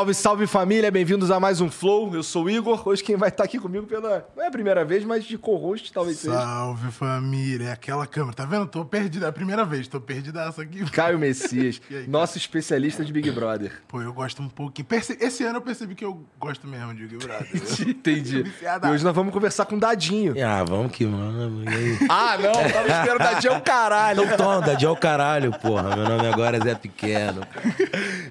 Salve, salve família, bem-vindos a mais um Flow. Eu sou o Igor. Hoje quem vai estar aqui comigo pela. Não é a primeira vez, mas de co-host talvez seja. Salve família, é aquela câmera, tá vendo? Tô perdido, é a primeira vez, tô perdidaço aqui. Caio Messias, aí, cara? nosso especialista de Big Brother. Pô, eu gosto um pouquinho. Perce- Esse ano eu percebi que eu gosto mesmo de Big Brother. Entendi. Viciado. E hoje nós vamos conversar com o Dadinho. Ah, vamos que vamos. E aí? Ah, não, tava esperando o Dadinho é o caralho. Então toma, Dadinho é o caralho, porra. Meu nome agora é Zé Pequeno.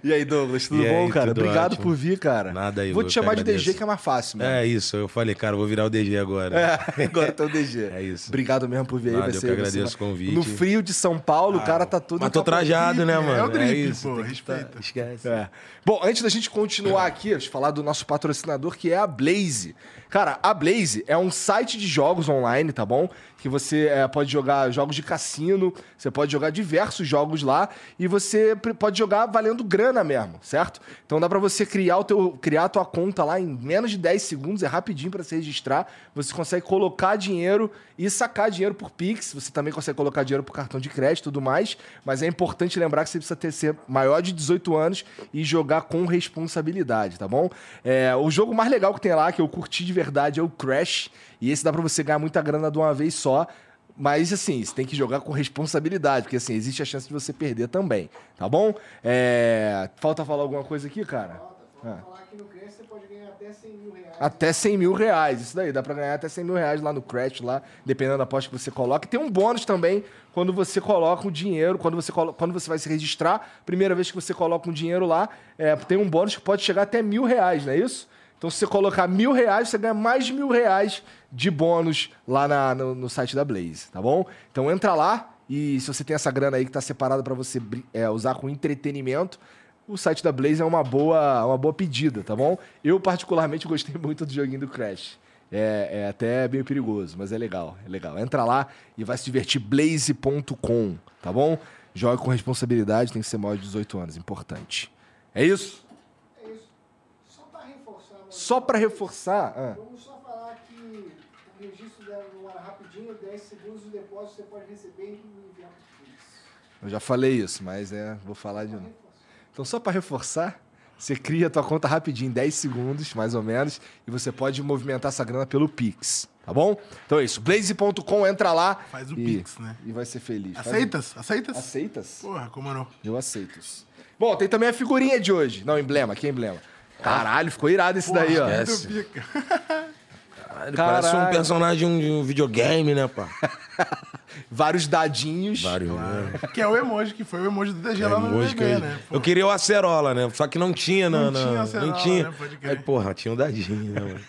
E aí, Douglas, tudo E aí, bom, cara? tudo Obrigado ótimo. por vir, cara. Nada aí, Vou eu te chamar de DG, que é mais fácil, mano. É isso, eu falei, cara, eu vou virar o DG agora. É, agora tá o DG. É isso. Obrigado mesmo por vir aí. Nada, vai eu ser- que ser- agradeço o convite. No frio de São Paulo, o cara tá todo Mas tô trajado, né, gripe, mano? é o gripe, isso. pô, que respeita. tá- Esquece. É. Bom, antes da gente continuar aqui, deixa eu falar do nosso patrocinador, que é a Blaze. Cara, a Blaze é um site de jogos online, tá bom? Que você é, pode jogar jogos de cassino, você pode jogar diversos jogos lá e você pode jogar valendo grana mesmo, certo? Então dá pra você criar o teu criar a tua conta lá em menos de 10 segundos, é rapidinho pra se registrar. Você consegue colocar dinheiro e sacar dinheiro por Pix, você também consegue colocar dinheiro por cartão de crédito e tudo mais, mas é importante lembrar que você precisa ter ser maior de 18 anos e jogar com responsabilidade, tá bom? É, o jogo mais legal que tem lá, que eu curti de verdade, é o Crash, e esse dá pra você ganhar muita grana de uma vez só. Mas assim, você tem que jogar com responsabilidade, porque assim, existe a chance de você perder também, tá bom? É, Falta falar alguma coisa aqui, cara? Ah. Falar que no Crash você pode ganhar até 100 mil reais. Até 100 mil reais, isso daí, dá pra ganhar até 100 mil reais lá no Crash, lá, dependendo da aposta que você coloca. E tem um bônus também quando você coloca o dinheiro, quando você, colo- quando você vai se registrar, primeira vez que você coloca um dinheiro lá, é, tem um bônus que pode chegar até mil reais, não é isso? Então, se você colocar mil reais, você ganha mais de mil reais de bônus lá na- no, no site da Blaze, tá bom? Então, entra lá e se você tem essa grana aí que tá separada pra você é, usar com entretenimento, o site da Blaze é uma boa, uma boa pedida, tá bom? Eu, particularmente, gostei muito do joguinho do Crash. É, é até meio perigoso, mas é legal, é legal. Entra lá e vai se divertir blaze.com, tá bom? Jogue com responsabilidade, tem que ser maior de 18 anos, importante. É isso? É isso. Só pra reforçar, mano, Só pra reforçar. ah, vamos só falar que o registro dela no ar rapidinho, 10 segundos o depósito você pode receber e enviar pro Pix. eu já falei isso, mas é, vou falar de novo. Então, só para reforçar, você cria a tua conta rapidinho, em 10 segundos, mais ou menos, e você pode movimentar essa grana pelo Pix, tá bom? Então é isso, blaze.com, entra lá. Faz o e, Pix, né? E vai ser feliz. Faz o- Aceitas? Aceitas? Aceitas? Porra, como não? Eu aceito. Bom, tem também a figurinha de hoje. Não, emblema, que emblema? Caralho, ficou irado esse daí, ó. esquece. Pica. Ele parece um Caralho. personagem de um, de videogame, né, pá? Vários dadinhos. Vários, né? Que é o emoji, que foi o emoji do DG É, lá no emoji BBB, eu, né? Pô. eu queria o acerola, né? Só que não tinha, Não na, tinha na- acerola, não tinha. né? Pode crer. Aí, porra, tinha um dadinho, né, mano?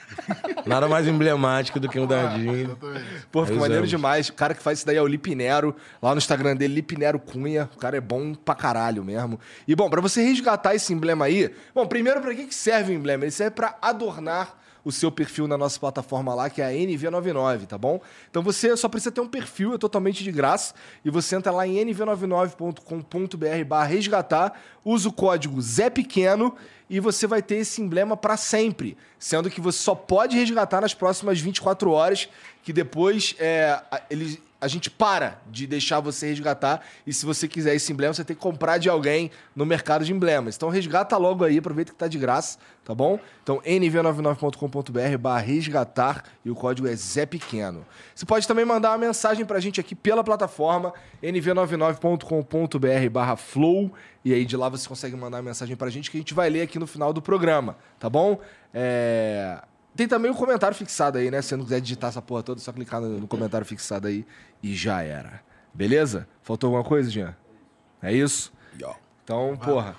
Nada mais emblemático do que um dadinho. Exatamente. Pô, ficou maneiro usamos. demais. O cara que faz isso daí é o Lipinero. Lá no Instagram dele, Lipinero Cunha. O cara é bom pra caralho mesmo. E bom, pra você resgatar esse emblema aí... Bom, primeiro, pra que serve o emblema? Ele serve pra adornar o seu perfil na nossa plataforma lá, que é a NV99, tá bom? Então você só precisa ter um perfil, é totalmente de graça, e você entra lá em nv99.com.br barra resgatar, usa o código Zé Pequeno e você vai ter esse emblema para sempre, sendo que você só pode resgatar nas próximas 24 horas, que depois é, eles a gente para de deixar você resgatar. E se você quiser esse emblema, você tem que comprar de alguém no mercado de emblemas. Então resgata logo aí, aproveita que tá de graça, tá bom? Então nv99.com.br barra resgatar e o código é Zé Pequeno. Você pode também mandar uma mensagem pra gente aqui pela plataforma nv99.com.br barra flow e aí de lá você consegue mandar uma mensagem pra gente que a gente vai ler aqui no final do programa, tá bom? É... Tem também o comentário fixado aí, né? Se você não quiser digitar essa porra toda, é só clicar no, no comentário fixado aí e já era. Beleza? Faltou alguma coisa, Jean? É isso? Então, porra.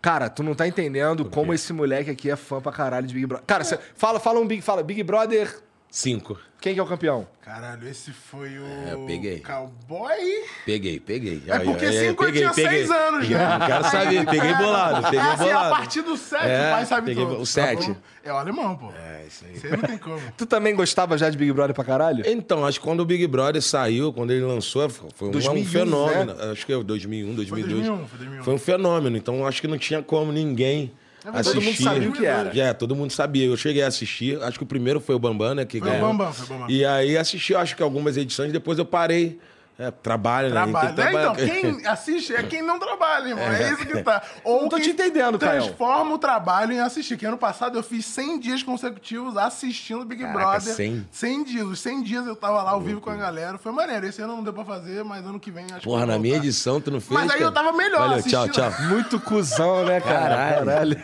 Cara, tu não tá entendendo como esse moleque aqui é fã pra caralho de Big Brother. Cara, você fala, fala um Big, fala Big Brother, Cinco. quem que é o campeão? Caralho, esse foi o. É, eu peguei. Cowboy? Peguei, peguei. É porque cinco eu tinha seis anos, peguei. né? Não quero saber, peguei bolado, peguei Ah, sim, bolado. a partir do 7, É, o pai sabe peguei tudo. o sete. Tá? É o alemão, pô. É, isso aí. Aí não tem como. Tu também gostava já de Big Brother pra caralho? Então, acho que quando o Big Brother saiu, quando ele lançou, foi um, 2001, um fenômeno. né? Acho que é 2001, 2002. 2001, foi 2001. Foi um fenômeno. Então, acho que não tinha como ninguém assistir. todo mundo sabia o que era. É, todo mundo sabia. Eu cheguei a assistir. Acho que o primeiro foi o Bambam, né? Que Foi o ganhou. Bambam, foi o Bambam. E aí assisti, acho que algumas edições. Depois eu parei. É, trabalho, né? Trabalho. Tem que É, então, quem assiste é quem não trabalha, irmão. É, isso que tá. Ou Não tô quem te entendendo, Caio. Transforma o trabalho em assistir. Que ano passado eu fiz 100 dias consecutivos assistindo Big Caraca, Brother. 100? 100 dias. Os 100 dias eu tava lá ao vivo com a galera. Foi maneiro. Esse ano não deu pra fazer, mas ano que vem acho que Porra, eu vou na minha edição tu não fez. Mas aí eu cara? tava melhor Valeu, tchau, assistindo. tchau. Muito cuzão, né, cara? Caralho.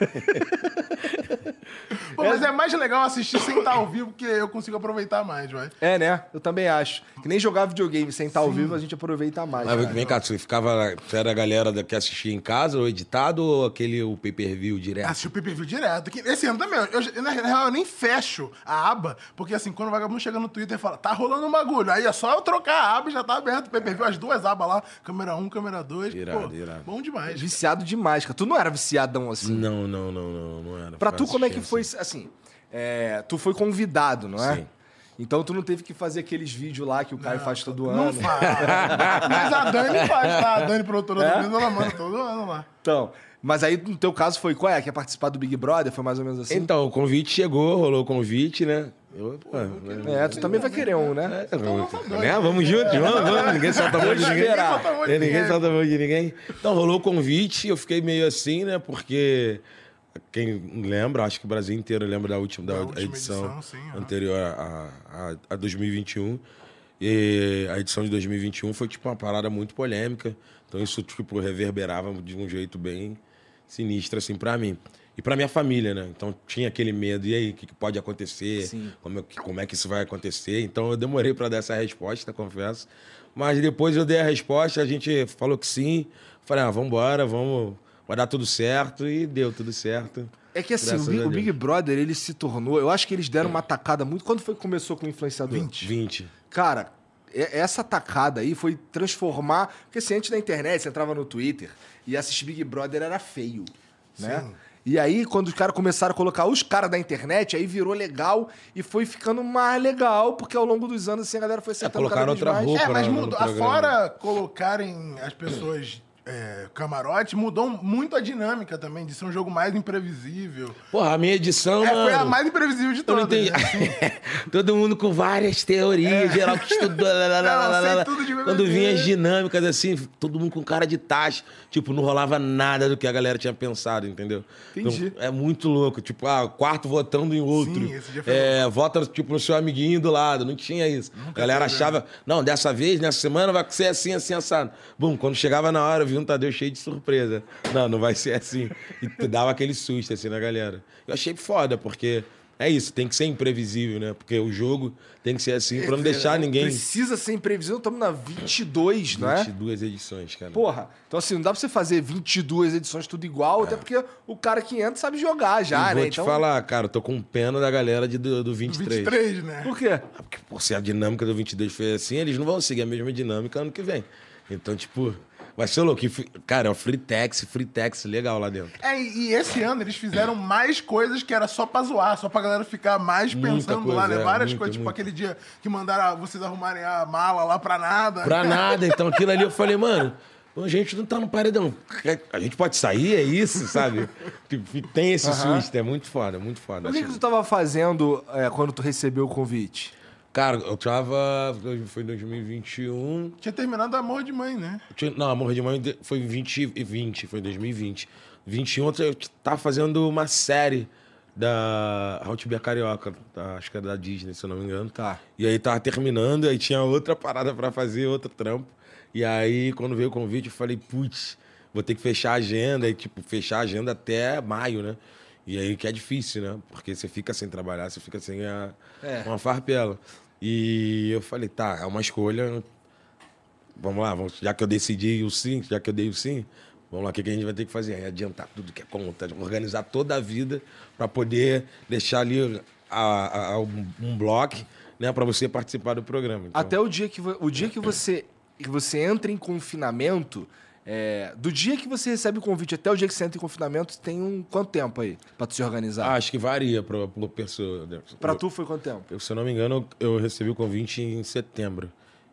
Pô, mas é mais legal assistir sem estar ao vivo, porque eu consigo aproveitar mais, vai. É, né? Eu também acho. Que nem jogar videogame sem estar ao vivo, a gente aproveita mais. Mas cara. vem cá, você ficava. Você era a galera que assistia em casa, ou editado, ou aquele o pay-per-view direto? Assisti o pay-per-view direto. Esse ano também. Eu, na real, eu nem fecho a aba, porque assim, quando o vagabundo chega no Twitter e fala, tá rolando um bagulho. Aí é só eu trocar a aba e já tá aberto o pay-per-view, as duas abas lá, câmera 1, câmera 2. Irado, Pô, irado. Bom demais. Viciado demais, cara. Tu não era viciadão assim. Não, não, não, não, não era. Pra tu, como é que foi, assim, é, tu foi convidado, não é? Sim. Então tu não teve que fazer aqueles vídeos lá que o Caio faz todo ano. Não faz. Mas a Dani faz, tá? A Dani, produtora É? do vídeo, ela manda todo ano lá. Então, mas aí no teu caso foi qual é? Quer participar do Big Brother? Foi mais ou menos assim? Então, o convite chegou, rolou o convite, né? Eu, pô? É, tu também vai querer um, né? É, vamos, né? vamos juntos, vamos, vamos. Ninguém solta a mão de É, Ninguém ninguém. solta a mão de ninguém. Então, rolou o convite, eu fiquei meio assim, né? Porque quem lembra, acho que o Brasil inteiro lembra da última, da, Da última edição, edição, sim, anterior a, a, a 2021. E a edição de 2021 foi tipo uma parada muito polêmica. Então isso tipo reverberava de um jeito bem sinistro assim para mim. E para minha família, né? Então tinha aquele medo, e aí, o que, que pode acontecer? Sim. Como é, que- como é que isso vai acontecer? Então eu demorei para dar essa resposta, confesso. Mas depois eu dei a resposta, a gente falou que sim. Falei, ah, vamos embora, vamos, vai dar tudo certo. E deu tudo certo. É que assim, o Big, o. Big Brother, ele se tornou. Eu acho que eles deram uma tacada muito. Quando foi que começou com o influenciador? 20. 20. Cara, essa tacada aí foi transformar. Porque assim, antes da internet, você entrava no Twitter e assistir Big Brother era feio. Né? Sim. E aí, quando os caras começaram a colocar os caras da internet, aí virou legal e foi ficando mais legal, porque ao longo dos anos assim, a galera foi acertando colocaram cada vez outra mais. roupa. É, mas no- no mudou. programa. Fora colocarem as pessoas é, camarote, mudou muito a dinâmica também, de ser um jogo mais imprevisível. Porra, a minha edição, É, foi a mano, mais imprevisível de todas. né? Todo mundo com várias teorias, geral que estudou. lá, lá, lá. Quando vinha as dinâmicas assim, todo mundo com cara de taxa. Tipo, não rolava nada do que a galera tinha pensado, entendeu? Entendi. Então, é muito louco. Tipo, ah, quarto votando em outro. Sim, esse dia foi é, vota, tipo, no seu amiguinho do lado. Não tinha isso. a galera achava, não, dessa vez, nessa semana, vai ser assim, assim, assado. Bum, quando chegava na hora, eu vi um Tadeu cheio de surpresa. Não, não vai ser assim. E dava aquele susto, assim, na galera. Eu achei foda, porque é isso, tem que ser imprevisível, né? Porque o jogo tem que ser assim, pra não deixar ninguém... Precisa ser imprevisível, estamos na 22, não é? 22 edições, cara. Porra, então assim, não dá pra você fazer 22 edições tudo igual, até porque o cara que entra sabe jogar já, eu né? vou te então, falar, cara, eu tô com pena da galera de, do, do 23. 23, né? Por quê? Ah, Porque, pô, se a dinâmica do 22 foi assim, eles não vão seguir a mesma dinâmica ano que vem. Então, tipo, vai ser louco. Cara, é o free tax, free tax legal lá dentro. É, e esse ano eles fizeram mais coisas que era só pra zoar, só pra galera ficar mais Muita pensando lá, coisa, né? é, Várias muita, coisas, tipo aquele dia que mandaram vocês arrumarem a mala lá pra nada. Pra nada. Então, aquilo ali eu falei, mano, a gente não tá no paredão. A gente pode sair, é isso, sabe? Tipo, Tem esse susto, é muito foda, muito foda. O que, que tu tava fazendo é, quando tu recebeu o convite? Cara, eu tava. Foi em 2021. Tinha terminado Amor de Mãe, né? Tinha- Não, Amor de Mãe foi em 2020, foi em 2020. 21 eu tava fazendo uma série da How to Be a Carioca, acho que era da Disney, se eu não me engano. Tá. E aí tava terminando, aí tinha outra parada pra fazer, outro trampo. E aí, quando veio o convite, eu falei, putz, vou ter que fechar a agenda, e tipo, fechar a agenda até maio, né? E aí que é difícil, né? Porque você fica sem trabalhar, você fica sem ganhar É. uma farpela. E eu falei, tá, é uma escolha, Vamos lá, vamos, já que eu decidi o sim, já que eu dei o sim, vamos lá, o que, a gente vai ter que fazer? É adiantar tudo que é conta, organizar toda a vida para poder deixar ali a, a- um, um bloco, né, para você participar do programa. Então, Até o dia que, o dia que você que você entra em confinamento, é, do dia que você recebe o convite até o dia que você entra em confinamento, tem um quanto tempo aí tu se organizar? acho que varia para por pessoa. Eu- tu foi quanto tempo? eu, se eu não me engano, eu recebi o convite em setembro.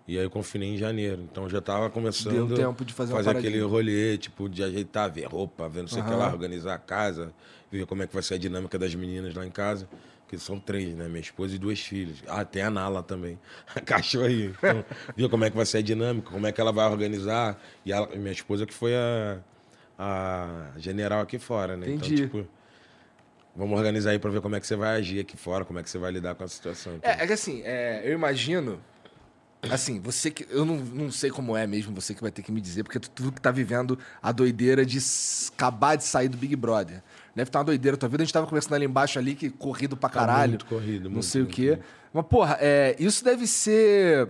E aí eu confinei em janeiro. Então já tava começando. Deu tempo de fazer fazer aquele rolê, tipo, de ajeitar, ver roupa, ver não sei o que Aham. lá, organizar a casa, ver como é que vai ser a dinâmica das meninas lá em casa. Que são três, né? Minha esposa e duas filhas. Ah, tem a Nala também. A cachorrinha. Então, ver como é que vai ser a dinâmica, como é que ela vai organizar. E ela- minha esposa que foi a, a general aqui fora, né? Entendi. Então, tipo, vamos organizar aí pra ver como é que você vai agir aqui fora, como é que você vai lidar com a situação. Então, É, é que assim, é, eu imagino. Assim, você que. Eu não, não sei como é mesmo, você que vai ter que me dizer, porque tu, tu que tá vivendo a doideira de acabar de sair do Big Brother. Deve estar uma doideira a tua vida. A gente tava conversando ali embaixo ali, que corrido pra caralho. Tá muito corrido, Não muito, sei o muito, quê. muito. Mas, porra, é, isso deve ser.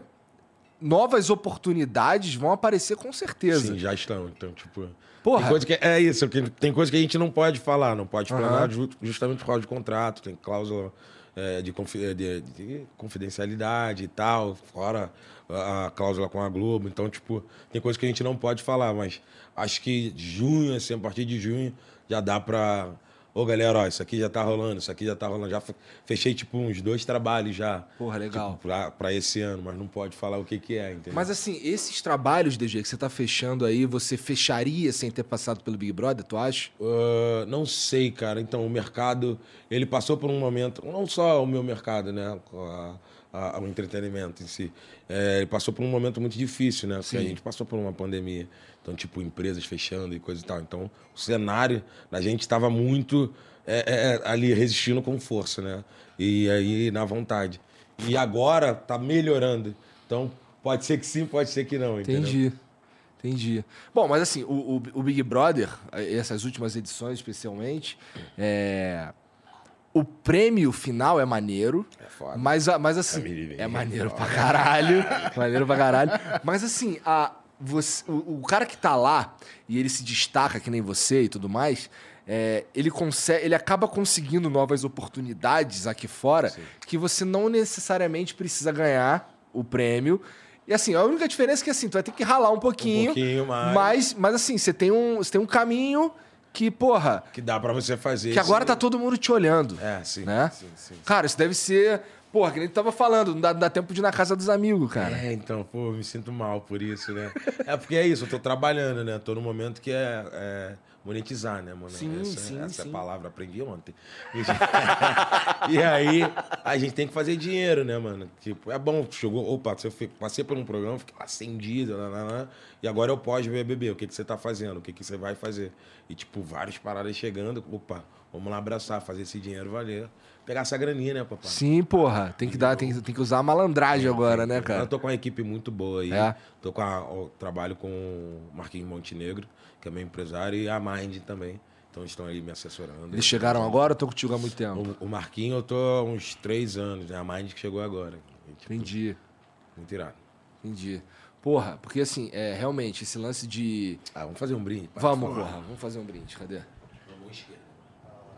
Novas oportunidades vão aparecer com certeza. Sim, já estão. Então, tipo. Porra. Tem coisa que, é isso, tem coisa que a gente não pode falar, não pode falar ju- justamente por causa de contrato, tem cláusula é, de, confi- de- de confidencialidade e tal, fora a, a cláusula com a Globo. Então, tipo, tem coisa que a gente não pode falar, mas acho que junho, assim, a partir de junho, já dá pra. Ô, galera, ó, isso aqui já tá rolando, isso aqui já tá rolando. Já fe- fechei, tipo, uns dois trabalhos já. Porra, legal. Tipo, pra, pra esse ano, mas não pode falar o que que é, entendeu? Mas assim, esses trabalhos, DG, que você tá fechando aí, você fecharia sem ter passado pelo Big Brother, tu acha? Ah, não sei, cara. Então, o mercado, ele passou por um momento, não só o meu mercado, né? a- a- o entretenimento em si. É, ele passou por um momento muito difícil, né? Porque a gente passou por uma pandemia. Então, tipo, empresas fechando e coisa e tal. Então, o cenário da gente estava muito é, é, é, ali resistindo com força, né? E aí, na vontade. E agora tá melhorando. Então, pode ser que sim, pode ser que não, entendeu? Entendi. Entendi. Bom, mas assim, o, o- o Big Brother, essas últimas edições especialmente, é, o prêmio final é maneiro. É foda. Mas, a- mas assim, é maneiro pra caralho. maneiro pra caralho. Mas assim, a, você- o, o cara que tá lá e ele se destaca que nem você e tudo mais, é, ele, consegue, ele acaba conseguindo novas oportunidades aqui fora que você não necessariamente precisa ganhar o prêmio. E assim, a única diferença é que assim, tu vai ter que ralar um pouquinho. pouquinho mais. Mas, mas assim, você tem, um, você tem um caminho que, porra, Que dá pra você fazer. que agora sim. tá todo mundo te olhando. É, sim. Né? sim, sim. Cara, isso deve ser. Porra, que nem tu tava falando, não dá, não dá tempo de ir na casa dos amigos, cara. É, então, pô, eu me sinto mal por isso, né? É porque é isso, eu tô trabalhando, né? Tô no momento que é, é monetizar, né, mano? Sim, essa, sim, essa sim. palavra aprendi ontem. e aí, a gente tem que fazer dinheiro, né, mano? Tipo, é bom, chegou, opa, fe- passei por um programa, fiquei lá 100 dias, lá, lá, lá, e agora eu pós BBB, o que, que você tá fazendo? O que, que você vai fazer? E, tipo, várias paradas chegando, opa, vamos lá abraçar, fazer esse dinheiro valer. Pegar essa graninha, né, papai? Sim, porra. Tem que, dar, tem, tem que usar a malandragem agora, né, Eu cara? tô com uma equipe muito boa aí. É. Tô com a, eu trabalho com o Marquinhos Montenegro, que é meu empresário, e a Mind também. Então estão aí me assessorando. Eles chegaram agora ou tô contigo há muito tempo? O, o Marquinhos eu tô há uns três anos, né? A Mind que chegou agora. E, tipo, Entendi, Muito irado. entendi. Porra, porque assim, é, realmente, esse lance de. Ah, vamos fazer um brinde. Vamos, porra, vamos fazer um brinde. Cadê?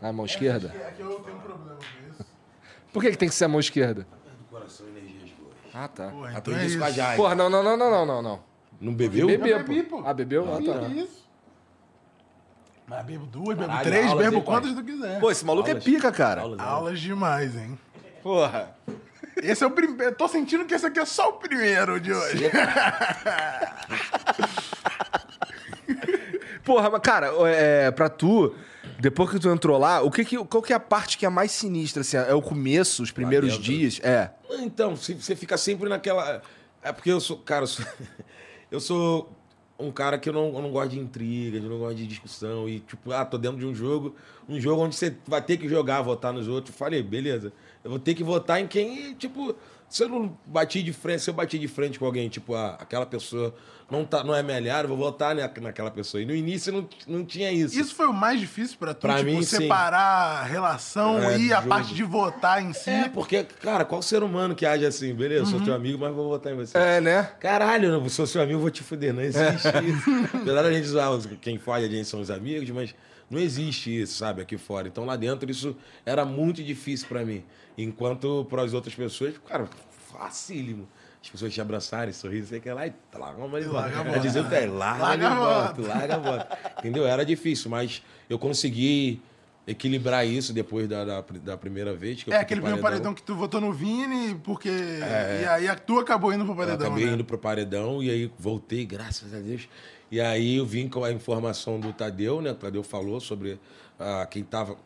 Na mão esquerda? Aqui eu tenho um problema com isso. Por que, que tem que ser a mão esquerda? Do coração, energias boas. Ah, tá. Pô, então Aprendi é isso com a Jai. Porra, não, não, não, não, não, não, não. Não bebeu? Bebeu, Eu bebi, pô. pô. Ah, bebeu? Ah, tá. isso? Mas bebo duas, bebo Caralho, três, aulas, bebo hein, pai? quantas tu quiser. Pô, esse maluco é Aulas. pica, cara. Aulas? Aulas demais, hein? Porra. Esse é o primeiro. Tô sentindo que esse aqui é só o primeiro de hoje. Porra, mas, cara, é, pra tu, Depois que tu entrou lá, o que que, qual que é a parte que é mais sinistra? Assim, é o começo, os primeiros dias? É. Então, você fica sempre naquela. É porque eu sou. Cara, eu sou, eu sou um cara que eu não, eu não gosto de intriga, eu não gosto de discussão. E, tipo, ah, tô dentro de um jogo, um jogo onde você vai ter que jogar, votar nos outros. Eu falei, beleza. Eu vou ter que votar em quem, tipo, se eu não bati de frente, se eu bati de frente com alguém, tipo, ah, aquela pessoa não, tá, não é minha eu vou votar na, naquela pessoa. E no início não, não tinha isso. Isso foi o mais difícil pra tu, Pra tipo, mim, sim. separar a relação É, e a jogo. parte de votar em si. É, porque, cara, qual ser humano que age assim? Beleza, sou teu amigo, mas vou votar em você. É, né? Caralho, eu não sou seu amigo, vou te fuder. Não existe isso. Apesar da gente usar quem fode a gente são os amigos, mas não existe isso, sabe, aqui fora. Então lá dentro isso era muito difícil pra mim. Enquanto para as outras pessoas, cara, facílimo. As pessoas te abraçarem, sorrirem, sei que lá, e larga a mão de larga a voto. voto. Eu dizia, "Pé, larga, a a voto, voto." larga a. Entendeu? Era difícil, mas eu consegui equilibrar isso depois da, da, da primeira vez que eu É aquele primeiro paredão que tu votou no Vini, porque. É. E aí tu acabou indo pro Eu paredão. acabei né? indo pro paredão e aí voltei, graças a Deus. E aí eu vim com a informação do Tadeu, né? O Tadeu falou sobre ah, quem tava,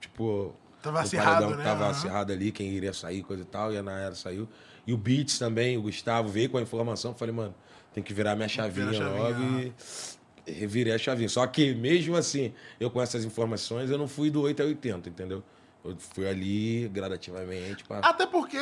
tipo. Tava acirrado, né? Tava Aham. acirrado ali, quem iria sair, coisa e tal. E a Nayara saiu. E o Beats também, o Gustavo, veio com a informação. Falei, mano, tem que virar minha chavinha, virar a chavinha, logo e revirei a chavinha. Só que mesmo assim, eu com essas informações, eu não fui do 8 a 80, entendeu? Eu fui ali gradativamente. Até porque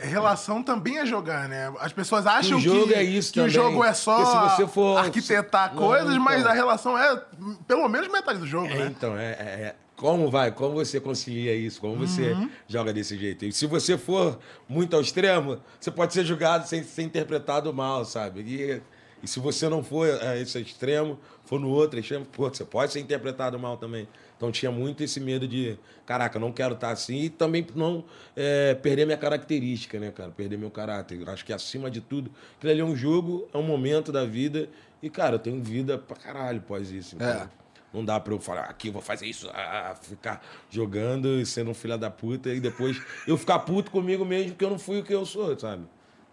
relação também é jogar, né? As pessoas acham O jogo que, é isso que o jogo é só for- arquitetar Não, coisas, então. mas a relação é pelo menos metade do jogo, É, né? então, é, é- é- Como vai? Como você concilia isso? Como você Uhum. joga desse jeito? E se você for muito ao extremo, você pode ser julgado sem ser interpretado mal, sabe? E, e se você não for a esse extremo, for no outro extremo, pô, você pode ser interpretado mal também. Então tinha muito esse medo de, caraca, não quero estar assim e também não é, perder minha característica, né, cara? Perder meu caráter. Acho que acima de tudo, aquilo ali é um jogo, é um momento da vida. E, cara, eu tenho vida pra caralho após isso. Então, É. não dá pra eu falar, aqui eu vou fazer isso, ah, ficar jogando e sendo um filho da puta e depois eu ficar puto comigo mesmo porque eu não fui o que eu sou, sabe?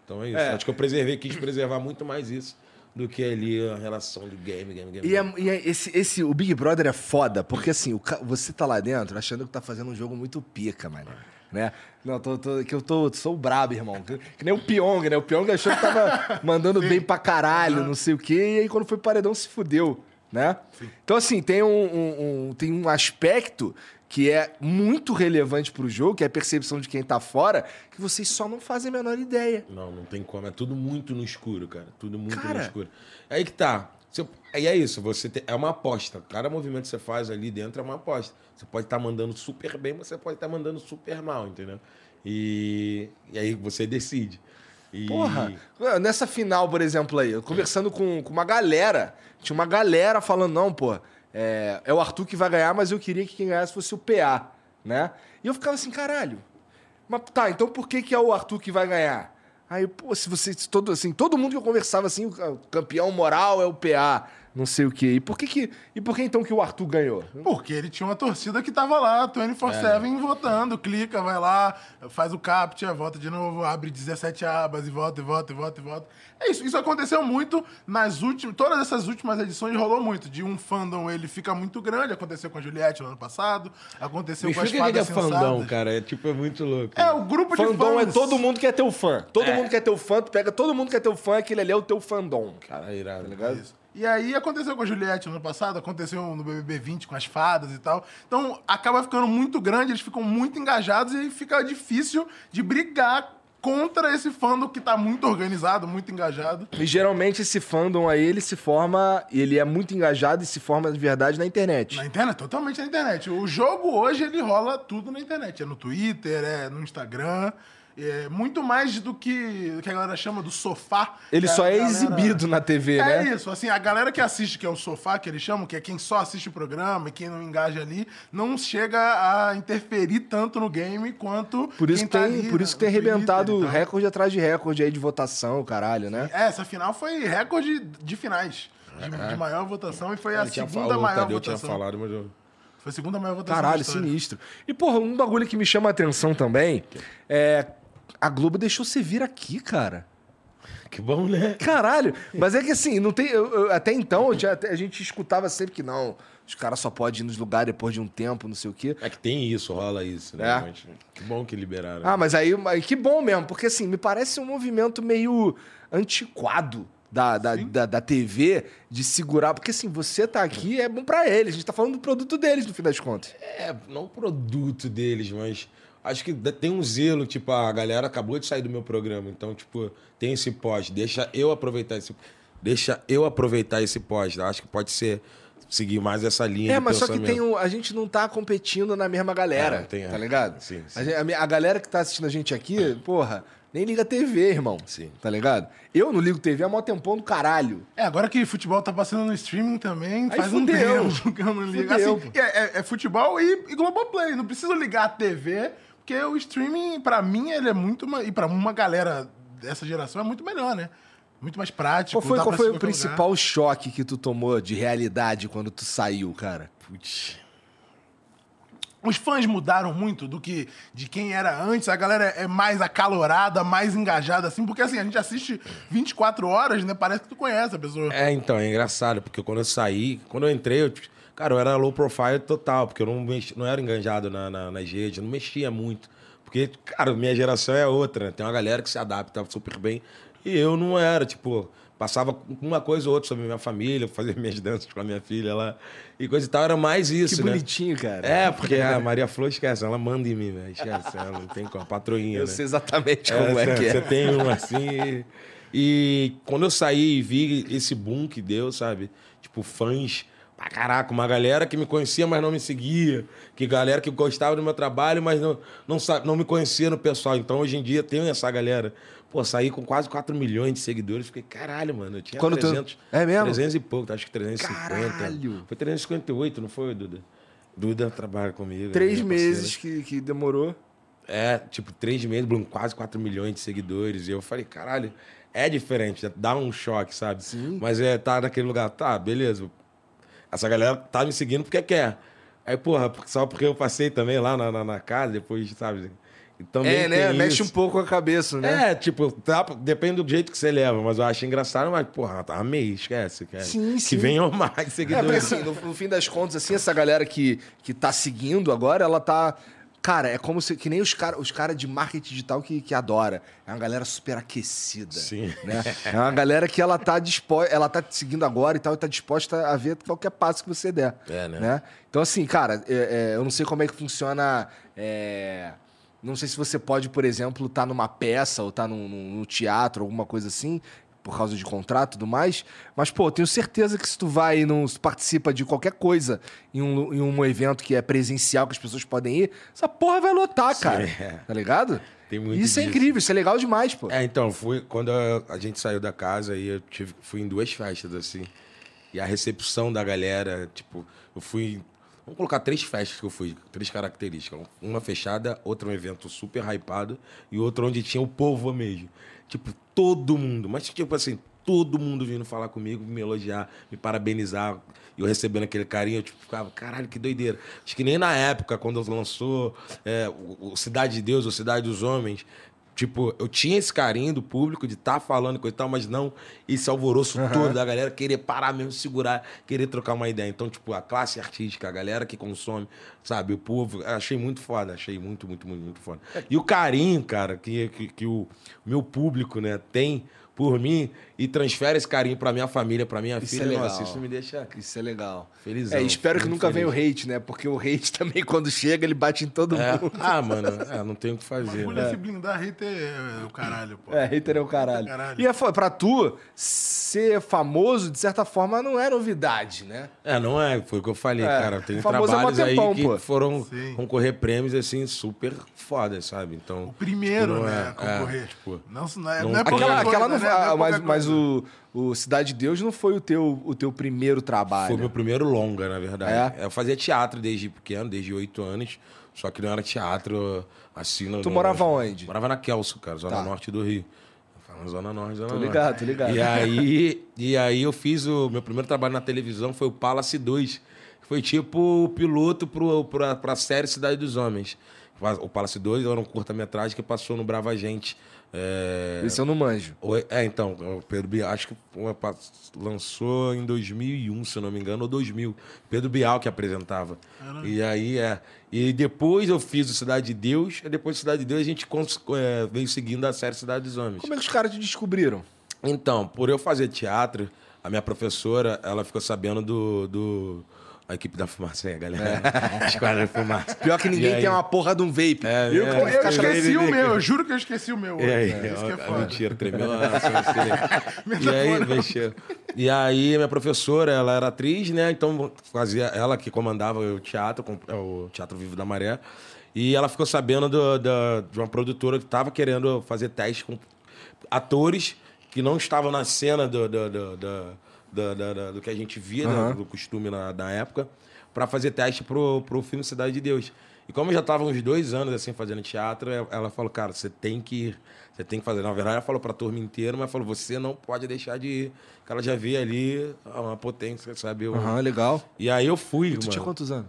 Então é isso. É. Acho que eu preservei, quis preservar muito mais isso do que ali a relação de game, game, game. E, é- e é- esse, esse, o Big Brother é foda, porque assim, o você tá lá dentro achando que tá fazendo um jogo muito pica, mano. Né? Não, tô, tô- que eu tô, sou brabo, irmão. Que, que nem o Pyong, né? O Pyong achou que tava mandando bem pra caralho, não sei o quê, e aí quando foi paredão se fudeu, né? Então, assim, tem um, um- um- tem um aspecto que é muito relevante pro jogo, que é a percepção de quem tá fora, que vocês só não fazem a menor ideia. Não, não tem como. É tudo muito no escuro, cara. Tudo muito Cara. no escuro. Aí que tá. Você- Aí é isso, você tem- é uma aposta. Cada movimento que você faz ali dentro é uma aposta. Você pode estar mandando super bem, mas você pode estar mandando super mal, entendeu? E, e aí você decide. E- Porra, nessa final, por exemplo, aí, eu conversando com, com uma galera, tinha uma galera falando, não, pô, é, é o Arthur que vai ganhar, mas eu queria que quem ganhasse fosse o PA, né? E eu ficava assim, caralho, mas tá, então por que, que é o Arthur que vai ganhar? Aí, pô, se você, todo, assim, todo mundo que eu conversava assim, o campeão moral é o PA, não sei o quê. E por que que, e por que então que o Arthur ganhou? Porque ele tinha uma torcida que tava lá, 24-7 votando. Clica, vai lá, faz o captcha, vota de novo, abre 17 abas e vota, e vota, e vota, e vota. É isso. Isso aconteceu muito nas últimas... Todas essas últimas edições rolou muito. De um fandom, ele fica muito grande. Aconteceu com a Juliette no ano passado. Aconteceu Me com as explica o que é fadas sensadas. cara. É tipo, é muito louco. É, o grupo de Fandom é todo mundo quer ter o fã. Todo mundo quer ter o fã, tu pega todo mundo quer ter o fã, aquele ali é o teu fandom. Cara, irado. Tá ligado? Isso. E aí aconteceu com a Juliette no ano passado, aconteceu no BBB 20 com as fadas e tal. Então acaba ficando muito grande, eles ficam muito engajados e aí fica difícil de brigar contra esse fandom que tá muito organizado, muito engajado. E geralmente esse fandom aí, ele se forma, ele é muito engajado e se forma de verdade na internet. Na internet, totalmente na internet. O jogo hoje ele rola tudo na internet. É no Twitter, é no Instagram. É muito mais do que, que a galera chama do sofá. Ele a só é galera- exibido na TV, É né? isso, assim, a galera que assiste, que é o sofá, que eles chamam, que é quem só assiste o programa e quem não engaja ali, não chega a interferir tanto no game quanto Por isso tá tem, ali, por né, isso que tem Twitter arrebentado e tal. recorde atrás de recorde aí de votação, caralho, né? É, essa final foi recorde de finais. De, de maior votação e foi a tinha segunda falado, maior Tadeu tinha votação. falado, mas eu... Foi a segunda maior votação. Caralho, sinistro. E, porra, um bagulho que me chama a atenção também é. A Globo deixou você vir aqui, cara. Que bom, né? Caralho! Mas é que assim, não tem. eu- eu- até então, tinha- a gente escutava sempre que não. Os caras só podem ir nos lugares depois de um tempo, não sei o quê. É que tem isso, rola isso, né? É. Mas que bom que liberaram. Ah, mas aí, que bom mesmo, porque assim, me parece um movimento meio antiquado da, da, da, da TV de segurar. Porque assim, você tá aqui é bom pra eles, a gente tá falando do produto deles, no fim das contas. É, não o produto deles, mas acho que tem um zelo, tipo, a galera acabou de sair do meu programa, então, tipo, tem esse pós, deixa eu aproveitar esse deixa eu aproveitar esse pós, tá? acho que pode ser seguir mais essa linha É, mas só que tem um, a gente não tá competindo na mesma galera, É, não tem, é. tá ligado? Sim, sim. A, a galera que tá assistindo a gente aqui, porra, nem liga TV, irmão. Sim. Tá ligado? Eu não ligo TV há mó tempão do caralho. É, agora que futebol tá passando no streaming também, Aí faz um fudeu. tempo que eu não ligo. Fudeu, Assim, é, é- é futebol e, e Globoplay. Não preciso ligar a TV, porque o streaming, pra mim, ele é muito... E pra uma galera dessa geração é muito melhor, né? Muito mais prático. Qual foi, qual foi o principal choque que tu tomou de realidade quando tu saiu, cara? Putz. Os fãs mudaram muito do que de quem era antes. A galera é mais acalorada, mais engajada, assim. Porque, assim, a gente assiste 24 horas, né? Parece que tu conhece a pessoa. É, então, é engraçado, porque quando eu saí, quando eu entrei, eu, cara, eu era low profile total, porque eu não, mexi, não era enganjado na, na, nas redes, eu não mexia muito. Porque, cara, minha geração é outra, né? Tem uma galera que se adapta super bem. E eu não era, tipo, passava uma coisa ou outra sobre minha família, fazia minhas danças com a minha filha lá. E coisa e tal, era mais isso, que né? bonitinho, cara. É, porque a Maria Flor esquece, ela manda em mim, velho. Esquece, ela não tem como, a patroinha, Eu né? sei exatamente como é, você, que é. Você tem um assim. E, e quando eu saí e vi esse boom que deu, sabe? Tipo, fãs. Pra caraca, uma galera que me conhecia, mas não me seguia. Que galera que gostava do meu trabalho, mas não, não, não me conhecia no pessoal. Então, hoje em dia, tem essa galera. Pô, saí com quase 4 milhões de seguidores. Fiquei, caralho, mano. Eu tinha Quando tu- 300. É mesmo? 300 e pouco, acho que 350. Caralho! Foi 358, não foi, Duda? Duda trabalha comigo. Três minha parceira. meses que, que demorou. É, tipo, três meses, Bruno, quase 4 milhões de seguidores. E eu falei, caralho, é diferente, dá um choque, sabe? Sim. Mas é, tá naquele lugar, tá, beleza. Essa galera tá me seguindo porque quer. Aí, porra, só porque eu passei também lá na, na, na casa, depois, sabe? Também É, né? tem Mexe isso. um pouco a cabeça, né? É, tipo, tá, depende do jeito que você leva, mas eu acho engraçado, mas, porra, tá, amei, esquece. Cara. Sim, que sim. venham mais É, porque seguidores. assim, no, no fim das contas, assim, essa galera que, que tá seguindo agora, ela tá. Cara, é como se. Que nem os caras os cara de marketing digital que, que adora. É uma galera super aquecida. Sim. Né? É uma galera que ela tá disposta. Ela tá te seguindo agora e tal, e tá disposta a ver qualquer passo que você der. É, né? Então, assim, cara, é- é, eu não sei como é que funciona. é, Não sei se você pode, por exemplo, estar numa peça ou estar num, num- no teatro, alguma coisa assim, por causa de contrato e tudo mais. Mas, pô, tenho certeza que se tu vai, se tu participa de qualquer coisa em um, em um evento que é presencial, que as pessoas podem ir, essa porra vai lotar, cara. é. Tá ligado? Tem muito isso é disso. incrível, isso é legal demais, pô. É, então, fui, quando a, a gente saiu da casa, aí eu tive, fui em duas festas, assim. E a recepção da galera, tipo, eu fui. Vamos colocar três festas que eu fui, três características. Uma fechada, outra um evento super hypado e outra onde tinha o povo mesmo. Tipo, todo mundo, mas tipo assim, todo mundo vindo falar comigo, me elogiar, me parabenizar. E eu recebendo aquele carinho, eu tipo, ficava, caralho, que doideira. Acho que nem na época, quando lançou é, o, o Cidade de Deus ou Cidade dos Homens, Tipo, eu tinha esse carinho do público de estar falando coisa e tal, mas não esse alvoroço todo da galera querer parar mesmo, segurar, querer trocar uma ideia. Então, tipo, a classe artística, a galera que consome, sabe, o povo, achei muito foda, achei muito, muito, muito, muito foda. E o carinho, cara, que, que, que o meu público, né, tem por mim e transfere esse carinho pra minha família, pra minha Isso filha, é legal. nossa, isso me deixa Isso é legal. felizão. É, espero que nunca venha o feliz. hate, né? Porque o hate também, quando chega, ele bate em todo É. mundo. Ah, mano, é, não tem o que fazer. Bagulho né? é se blindar, hater é o caralho, pô. É, hater é o caralho. Caralho. E é, pra tu, ser famoso, de certa forma, não é novidade, né? É, não é, foi o que eu falei, É, cara. Tem famoso é trabalhos aí tempão, que pô. foram Sim. concorrer prêmios, assim, super foda, sabe? Então. O primeiro, tipo, não né, é- concorrer. é, tipo, Não, não é, não não é Aquela, aquela não né? mas mas. O, o Cidade de Deus não foi o teu, o teu primeiro trabalho. Foi meu primeiro longa, na verdade. É? Eu fazia teatro desde pequeno, desde oito anos. Só que não era teatro assim. Tu morava onde? Morava na Kelso, cara, zona Tá. norte do Rio. Zona norte, zona Tô norte. ligado, tô ligado. E aí, e aí eu fiz o meu primeiro trabalho na televisão foi o Palace 2. que Foi tipo o piloto pro, pra, pra série Cidade dos Homens. O Palace 2 era um curta-metragem que passou no Brava Gente É, Esse eu não manjo. É, então, o Pedro Bial, acho que lançou em 2001, se eu não me engano, ou 2000. Pedro Bial que apresentava. E aí, é. E depois eu fiz o Cidade de Deus, e depois do Cidade de Deus a gente cons- é, veio seguindo a série Cidade dos Homens. Como é que os caras te descobriram? Então, por eu fazer teatro, a minha professora, ela ficou sabendo do... do a equipe da fumaça aí, a galera. Esquadra da fumaça. Pior que ninguém tem uma porra de um vape. É, eu, é. como Eu ficar esqueci sabendo- o meu, eu juro que eu esqueci o meu. E aí, É, isso que é ó, foda. mentira, tremeu. e aí, mexeu. E aí, minha professora, ela era atriz, né? Então, fazia ela que comandava o teatro, é, o Teatro Vivo da Maré. E ela ficou sabendo do- da- de uma produtora que estava querendo fazer teste com atores que não estavam na cena do, do, do, do, do- do- que a gente via, né, do costume na, na época, para fazer teste pro, pro filme Cidade de Deus. E como eu já estava uns dois anos assim fazendo teatro, ela falou, cara, você tem que ir, você tem que fazer. Na verdade, ela falou para a turma inteira, mas falou, você não pode deixar de ir. Que ela já vê ali uma potência, sabe? Aham, legal. E aí eu fui, Tu mano. tinha quantos anos?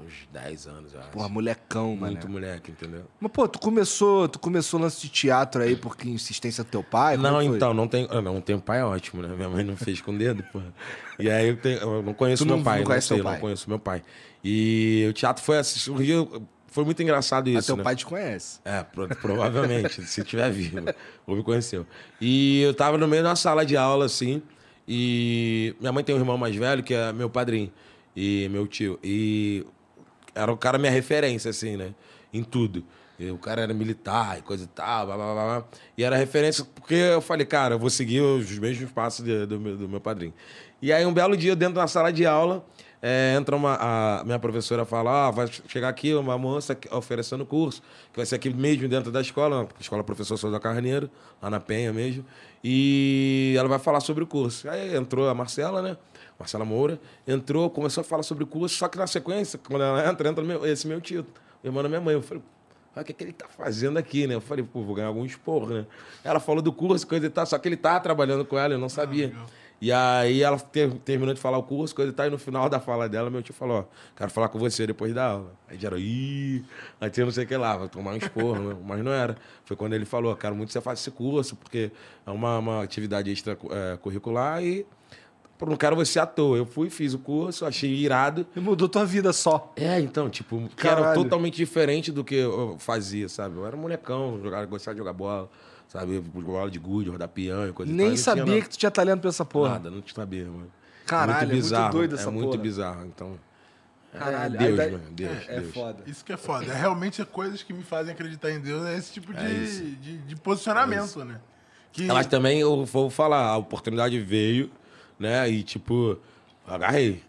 Uns 10 anos, eu acho. Porra, molecão, mano. Muito moleque, entendeu? Mas, pô, tu começou, tu começou lance de teatro aí porque insistência do teu pai? Não, então, não tem. Não, tem pai é ótimo, né? Minha mãe não fez com o dedo, porra. E aí eu, tenho, eu não conheço Tu meu não- pai, não não, conhece sei, teu pai? não conheço meu pai. E o teatro foi assim, surgiu. Foi muito engraçado Ah, isso. teu né? pai te conhece. É, pro- provavelmente, se tiver vivo. Ou me conheceu. E eu tava no meio de uma sala de aula, assim, e minha mãe tem um irmão mais velho, que é meu padrinho, e meu tio. E era o cara minha referência, assim, né? Em tudo. E o cara era militar e coisa e tal, blá, blá, blá, blá. E era referência porque eu falei, cara, eu vou seguir os mesmos passos de- do, meu, do meu padrinho. E aí, um belo dia, dentro da sala de aula, é, entra uma. A minha professora fala: ah, vai chegar aqui uma moça oferecendo curso, que vai ser aqui mesmo dentro da escola, escola Professor Souza Carneiro, lá na Penha mesmo. E ela vai falar sobre o curso. Aí entrou a Marcela, né? Marcela Moura, entrou, começou a falar sobre o curso, só que na sequência, quando ela entra, entra meu- esse meu tio, o irmão da minha mãe. Eu falei, "Ah, o que, que ele tá fazendo aqui, né? Eu falei, pô, vou ganhar algum esporro, né? Ela falou do curso, coisa e tal, só que ele tava trabalhando com ela, eu não sabia. e aí ela ter- terminou de falar o curso, coisa e tal, e no final da fala dela, meu tio falou, ó, quero falar com você depois da aula. Aí geral, ih, aí tinha não sei o que lá, vai tomar um esporro, né? mas não era. Foi quando ele falou, quero muito que você faça esse curso, porque é uma, uma atividade extracurricular e pô, não quero você à toa. Eu fui, fiz o curso, achei irado. E mudou tua vida só. É, então, tipo, que era Caralho. totalmente diferente do que eu fazia, sabe? Eu era molecão, jogava, gostava de jogar bola, sabe? Bola de gude, rodar peão e coisa e tal. Nem tinha sabia nada- que tu tinha talento pra essa porra. Nada, não sabia, mano. Caralho, é muito bizarro, doido essa É muito porra. bizarro, então... Caralho. é Deus, aí daí- mano, Deus, É, Deus. foda. Isso que é foda. É realmente coisas que me fazem acreditar em Deus, é esse tipo de, É de, de posicionamento, né? Que, Mas também eu vou falar, a oportunidade veio, né? E tipo, agarrei.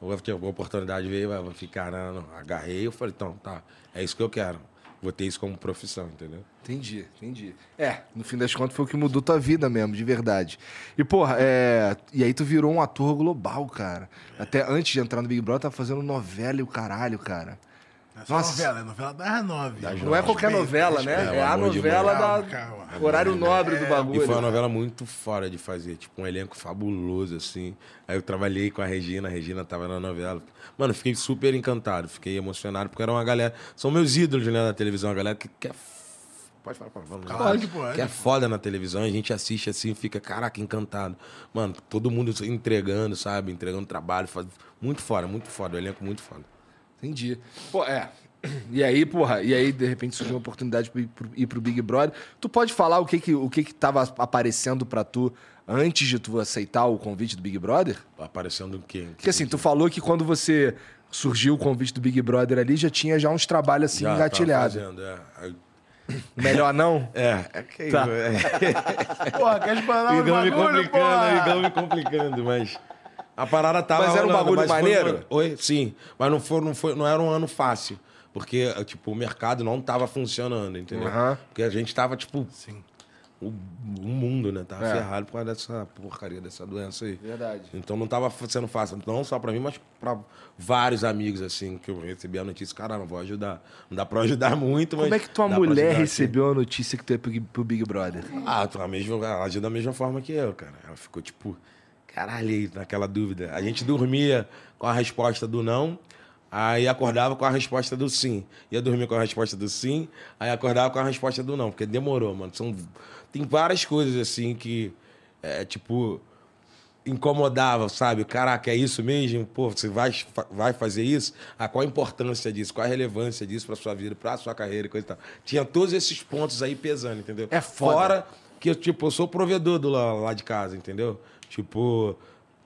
A oportunidade veio, vai ficar, não, não. Agarrei, eu falei, então, tá, é isso que eu quero. Vou ter isso como profissão, entendeu? Entendi, entendi. É, no fim das contas foi o que mudou tua vida mesmo, de verdade. E, porra, é... E aí tu virou um ator global, cara. Até antes de entrar no Big Brother, tava fazendo novela e o caralho, cara. É só Nossa. novela, é novela das nove. Das Não é qualquer novela, né? respeita. É, a novela da Calma, calma. horário nobre do bagulho. E foi uma novela muito fora de fazer, tipo, um elenco fabuloso, assim. Aí eu trabalhei com a Regina, a Regina tava na novela. Mano, fiquei super encantado, fiquei emocionado, porque era uma galera. São meus ídolos, né, na televisão, a galera que, que é. f- Pode falar, pode falar. Claro que pode. Que é foda na televisão, a gente assiste assim, fica, caraca, encantado. Mano, todo mundo entregando, sabe? Entregando trabalho, faz... muito foda, muito foda, o elenco muito foda. Entendi. Pô, é. E aí, porra, e aí de repente surgiu uma oportunidade pra ir pro, ir pro Big Brother. Tu pode falar o que que, o que que tava aparecendo pra tu antes de tu aceitar o convite do Big Brother? Aparecendo o quê? Porque assim, tu falou que quando você surgiu o convite do Big Brother ali, já tinha já uns trabalhos assim Já engatilhados. é. Melhor não? É, é que Tá. é. Porra, quer espanar o Igão me bagulho, complicando, porra? Igão me complicando, mas. A parada tava. Mas era um rolando, bagulho foi maneiro? um- Oi? Sim. Mas não, foi, não, foi, não era um ano fácil. Porque, tipo, o mercado não tava funcionando, entendeu? Aham. Porque a gente tava, tipo. Sim. O, o mundo, né? Tava É. ferrado por causa dessa porcaria, dessa doença aí. Verdade. Então não tava sendo fácil, não só pra mim, mas pra vários amigos, assim, que eu recebi a notícia, cara, não vou ajudar. Não dá pra ajudar muito, mas. Como é que tua mulher ajudar, recebeu a notícia que tu ia pro, pro Big Brother? Ah, a mesma, ela agiu da mesma forma que eu, cara. Ela ficou tipo, caralho, naquela dúvida. A gente dormia com a resposta do não, Aí acordava com a resposta do sim. Ia dormir com a resposta do sim, aí acordava com a resposta do não, porque demorou, mano. São, tem várias coisas assim que, é, tipo, incomodava, sabe? Caraca, é isso mesmo? Pô, você vai, vai fazer isso? Ah, qual a importância disso? Qual a relevância disso pra sua vida, pra sua carreira e coisa e tal. Tinha todos esses pontos aí pesando, entendeu? É foda. Fora que eu, tipo, eu sou provedor do lá, lá de casa, entendeu? Tipo,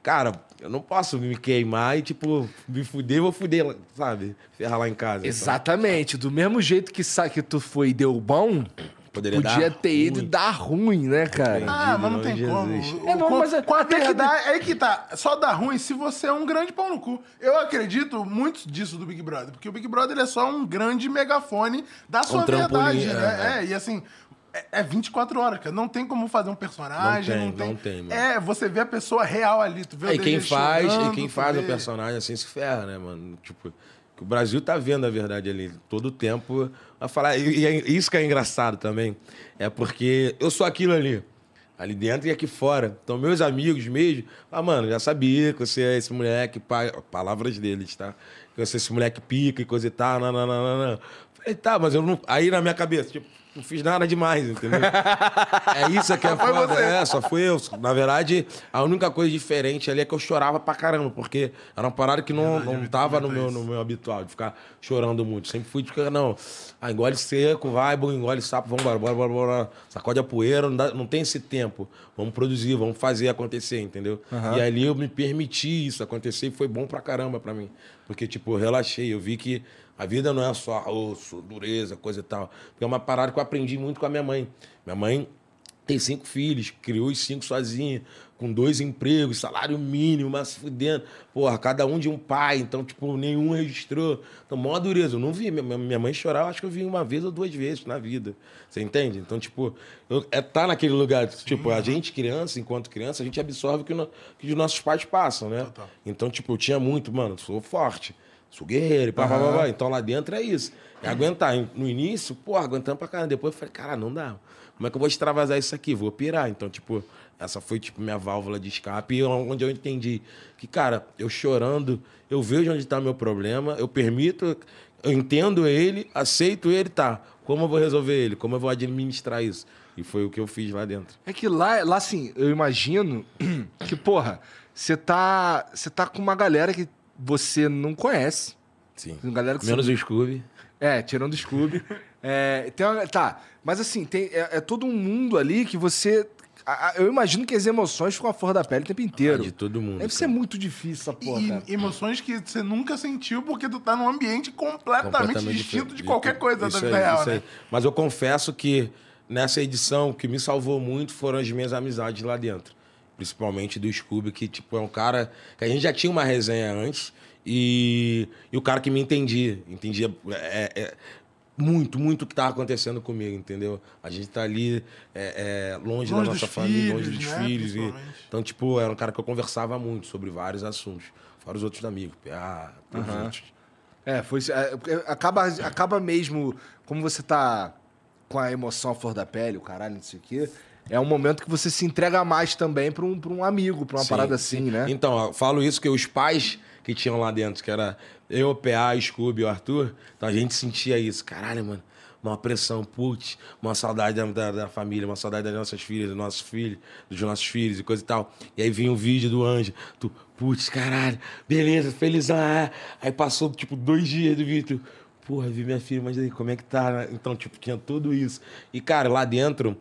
cara, eu não posso me queimar e, tipo, me fuder, vou fuder, sabe? Ferrar lá em casa. então. Exatamente. Do mesmo jeito que, sa- que tu foi e deu bom, Poderia podia dar ter ido e ruim. dar ruim, né, cara? Ah, mas não tem como. Jesus. O- É, não, com, mas é- com a até que- verdade, é que tá. Só dá ruim se você é um grande pau no cu. Eu acredito muito disso do Big Brother, porque o Big Brother ele é só um grande megafone da sua trampolim, verdade, é, né? é. É, e assim. É é 24 horas, cara. Não tem como fazer um personagem. Não Não tem, tem, não tem. É, você vê a pessoa real ali. Tu vê o É, e quem faz, e quem faz o personagem assim se ferra, né, mano? Tipo, que o Brasil tá vendo a verdade ali todo o tempo a falar. E, é isso que é engraçado também. É porque eu sou aquilo ali. Ali dentro e aqui fora. Então, meus amigos mesmo, ah, mano, já sabia que você é esse moleque, pai, palavras deles, tá? Que você é esse moleque pica e coisa e tal, não, não, não, não, não. Falei, tá, mas eu não. Aí na minha cabeça, tipo, não fiz nada demais, entendeu? É isso que é foi foda. você. É, só fui eu. Na verdade, a única coisa diferente ali é que eu chorava pra caramba, porque era uma parada que não, não tava no meu, no meu habitual, de ficar chorando muito. Sempre fui de ficar, não, ah, engole seco, vai, bom, engole sapo, vamos embora, bora, bora, bora. Sacode a poeira, não, dá- não tem esse tempo. Vamos produzir, vamos fazer acontecer, entendeu? E ali eu me permiti isso acontecer e foi bom pra caramba pra mim. Porque, tipo, eu relaxei, eu vi que a vida não é só osso, dureza, coisa e tal. Porque é uma parada que eu aprendi muito com a minha mãe. Minha mãe tem cinco filhos, criou os cinco sozinha, com dois empregos, salário mínimo, mas fudendo. Porra, cada um de um pai, então, tipo, nenhum registrou. Então, mó dureza. Eu não vi. Minha, mãe chorar, eu acho que eu vi uma vez ou duas vezes na vida. Você entende? Então, tipo, eu, é tá naquele lugar. tipo, a gente, criança, enquanto criança, a gente absorve o que, no- que os nossos pais passam, né? Total. Então, tipo, eu tinha muito, mano, sou forte, sou guerreiro, e pá, pá, pá, pá. Então lá dentro é isso. É aguentar. No início, pô, aguentando pra caramba. Depois eu falei, cara, não dá. Como é que eu vou extravasar isso aqui? Vou pirar. Então, tipo, essa foi, tipo, minha válvula de escape, e onde eu entendi que, cara, eu chorando, eu vejo onde tá meu problema, eu permito, eu entendo ele, aceito ele, tá. Como eu vou resolver ele? Como eu vou administrar isso? E foi o que eu fiz lá dentro. É que lá, lá assim, eu imagino que, porra, você tá, você tá com uma galera que você não conhece. Sim. Galera que Menos você... o Scooby. É, tirando o Scooby. é, tem uma- tá, mas assim, tem, é, é todo um mundo ali que você... a- a- eu imagino que as emoções ficam a flor da pele o tempo inteiro. Ah, de todo mundo, Deve ser cara. muito difícil essa porra, E cara. emoções que você nunca sentiu porque tu tá num ambiente completamente, distinto diferente. de qualquer coisa Isso da aí, vida real, isso né? aí. Mas eu confesso que nessa edição, o que me salvou muito foram as minhas amizades lá dentro. Principalmente do Scooby, que tipo, é um cara que a gente já tinha uma resenha antes e, e o cara que me entendia. Entendia é, é, muito, muito o que estava acontecendo comigo, entendeu? A gente tá ali é, é, longe, Longe da nossa família, longe filhos, dos né? filhos. E, então, tipo, era um cara que eu conversava muito sobre vários assuntos. Fora os outros amigos. Tem outros. É, foi. é, acaba, acaba mesmo. Como você tá com a emoção à flor da pele, o caralho, não sei o quê. É um momento que você se entrega mais também pra um, pra um amigo, pra uma Sim, parada sim. assim, né? Então, eu falo isso que os pais que tinham lá dentro, que era eu, o PA, o Scooby e o Arthur, então a gente sentia isso. Caralho, mano, uma pressão, putz, uma saudade da, da- da família, uma saudade das nossas filhas, dos nossos filhos, dos nossos filhos e coisa e tal. E aí vinha um vídeo do Anjo, tu, putz, caralho, beleza, felizão. ah. Aí passou, tipo, dois dias do vídeo, tu, porra, vi minha filha, mas aí, como é que tá? né? Então, tipo, tinha tudo isso. E, cara, lá dentro,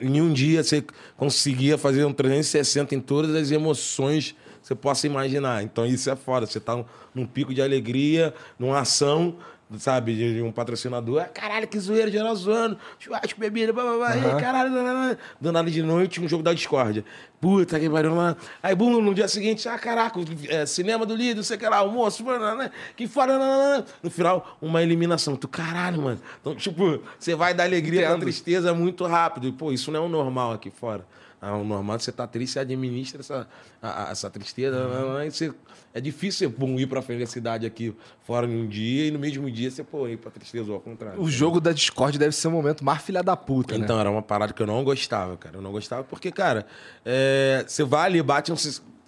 em um dia você conseguia fazer um 360 em todas as emoções que você possa imaginar. Então isso é foda. Você tá num pico de alegria, numa ação, sabe, de um patrocinador. Ah, caralho, que zoeira, geral zoando. Churrasco, bebida, blá, blá, blá. E aí, caralho, blá, blá, do nada de noite, um jogo da discórdia. Puta que pariu lá. Aí, bum, no dia seguinte, ah, caraca, é, cinema do líder, sei que lá, almoço, né? que fora, né, no final, uma eliminação. Tu, caralho, mano. Então, tipo, você vai da alegria pra Entendo. tristeza muito rápido. E, pô, isso não é o normal aqui fora. Ah, O normal é você tá triste, você administra essa, a- a- essa tristeza. Uhum. aí você- é difícil você pô, ir pra felicidade aqui fora em um dia e no mesmo dia você pô, ir pra tristeza, ou ao contrário. O jogo da Discord deve ser o momento mais filha da puta, né? Então, era uma parada que eu não gostava, cara. Eu não gostava porque, cara, é, você vai ali, bate um.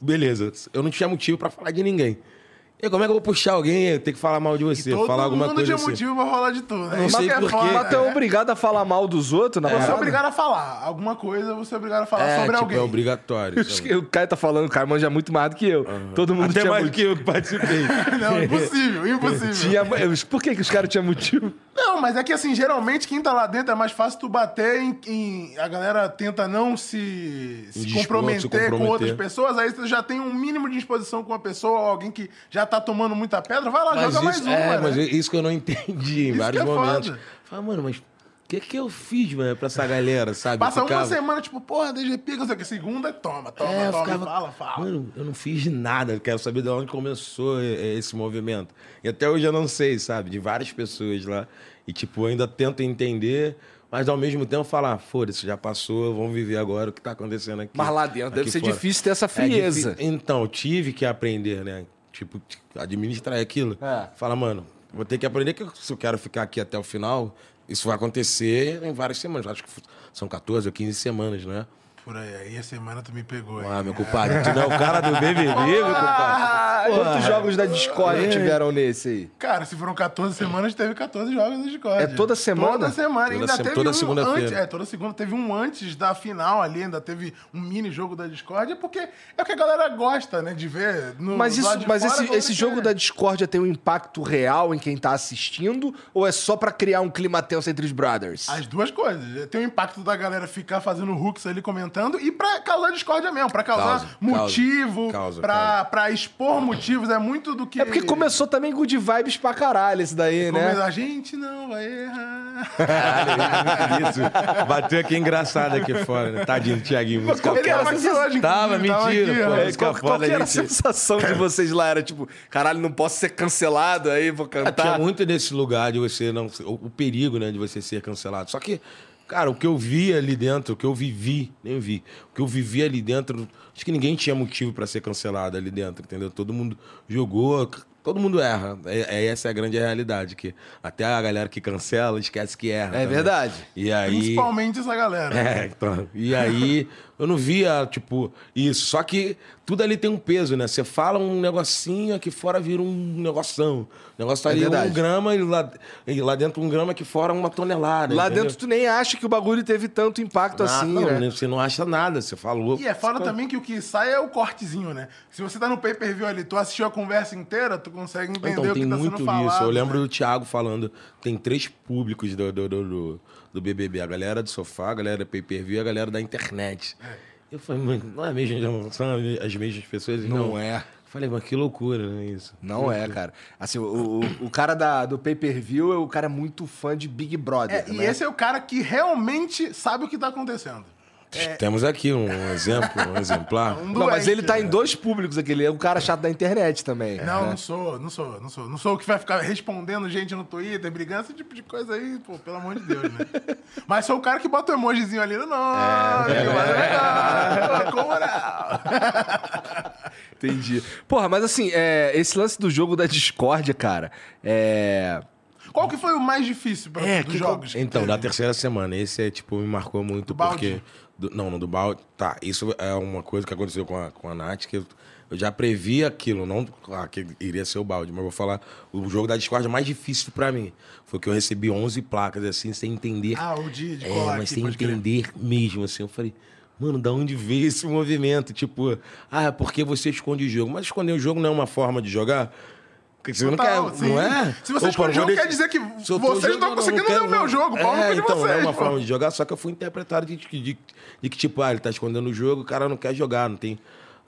Beleza, eu não tinha motivo pra falar de ninguém. E como é que eu vou puxar alguém? Eu tenho que falar mal de você, Todo falar alguma mundo coisa tinha assim. motivo pra falar de tudo. né? Não sei é por quê. Mas tu é obrigado a falar mal dos outros, na Você é obrigado a falar. Alguma coisa você é obrigado a falar É, sobre tipo, alguém. é obrigatório. sabe? O Caio tá falando, o Caio manja muito mais do que eu. Todo mundo Até tinha mais motivo. que eu que participei. Não, impossível, impossível. Tinha... Por que, que os caras tinham motivo? Não, mas é que assim, geralmente quem tá lá dentro é mais fácil tu bater em. em- a galera tenta não se, se, comprometer se com comprometer. outras pessoas, aí tu já tem um mínimo de exposição com uma pessoa, ou alguém que já tá tomando muita pedra, vai lá, Mas joga mais isso, uma. é, né? mas isso que eu não entendi em Isso vários que é momentos. foda. Fala, mano, mas o que que eu fiz, mano, pra essa galera, sabe? Passa Ficava- uma semana, tipo, porra, DGP, não sei o que. Segunda, toma, toma, É, toma, ficava, fala, fala. Mano, eu não fiz nada. Quero saber de onde começou esse movimento. E até hoje eu não sei, sabe? De várias pessoas lá. E, tipo, eu ainda tento entender, mas ao mesmo tempo falar, foda-se, já passou, vamos viver agora o que tá acontecendo aqui. Mas lá dentro deve ser fora. difícil ter essa É frieza. difí- Então, eu tive que aprender, né? Tipo, administrar aquilo. É. Fala, mano, vou ter que aprender que se eu quero ficar aqui até o final, isso vai acontecer em várias semanas. Acho que são 14 ou 15 semanas, né? Por aí, aí a semana tu me pegou. Ah, aí. meu compadre, tu não é o cara do BBB, meu compadre. Ah, quantos jogos da Discord É. tiveram nesse aí? Cara, se foram 14 semanas, teve 14 jogos no Discord. É toda semana? Toda semana. Toda ainda se- teve toda um segunda-feira. antes. É, toda segunda. Teve um antes da final ali, ainda teve um mini jogo da Discord, porque é o que a galera gosta, né? De ver no Mas, isso, mas fora, esse, esse jogo quer. da Discordia tem um impacto real em quem tá assistindo? Ou é só pra criar um clima tenso entre os brothers? As duas coisas. Tem o impacto da galera ficar fazendo hooks ali comentando e pra causar discórdia mesmo, pra causar Causa, motivo, pra expor motivos. É muito do que. É porque começou também good vibes pra caralho esse daí, Come- né? A gente não vai errar. Isso. Bateu aqui engraçado aqui fora, né? Tadinho do Thiaguinho. Qual que era a hoje, Tava, mentira, aqui, pô. É, Qual, qual foda, era a gente. sensação de vocês lá? Era tipo, caralho, não posso ser cancelado aí, vou Ah, Tinha cantar. muito desse lugar de você não. O, o perigo, né, de você ser cancelado. Só que, cara, o que eu vi ali dentro, o que eu vivi, nem vi, o que eu vivi ali dentro, acho que ninguém tinha motivo pra ser cancelado ali dentro, entendeu? Todo mundo jogou. Todo mundo erra. É, é- essa é a grande realidade. Que até a galera que cancela esquece que erra. É também. verdade. E aí. Principalmente essa galera. É, então. E aí, eu não via, tipo, isso. Só que tudo ali tem um peso, né? Você fala um negocinho, aqui fora vira um negoção. O negócio tá É ali verdade. um grama e lá, e lá dentro um grama, aqui fora uma tonelada. Lá entendeu? dentro tu nem acha que o bagulho teve tanto impacto Ah, assim, não, né? Você não acha nada, você falou. E é foda também que o que sai é o cortezinho, né? Se você tá no pay-per-view ali, tu assistiu a conversa inteira, tu consegue entender Então, o que tem tá muito sendo falado. isso. Eu lembro né? do Thiago falando, tem três públicos do, do, do, do, do BBB. A galera do sofá, a galera pay-per-view e a galera da internet. Eu falei, mano, não é mesmo, não são as mesmas pessoas? Não é. Falei, mas que loucura, né, isso? Não é, cara. Assim, o, o, o cara da, do pay-per-view, o cara é muito fã de Big Brother, É, e né? esse é o cara que realmente sabe o que tá acontecendo. Temos aqui um exemplo, um exemplar. Um Não, mas ele tá em dois públicos aqui. Ele é um cara chato da internet também. Não, né? não sou, não sou, não sou. Não sou o que vai ficar respondendo gente no Twitter, brigando, esse tipo de coisa aí, pô, pelo amor de Deus, né? Mas sou o cara que bota o emojizinho ali no nome, É, vai legal, com moral. Entendi. Porra, mas assim, é, esse lance do jogo da discórdia, cara, é... Qual que foi o mais difícil pra, É, dos que- jogos? que Então, teve? da terceira semana, esse é, tipo, me marcou muito porque. Do- não, no do balde. Tá, isso é uma coisa que aconteceu com a, com a Nath, que eu, eu já previ aquilo, não ah, que iria ser o balde, mas vou falar. O jogo da Discord mais difícil pra mim foi que eu recebi 11 placas, assim, sem entender. Ah, o de, de É, colar mas aqui, sem pode crer. entender mesmo, assim. Eu falei, mano, da onde veio esse movimento? Tipo, ah, é porque você esconde o jogo. Mas esconder o jogo não é uma forma de jogar? Porque você Total, não quer, sim. não é? Se você Opa, esconde o jogo, deixar- quer dizer que vocês não jogando, conseguindo ver o meu jogo, É, cu de então, não é vocês, uma pô. forma de jogar, só que eu fui interpretado de, de, de, de que, tipo, ah, ele tá escondendo o jogo, o cara não quer jogar, não tem...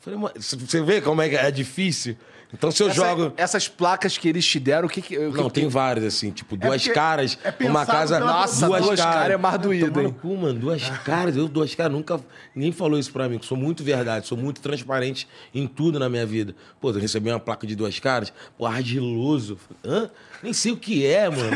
Falei, você vê como é que é difícil? Então, se eu Essa- jogo... Essas placas que eles te deram, o que que... o que Não, que- tem várias, assim, tipo, duas porque caras, é uma casa, Nossa, duas caras é mais doído, hein? cu, mano, duas caras, eu duas caras, nunca, ninguém falou isso pra mim, que sou muito verdade, sou muito transparente em tudo na minha vida. Pô, eu recebi uma placa de duas caras, pô, ardiloso, hã? Nem sei o que é, mano.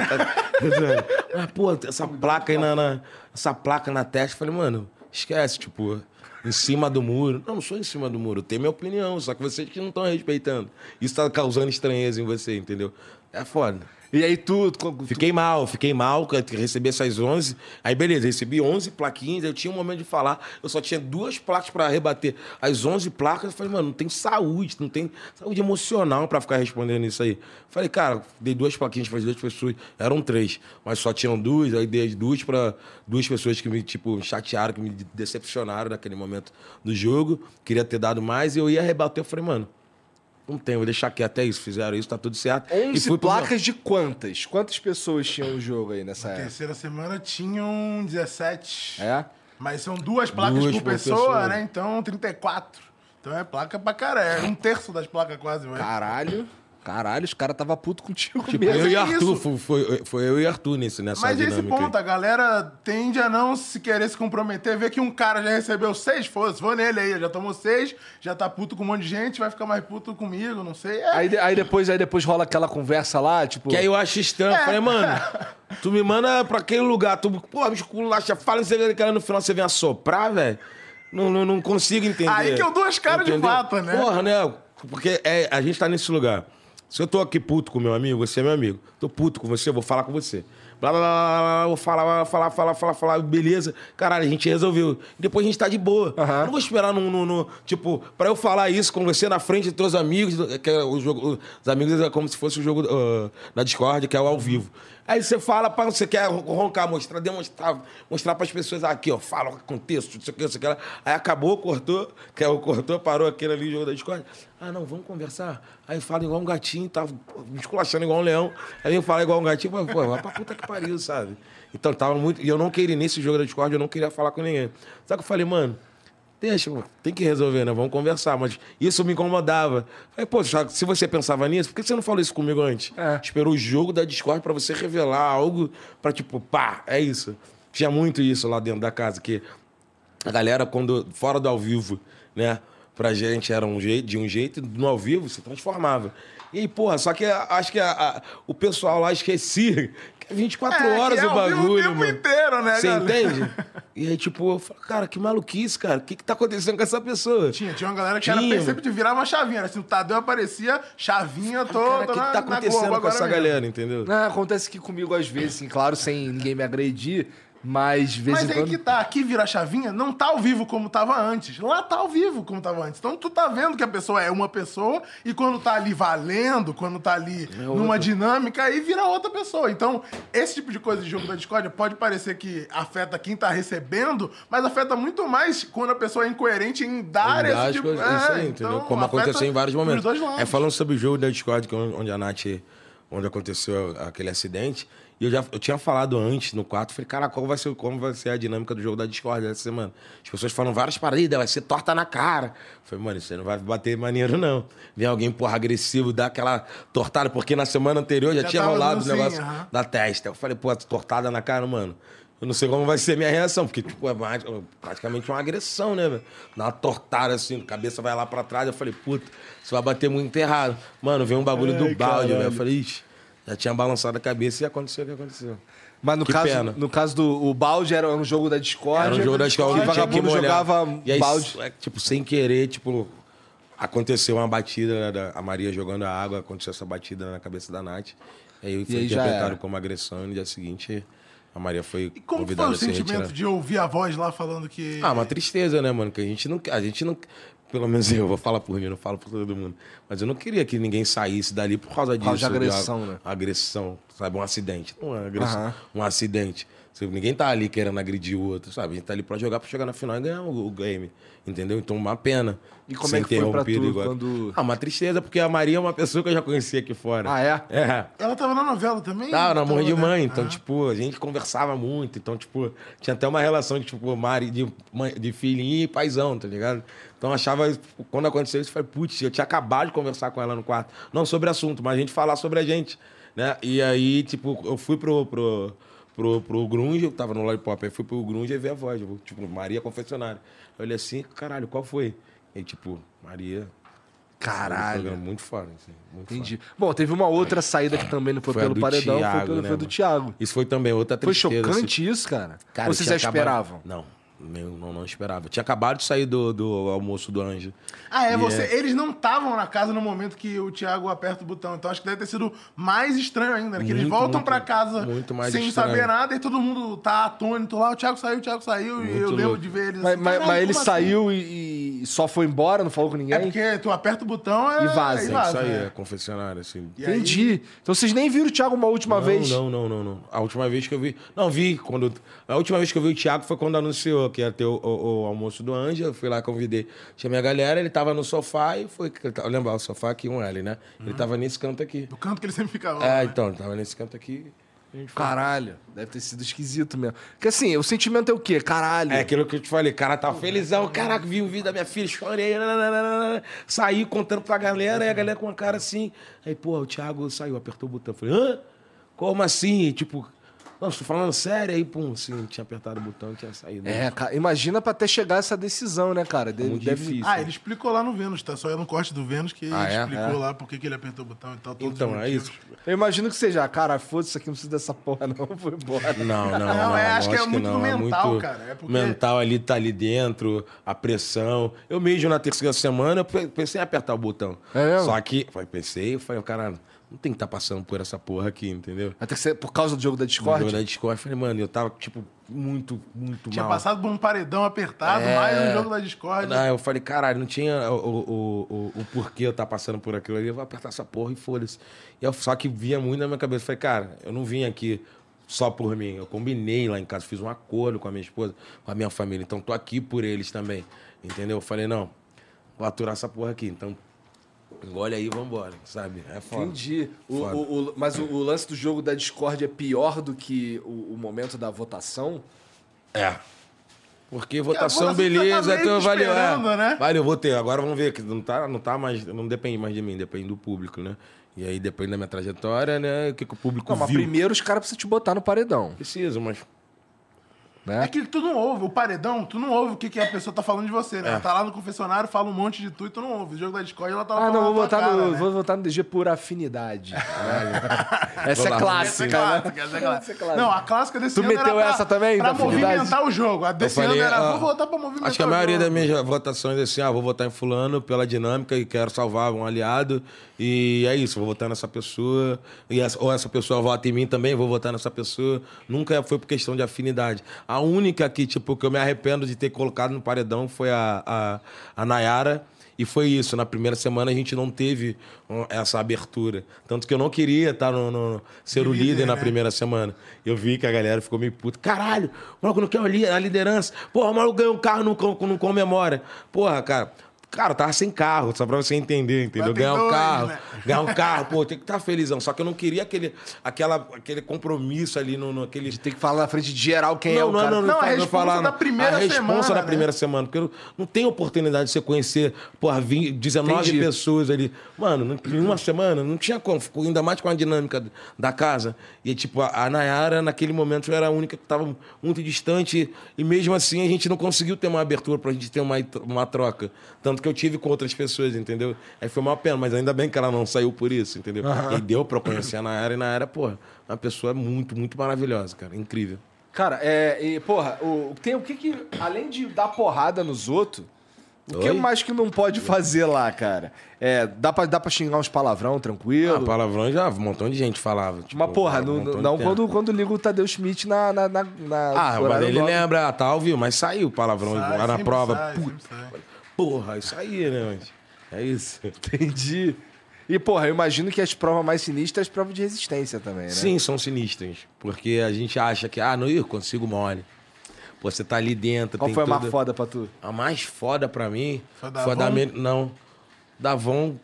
Mas, pô, essa placa aí na, na- essa placa na testa, eu falei, mano, esquece, tipo... Em cima do muro. Não, não sou em cima do muro. Tenho minha opinião, só que vocês que não estão respeitando. Isso tá causando estranheza em você, entendeu? É foda. E aí tu. tu- Fiquei mal, fiquei mal, recebi essas 11. Aí, beleza, recebi 11 plaquinhas. Eu tinha um momento de falar, eu só tinha duas placas pra rebater. As 11 placas, eu falei, mano, não tem saúde, não tem saúde emocional pra ficar respondendo isso aí. Falei, cara, dei duas plaquinhas para duas pessoas, eram três, mas só tinham duas. Aí dei duas pra duas pessoas que me, tipo, chatearam, que me decepcionaram naquele momento do jogo. Queria ter dado mais e eu ia rebater. Eu falei, mano. Não tem, vou deixar aqui até isso. Fizeram isso, tá tudo certo. 11 fui pro meu- placas de quantas? Quantas pessoas tinham no jogo aí nessa época? Terceira semana tinham 17. É? Mas são duas placas Duas por por pessoa, pessoa. né? Então 34. Então é placa pra cara. É um terço das placas quase, mas. Caralho. Caralho, os caras tava puto contigo Tipo, mesmo. eu e é Arthur, foi, foi, foi eu e Arthur nesse, nessa Mas esse dinâmica. aí. ponto, a galera tende a não se querer se comprometer, ver que um cara já recebeu seis, fosse, vou nele aí, já tomou seis, já tá puto com um monte de gente, vai ficar mais puto comigo, não sei. É, Aí, aí depois, aí depois rola aquela conversa lá, tipo. Que aí eu acho estranho. Eu Falei, mano, tu me manda pra aquele lugar, tu, pô, bicho, culacha, fala isso aí, que no final você vem assoprar, velho. Não, não, não consigo entender. Aí que eu dou as caras de fato, né? Porra, né? Porque é, a gente tá nesse lugar. Se eu tô aqui puto com meu amigo, você é meu amigo. Tô puto com você, eu vou falar com você. Blá, blá, blá, blá, blá, vou falar, falar, falar, falar, falar, beleza. Caralho, a gente resolveu. Depois a gente tá de boa. Aham. Eu não vou esperar no, no, no- Tipo, pra eu falar isso com você na frente dos teus amigos, que é o jogo, os amigos é como se fosse o jogo uh, na Discord, que é o ao vivo. Aí você fala, pá, você quer roncar, mostrar, demonstrar, mostrar pras pessoas aqui, ó, fala o contexto, isso aqui, isso aqui. Aí acabou, cortou, que é o cortou, parou aquele ali, jogo da Discord. Ah, não, vamos conversar. Aí fala igual um gatinho, tá me esculachando igual um leão. Aí vem falar igual um gatinho, pô, pô, vai pra puta que pariu, sabe? Então tava muito. E eu não queria, nesse jogo da Discord, eu não queria falar com ninguém. Só que eu falei, mano, Deixa, tem que resolver, né? Vamos conversar. Mas isso me incomodava. Falei, pô, Thiago, se você pensava nisso, por que você não falou isso comigo antes? É. Esperou o jogo da Discord pra você revelar algo pra, tipo, pá, é isso. Tinha muito isso lá dentro da casa, que a galera, quando fora do ao vivo, né? Pra gente era um jeito, de um jeito, e no ao vivo se transformava. E porra, só que acho que a- a- o pessoal lá esquecia que é 24 É, que horas é o vivo o bagulho, tempo mano. inteiro, né, Você galera? entende? E aí, tipo, eu falo, cara, que maluquice, cara. O que que tá acontecendo com essa pessoa? Tinha, tinha uma galera que Tinha, era percebido de virar uma chavinha. Era assim, o Tadeu aparecia, chavinha toda o que, que na, tá na acontecendo Globo com agora essa mesmo. galera, entendeu? Ah, acontece que comigo às vezes, assim, claro, sem ninguém me agredir, mas de vez Mas em aí quando. que tá, aqui vira chavinha, não tá ao vivo como tava antes. Lá tá ao vivo como tava antes. Então tu tá vendo que a pessoa é uma pessoa e quando tá ali valendo, quando tá ali É numa dinâmica, aí vira outra pessoa. Então, esse tipo de coisa de jogo da Discord pode parecer que afeta quem tá recebendo, mas afeta muito mais quando a pessoa é incoerente em dar Em dar esse tipo coisas, é, isso aí, então, entendeu? Como aconteceu em vários momentos. É falando sobre o jogo da Discord, é onde a Nath, onde aconteceu aquele acidente, e eu já eu tinha falado antes no quarto, falei, cara, qual vai ser, como vai ser a dinâmica do jogo da Discord essa semana? As pessoas falam várias paradas, vai ser torta na cara. Eu falei, mano, isso aí não vai bater maneiro, não. Vem alguém, porra, agressivo, dá aquela tortada, porque na semana anterior já, Já tinha rolado o negócio aham. da testa. Eu falei, pô, tortada na cara, mano. Eu não sei como vai ser a minha reação, porque, tipo, é mais- praticamente uma agressão, né, velho? Dá uma tortada assim, cabeça vai lá pra trás. Eu falei, puta, isso vai bater muito errado. Mano, veio um bagulho do balde, velho. Eu falei, ixi, já tinha balançado a cabeça e aconteceu o que aconteceu. Mas no Que caso, pena. no caso do o balde era um jogo da Discord. Era um jogo da escola que que tinha que vagabundo molhar. jogava e aí, balde. é, tipo, sem querer, tipo, aconteceu uma batida, né, da, a Maria jogando a água, aconteceu essa batida na cabeça da Nath. Aí foi aí interpretado como agressão e no dia seguinte a Maria foi E como foi convidada o a se sentimento retirar. de ouvir a voz lá falando que. Ah, uma tristeza, né, mano? Que a gente não. A gente não. Pelo menos eu vou falar por mim, não falo por todo mundo. Mas eu não queria que ninguém saísse dali por causa disso. causa de agressão, uma- né? Agressão, sabe? Um acidente. Não é agressão. Um acidente. Ninguém tá ali querendo agredir o outro, sabe? A gente tá ali pra jogar, pra chegar na final e ganhar o, o game. Entendeu? Então, uma pena. E como é que foi pra tu quando- Ah, uma tristeza, porque a Maria é uma pessoa que eu já conhecia aqui fora. Ah, é? É. Ela tava na novela também? Tava na Morra de né? Mãe, então, Ah. tipo, a gente conversava muito. Então, tipo, tinha até uma relação de, tipo, Mari, de, mãe- de filhinho e paizão, tá ligado? Então, eu achava, tipo, quando aconteceu isso, eu falei, putz, eu tinha acabado de conversar com ela no quarto. Não sobre assunto, mas a gente falar sobre a gente, né? E aí, tipo, eu fui pro, pro, pro, pro Grunge, eu tava no Lollipop, aí fui pro Grunge e vi a voz, tipo, Maria Confessionária. Eu olhei assim, caralho, qual foi? E, tipo, Maria... Caralho. um programa Muito foda, assim, muito foda. Entendi. Bom, teve uma outra saída que também não foi, Foi pelo paredão, foi, Thiago, pelo, né, foi do? Thiago. Isso foi também outra Foi tristeza. assim. chocante isso, cara? Cara, Ou vocês já esperavam? Não. Eu não, não esperava. Tinha acabado de sair do, do almoço do Anjo. Ah, é, E você. Eles não estavam na casa no momento que o Thiago aperta o botão. Então acho que deve ter sido mais estranho ainda, né? Que eles Muito, voltam muito, pra casa muito mais sem estranho. saber nada e todo mundo tá atônito lá. O Thiago saiu, o Thiago saiu. e eu Muito lembro louco. de ver eles Mas, assim, mas- "Caralho, mas ele como saiu e, e só foi embora, não falou com assim?" ninguém? É porque tu aperta o botão é, E vaza. E Isso vaza aí, é. é confessionário, assim. E aí- Entendi. Então vocês nem viram o Thiago uma última não, vez? Não, não, não, não. A última vez que eu vi. Não, vi. Quando, a última vez que eu vi o Thiago foi quando anunciou que ia ter o, o- o almoço do Anjo. Eu fui lá, convidei. Chamei a galera, ele tava no sofá e foi. Lembra, o sofá aqui, um L, né? Ele tava nesse canto aqui. Do canto que ele sempre ficava. É, né? então, ele tava nesse canto aqui. Caralho, deve ter sido esquisito mesmo. Porque assim, o sentimento é o quê? Caralho. É aquilo que eu te falei, cara tá felizão, caraca, vi o vídeo da minha filha, chorei, nananana. saí contando pra galera, e a galera com a cara assim. Aí, pô, o Thiago saiu, apertou o botão. Falei, hã? Como assim? E, Tipo, não, tô falando sério, aí, pum, assim, tinha apertado o botão e tinha saído. É, cara, imagina pra até chegar essa decisão, né, cara? Muito deve- difícil. Ah, ele explicou lá no Vênus, tá? Só é no corte do Vênus que Ah, ele é? explicou lá por que ele apertou o botão e tal. todos Então, os é isso. Eu imagino que seja, cara, foda-se, isso aqui não precisa dessa porra, não. Vou embora. Não, não, não. Não, é, acho que é muito do não, mental, muito cara, é porque- mental ali tá ali dentro, a pressão. Eu mesmo na terceira semana eu pe- pensei em apertar o botão. É mesmo? Só que, pensei, eu falei, cara, não tem que estar passando por essa porra aqui, entendeu? Até que você- por causa do jogo da No Discord? jogo da Discord, eu falei, mano, eu tava, tipo, muito, muito Tinha mal. passado por um paredão apertado, É. mais um jogo da Discord. Não, eu falei, caralho, não tinha o, o, o, o porquê eu estar passando por aquilo ali. Eu vou apertar essa porra e foda-se. E só que via muito na minha cabeça. Eu falei, cara, eu não vim aqui só por mim. Eu combinei lá em casa, fiz um acordo com a minha esposa, com a minha família. Então tô aqui por eles também. Entendeu? Eu falei, não, vou aturar essa porra aqui. Então, engole aí e vambora, sabe? É foda. Entendi. O- Foda. o- o- mas o, o lance do jogo da Discord é pior do que o, o momento da votação? É. Porque votação votação, você beleza, tá então que valeu. é. né? Valeu, vou ter. Agora vamos ver, que não tá, não tá mais. Não depende mais de mim, depende do público, né? E aí depende da minha trajetória, né? O que, que o público Não, mas viu. primeiro os caras precisam te botar no paredão, Preciso, mas. Né? É que tu não ouve, o paredão, tu não ouve o que, que a pessoa tá falando de você, né? Ela tá lá no confessionário, fala um monte de tu e tu não ouve. O jogo da Discord, ela tá lá Ah, não, vou votar, cara, no, né? vou votar no DG por afinidade. é lá, Essa é clássica, né? clássica, essa é clássica. Essa é clássica. Não, a clássica desse Tu ano meteu era pra, essa também, pra da afinidade? movimentar o jogo. A desse ano era, ah, vou votar pra movimentar Acho que a maioria das minhas votações é assim: ah, vou votar em Fulano pela dinâmica e quero salvar um aliado. E é isso, vou votar nessa pessoa. E essa- ou essa pessoa vota em mim também, vou votar nessa pessoa. Nunca foi por questão de afinidade. A única que, tipo, que eu me arrependo de ter colocado no paredão foi a, a, a Nayara. E foi isso, na primeira semana a gente não teve essa abertura. Tanto que eu não queria estar no, no- ser o líder, líder, na né? primeira semana. Eu vi que a galera ficou meio puta. Caralho, o maluco não quer a li- a liderança. Porra, o maluco ganhou um carro, não, não comemora. Porra, cara. Cara, eu tava sem carro, só pra você entender, entendeu? Ter Ganhar um carro, né? ganhar um carro, pô, tem que estar felizão. Só que eu não queria aquele, aquela, aquele compromisso ali no, no aquele. Tem que falar na frente de geral quem é Não, o não, cara. não, não, Não, a fala- responsa da primeira a responsa semana, da né? primeira semana, porque eu não tem oportunidade de você conhecer, 20, 19 Entendi. pessoas ali. Mano, não- em uma semana não tinha como, ficou ainda mais com a dinâmica da casa. E tipo, a, a Nayara, naquele momento, era a única que estava muito distante, e mesmo assim a gente não conseguiu ter uma abertura pra gente ter uma, uma troca. Tanto que eu tive com outras pessoas, entendeu? Aí foi uma pena, mas ainda bem que ela não saiu por isso, entendeu? E deu pra conhecer a Nayara, e a Nayara, porra, uma pessoa muito, muito maravilhosa, cara, incrível. Cara, é. E, porra, o, tem o que que. Além de dar porrada nos outros, o que Oi? mais que não pode fazer lá, cara? É, dá pra, dá pra xingar uns palavrão Ah, tranquilo? palavrão já um montão de gente falava. tipo, Mas, porra, um não, não quando, quando liga o Tadeu Schmidt na. na, na, na Ah, mas ele nobre. lembra, tá ao vivo, mas saiu o palavrão Sai, lá na prova. sai, Puta, sai. Porra, isso aí, né, mas É isso. Entendi. E, porra, eu imagino que as provas mais sinistras são as provas de resistência também, né? Sim, são sinistras. Porque a gente acha que, ah, não, eu consigo mole. Pô, você tá ali dentro. Qual tem foi a mais foda pra tu? A mais foda pra mim Foi da foi a da. Me... Não. Da Von,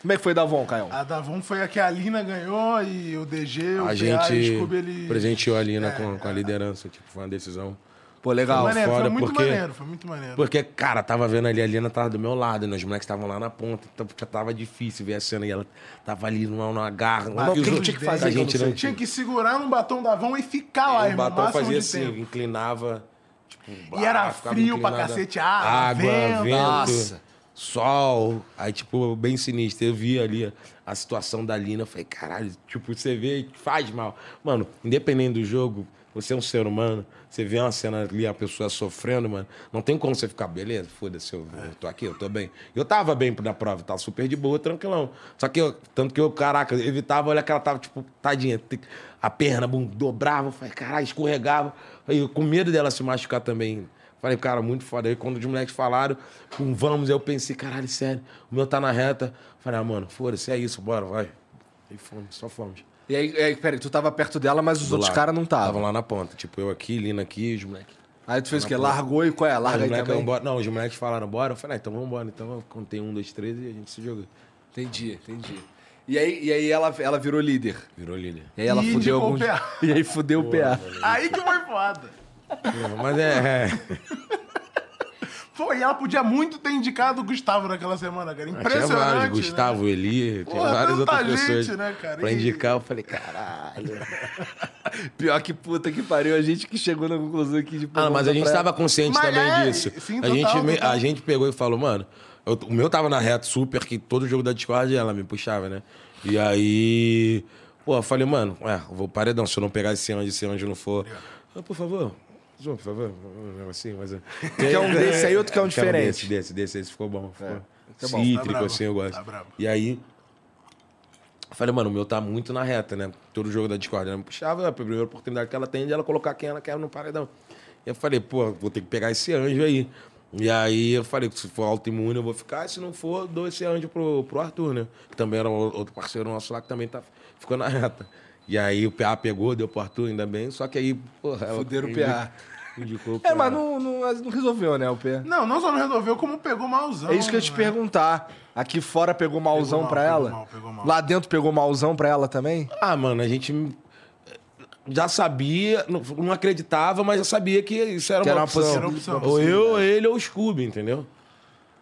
Como é que foi da Von, Caio? A Davon foi a que a Lina ganhou e o DG, o a PA e o gente Scooby, ele... presenteou a Lina É, com, com a liderança. Tipo, foi uma decisão. Pô, legal. Foi maneiro, foi foda, muito porque- maneiro, foi muito maneiro. Porque, cara, tava vendo ali, a Lina tava do meu lado, né? Os moleques estavam lá na ponta, então já tava difícil ver a cena e ela tava ali numa, numa garra. Mas que o tinha que fazer A gente não? Tinha que segurar no batom da Avon e ficar lá, o irmão, batom máximo fazia assim, tempo. inclinava. Tipo, E era ah, frio pra cacete, água, água, vento. vento, Nossa. sol. Aí, tipo, bem sinistro. Eu vi ali a situação da Lina. Eu falei, caralho, tipo, você vê faz mal. Mano, independente do jogo, Você é um ser humano, você vê uma cena ali, a pessoa sofrendo, mano. Não tem como você ficar, beleza, foda-se, eu, eu tô aqui, eu tô bem. Eu tava bem na prova, tava super de boa, tranquilão. Só que eu, tanto que eu, caraca, eu evitava, olha que ela tava, tipo, tadinha, a perna, bum, dobrava, eu falei, caralho, escorregava. Aí eu com medo dela se machucar também. Falei, cara, muito foda. Aí quando os moleques falaram, um vamos, aí eu pensei, caralho, sério, o meu tá na reta. Falei, ah, mano, foda-se, é isso, bora, vai. Aí fomos, só fomos. E aí, aí, peraí, tu tava perto dela, mas os Do outros lado. caras não estavam. Estavam lá na ponta. Tipo, eu aqui, Lina aqui, os moleques. Aí tu fez o quê? Largou e qual é? Larga aí também. bora. Não, os moleques falaram, bora. Eu falei, ah, então vamos embora. Então eu contei um, dois, três e a gente se jogou. Entendi, entendi. E aí, e aí ela, ela virou líder. Virou líder. E aí ela E fudeu alguns... o PA. E aí fudeu o PA. Aí que foi foda. Mas é. é. Pô, e ela podia muito ter indicado o Gustavo naquela semana, cara. Tinha Impressionante. vários, né? Gustavo, Eli, tinha Porra, várias outras gente, pessoas. né, cara? Pra E- indicar, eu falei, caralho. Pior que puta que pariu, a gente que chegou na conclusão aqui de... pô, Ah, mas a gente pra- tava consciente Mas também é, disso. sim, a, total, gente, total. a gente pegou e falou, mano, eu- o meu tava na reta super, que todo jogo da Discord ela me puxava, né? E aí, pô, eu falei, mano, é, eu vou paredão, se eu não pegar esse anjo, esse anjo não for. Ah, por favor, João, por favor, um assim, mas. Quer um desse aí, outro quer um Quero diferente. Desse, desse, desse, esse ficou bom. Ficou tá bom. cítrico, Tá assim, eu gosto. tá. E aí, eu falei, mano, o meu tá muito na reta, né? Todo jogo da Discord. Ela me puxava, a primeira oportunidade que ela tem de ela colocar quem ela quer no paredão. E eu falei, pô, vou ter que pegar esse anjo aí. E aí eu falei, se for autoimune eu vou ficar, se não for, dou esse anjo pro, pro Arthur, né? Que também era um outro parceiro nosso lá que também tá, ficou na reta. E aí o PA pegou, deu pro Arthur, ainda bem, só que aí, porra, ela Fuderam o PA. Indicou É, mas não, não, não resolveu, né, o PA? Não, não só não resolveu, como pegou malzão. É isso que eu ia te né? perguntar. Aqui fora pegou malzão mal, pra pegou ela? mal, pegou mal. Lá dentro pegou malzão pra ela também? Ah, mano, a gente já sabia, não, não acreditava, mas já sabia que isso era, Que uma, era uma opção. Era opção, Ou eu, ou ele, ou o Scooby, entendeu?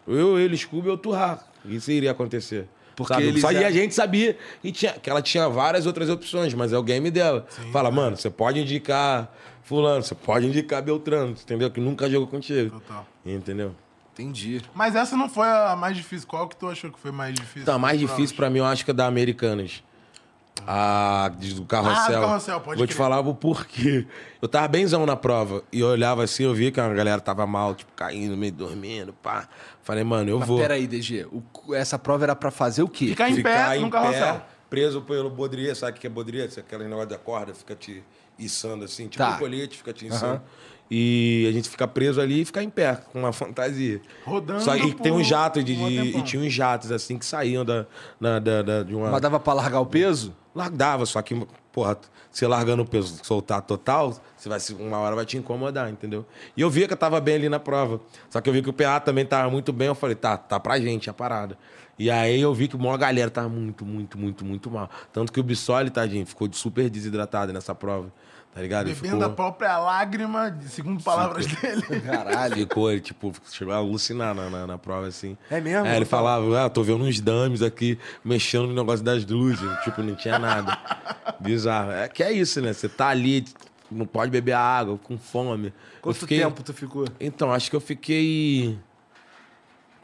Ou eu, ele, Scooby ou Turra. Isso iria acontecer. Porque Sabe? eles Só e a gente sabia e tinha, que ela tinha várias outras opções, mas é o game dela. Fala, mano, você pode indicar fulano, você pode indicar Beltrano, entendeu? Que nunca jogou contigo. Total. Entendeu? Entendi. Mas essa não foi a mais difícil. Qual que tu achou que foi mais difícil? Então, a mais difícil pra mim, eu acho que é da Americanas. A do carrossel. Ah, do carrossel, pode Vou te crer. falar o porquê. Eu tava benzão na prova. E eu olhava assim, eu via que a galera tava mal, tipo, caindo, meio dormindo, pá. Falei, mano, eu Mas vou. peraí, DG. o- essa prova era pra fazer o quê? Ficar em pé no carrossel. preso pelo bodria. Sabe o que é bodria? Aquele negócio da corda, fica te içando assim, tipo Tá. um colete, fica te içando. Aham. E a gente fica preso ali e fica em pé, com uma fantasia. Rodando Só, e por tem um jato de, de- e tinha uns jatos assim que saíam da, na- da, da- de uma. Mas dava pra largar o peso? Largava, só que, porra, você largando o peso, soltar total, você vai, uma hora vai te incomodar, entendeu? E eu via que eu tava bem ali na prova. Só que eu vi que o PA também tava muito bem, eu falei, tá, tá pra gente a parada. E aí eu vi que uma galera tava muito, muito, muito, muito mal. Tanto que o Bissoli, tadinho, ficou super desidratado nessa prova. Tá ligado? Bebendo a própria lágrima, segundo palavras dele. Caralho. Ficou, ele, tipo, chegou a alucinar na, na, na prova, assim. É mesmo? Aí ele falava, ah, tô vendo uns dames aqui, mexendo no negócio das luzes. Tipo, não tinha nada. Bizarro. É que é isso, né? Você tá ali, não pode beber água, com fome. Quanto fiquei- tempo tu ficou? Então, acho que eu fiquei...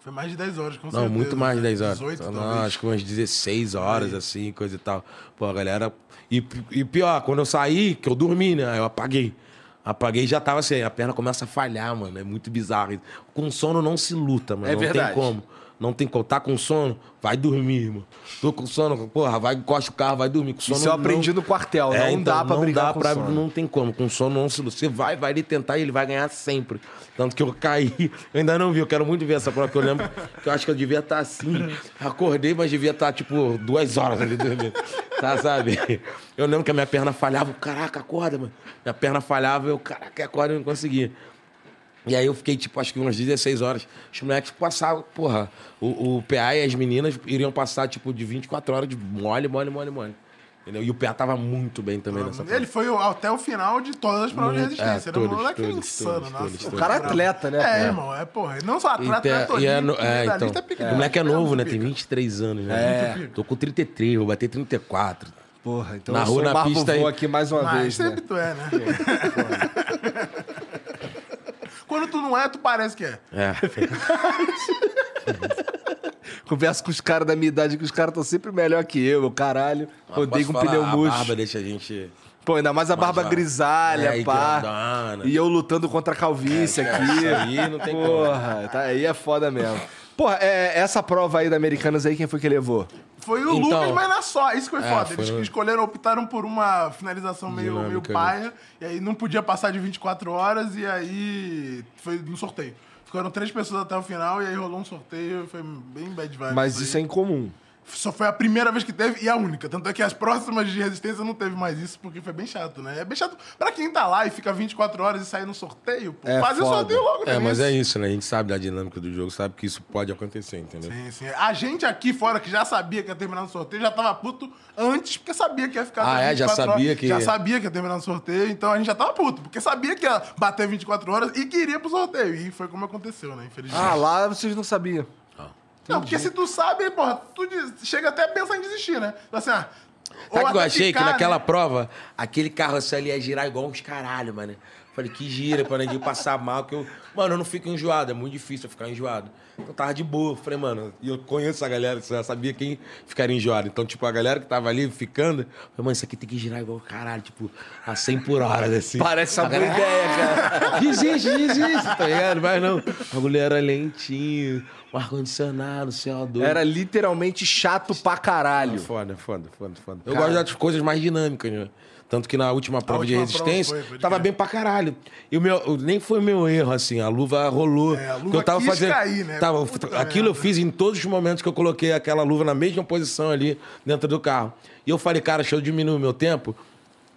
Foi mais de 10 horas, com Não, certeza. muito mais de 10 horas. 18, não, talvez. acho que umas 16 horas, assim, coisa e tal. Pô, a galera. E, e pior, quando eu saí, que eu dormi, né? Eu apaguei. Apaguei e já tava assim, a perna começa a falhar, mano. É muito bizarro. Com sono não se luta, mano. É não verdade. tem como. Não tem como. Tá com sono? Vai dormir, irmão. Tô com sono, porra, vai, encosta o carro, vai dormir. Com sono, Isso eu aprendi não- no quartel. é, não então, dá pra não brigar dá com pra, sono. Não tem como. Com sono não se. Você vai, vai ali tentar e ele vai ganhar sempre. Tanto que eu caí. Eu ainda não vi. Eu quero muito ver essa prova, porque eu lembro que eu acho que eu devia estar assim. Acordei, mas devia estar, tipo, duas horas ali dormindo. Tá, sabe? Eu lembro que a minha perna falhava. Caraca, acorda, mano. Minha perna falhava, eu, caraca, acorda, eu não conseguia. E aí eu fiquei, tipo, acho que umas 16 horas. Os moleques passavam, porra, o, o PA e as meninas iriam passar, tipo, de 24 horas de mole, mole, mole, mole. Entendeu? E o PA tava muito bem também nessa prova. Ele foi o- até o final de todas as provas de Muito- resistência. é, Era um todos, moleque todos, insano, todos, nossa. todos, O todos. cara é atleta, né? É, cara? irmão, é porra. Não só E, atleta, atleta e é, no- olímpico, é, então, pica. o moleque é novo, né? Pica. Tem 23 anos, né? É. Tô com 33, vou bater 34. Porra, então Na eu rua, sou na pista Vô aí. aqui mais uma Mas vez, né? sempre tu é, né? Quando tu não é, tu parece que é. É. Converso com os caras da minha idade, que os caras estão sempre melhor que eu, meu caralho. Rodei Posso com falar, pneu A murcho. barba deixa a gente... Pô, ainda mais a barba ó, grisalha, é, pá. E eu lutando contra a calvície É, aqui. isso aí não tem como. Porra, tá, aí é foda mesmo. Porra, é, essa prova aí da Americanas aí, quem foi que levou? Foi o Então- Lucas, mas na só. Isso que foi É, foda. foi Eles escolheram, optaram por uma finalização meio, meio Dinâmica, paia. E aí não podia passar de 24 horas. E aí foi no sorteio. Ficaram três pessoas até o final. E aí rolou um sorteio. Foi bem bad vibe. Mas isso é incomum. Só foi a primeira vez que teve e a única. Tanto é que as próximas de resistência não teve mais isso, porque foi bem chato, né? É bem chato pra quem tá lá e fica 24 horas e sai no sorteio, pô. É Faz o foda. sorteio logo, né? É, mas é isso, né? A gente sabe da dinâmica do jogo, sabe que isso pode acontecer, entendeu? Sim, sim. A gente aqui fora, que já sabia que ia terminar no sorteio, já tava puto antes, porque sabia que ia ficar Ah, é? Já 24 sabia horas. que- Já sabia que ia terminar no sorteio, então a gente já tava puto, porque sabia que ia bater 24 horas e queria pro sorteio. E foi como aconteceu, né? Infelizmente. Ah, lá vocês não sabiam. Não, porque se tu sabe, porra, tu chega até a pensar em desistir, né? Então, Assim, ah, Sabe o que eu achei? ficar, que naquela né? prova, aquele carro assim ali ia girar igual uns caralho, mano. Falei, que gira pra ninguém passar mal, que eu... Mano, eu não fico enjoado, é muito difícil eu ficar enjoado. Então tava de boa. Falei, mano, e eu conheço a galera, já sabia quem ficaria enjoado. Então, tipo, a galera que tava ali ficando, falei, mano, isso aqui tem que girar igual caralho, tipo, a 100 por hora, assim. Parece uma A boa ideia, cara. Desiste, desiste, tá ligado? Mas não. A mulher era lentinho, um ar-condicionado, CO2. Era literalmente chato pra caralho. Foda, foda, foda, foda. Eu Cara. gosto das coisas mais dinâmicas, né? Tanto que na última prova de última prova resistência, foi, pode tava bem pra caralho. E o meu, o- nem foi meu erro, assim, a luva rolou. É, a luva eu tava quis fazendo. cair, né? Tava, Puta aquilo eu merda. fiz em todos os momentos que eu coloquei aquela luva na mesma posição ali dentro do carro. E eu falei, cara, deixa eu diminuir o meu tempo.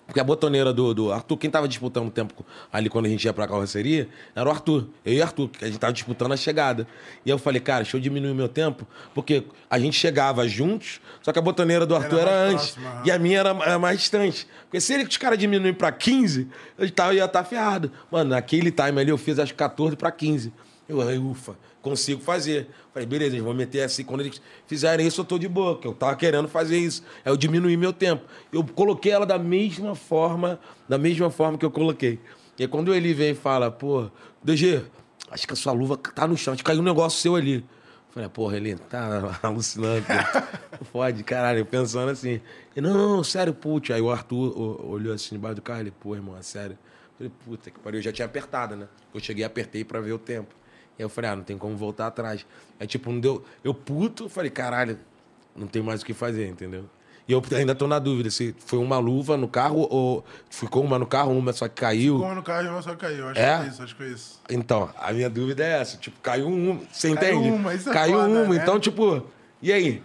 Porque a botoneira do, do Arthur, quem tava disputando o tempo ali quando a gente ia pra carroceria, era o Arthur. Eu e o Arthur, que a gente tava disputando a chegada. E eu falei, cara, deixa eu diminuir o meu tempo, porque a gente chegava juntos, só que a botoneira do Arthur era, mais antes. próxima. E a minha era, era mais distante. Porque se ele, os caras diminuírem pra 15, eu tava, ia estar ferrado. Mano, naquele time ali eu fiz acho que 14 pra 15. Eu falei, ufa, consigo fazer. Falei, beleza, eles vão meter assim. Quando eles fizerem isso, eu tô de boa, eu tava querendo fazer isso. Aí eu diminuí meu tempo. Eu coloquei ela da mesma forma, da mesma forma que eu coloquei. E aí quando ele vem e fala, pô, DG, acho que a sua luva tá no chão, acho que caiu um negócio seu ali. Falei, porra, ele tá alucinando. Fode, caralho, pensando assim. Ele, não, não, sério, putz. Aí o Arthur olhou assim debaixo do carro, ele, pô, irmão, é sério. Falei, puta que pariu, eu já tinha apertado, né? Eu cheguei apertei pra ver o tempo. Eu falei, ah, não tem como voltar atrás. Aí, tipo, não deu. Eu puto, falei, caralho, não tem mais o que fazer, entendeu? E eu ainda tô na dúvida se foi uma luva no carro ou ficou uma no carro, uma só que caiu. Como no carro e uma só caiu. Acho É? que foi isso, acho que foi isso. Então, a minha dúvida é essa. Tipo, caiu uma. Você Caiu entende? uma, isso é Caiu foda, uma. né? Então, tipo, e aí?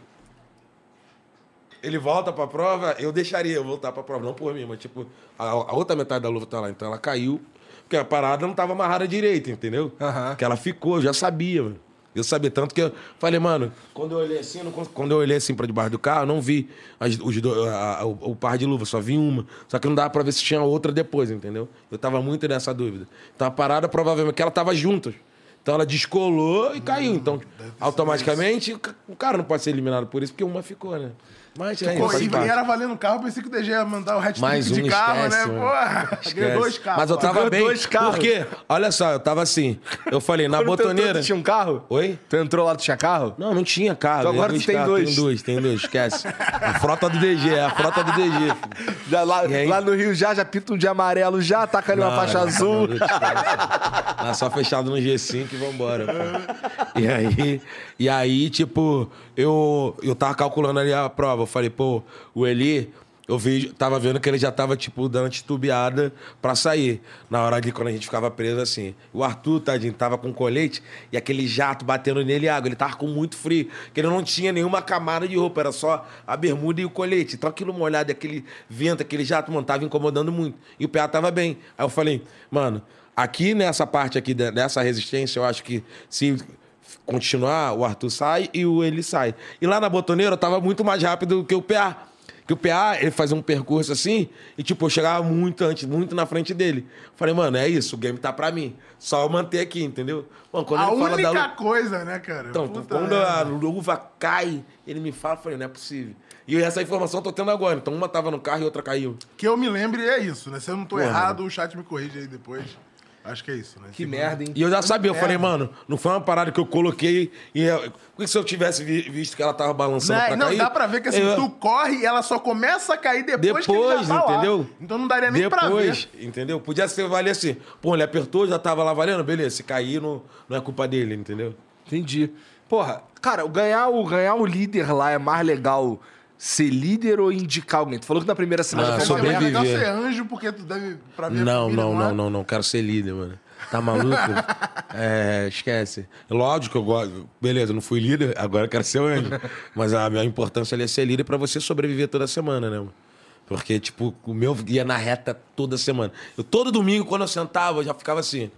Ele volta pra prova, eu deixaria eu voltar pra prova. Não por mim, mas tipo, a, a outra metade da luva tá lá. Então ela caiu, porque a parada não tava amarrada direito, entendeu? Aham. Que ela ficou, eu já sabia, mano. Eu sabia tanto que eu falei, mano, quando eu olhei assim, eu cons- quando eu olhei assim pra debaixo do carro, eu não vi as- os do- a- a- o, o par de luvas, só vi uma. Só que não dava pra ver se tinha outra depois, entendeu? Eu tava muito nessa dúvida. Então a parada provavelmente que ela tava juntas. Então ela descolou e caiu. Então, automaticamente, o ca- o cara não pode ser eliminado por isso, porque uma ficou, né? Mas é, Pô, e parte. era valendo o carro, pensei que o DG ia mandar o hat Mais um, de carro, esquece, né? mano. Porra, dois carros. Mas eu tava Ganhou bem. dois carros. Porque, olha só, eu tava assim. Eu falei, na Quando tu entrou, botoneira. tu tinha um carro? Oi? Tu entrou lá, tu tinha carro? Não, não tinha carro. Então agora tu tem carros, dois. Tem dois, tem dois, esquece. A frota do DG, é a frota do DG. Já lá, lá no Rio já, já pinta um de amarelo já, taca ali uma Não, faixa não, azul. não, não, não, só fechado no G5 e vambora. Pô. E aí, e aí, tipo, eu, eu tava calculando ali a prova. Eu falei, pô, o Eli, eu vi, tava vendo que ele já tava, tipo, dando titubeada pra sair. Na hora de quando a gente ficava preso assim. O Arthur, tadinho, tava com colete e aquele jato batendo nele água. Ele tava com muito frio, que ele não tinha nenhuma camada de roupa, era só a bermuda e o colete. Então aquilo molhado, aquele vento, aquele jato, mano, tava incomodando muito. E o PA tava bem. Aí eu falei, mano, aqui nessa parte aqui de- dessa resistência, eu acho que se continuar, o Arthur sai e o ele sai. E lá na botoneira eu tava muito mais rápido que o PA. Que o PA, ele fazia um percurso assim, e tipo, eu chegava muito antes, muito na frente dele. Falei, mano, é isso, o game tá pra mim. Só eu manter aqui, entendeu? Mano, quando A ele fala única da lu- coisa, né, cara? Então, Puta quando merda. a luva cai, ele me fala, eu falei, não é possível. E essa informação eu tô tendo agora. Então uma tava no carro e outra caiu. Que eu me lembre é isso, né? Se eu não tô Porra. errado, o chat me corrige aí depois. Acho que é isso, né? Que merda, hein? E eu já sabia, eu falei, mano, não foi uma parada que eu coloquei e. eu- Porque se eu tivesse vi- visto que ela tava balançando Não, pra não cair, dá pra ver que assim, eu- tu corre e ela só começa a cair depois, que ele Depois, já tá lá. entendeu? Então não daria nem pra Depois, ver. entendeu? Podia ser valer assim. Pô, ele apertou, já tava lá valendo, beleza. Se cair, não, não é culpa dele, entendeu? Entendi. Porra, cara, o ganhar o, ganhar o líder lá é mais legal ser líder ou indicar alguém? Tu falou que na primeira semana Ah, foi é uma legal ser anjo, porque tu deve pra ver a Não, família, não, é? não, não, não. Quero ser líder, mano. Tá maluco? é, esquece. Lógico que eu gosto. Beleza, não fui líder, agora eu quero ser anjo. Mas a minha importância ali é ser líder pra você sobreviver toda semana, né, mano? Porque, tipo, o meu ia na reta toda semana. Eu, todo domingo, quando eu sentava, eu já ficava assim.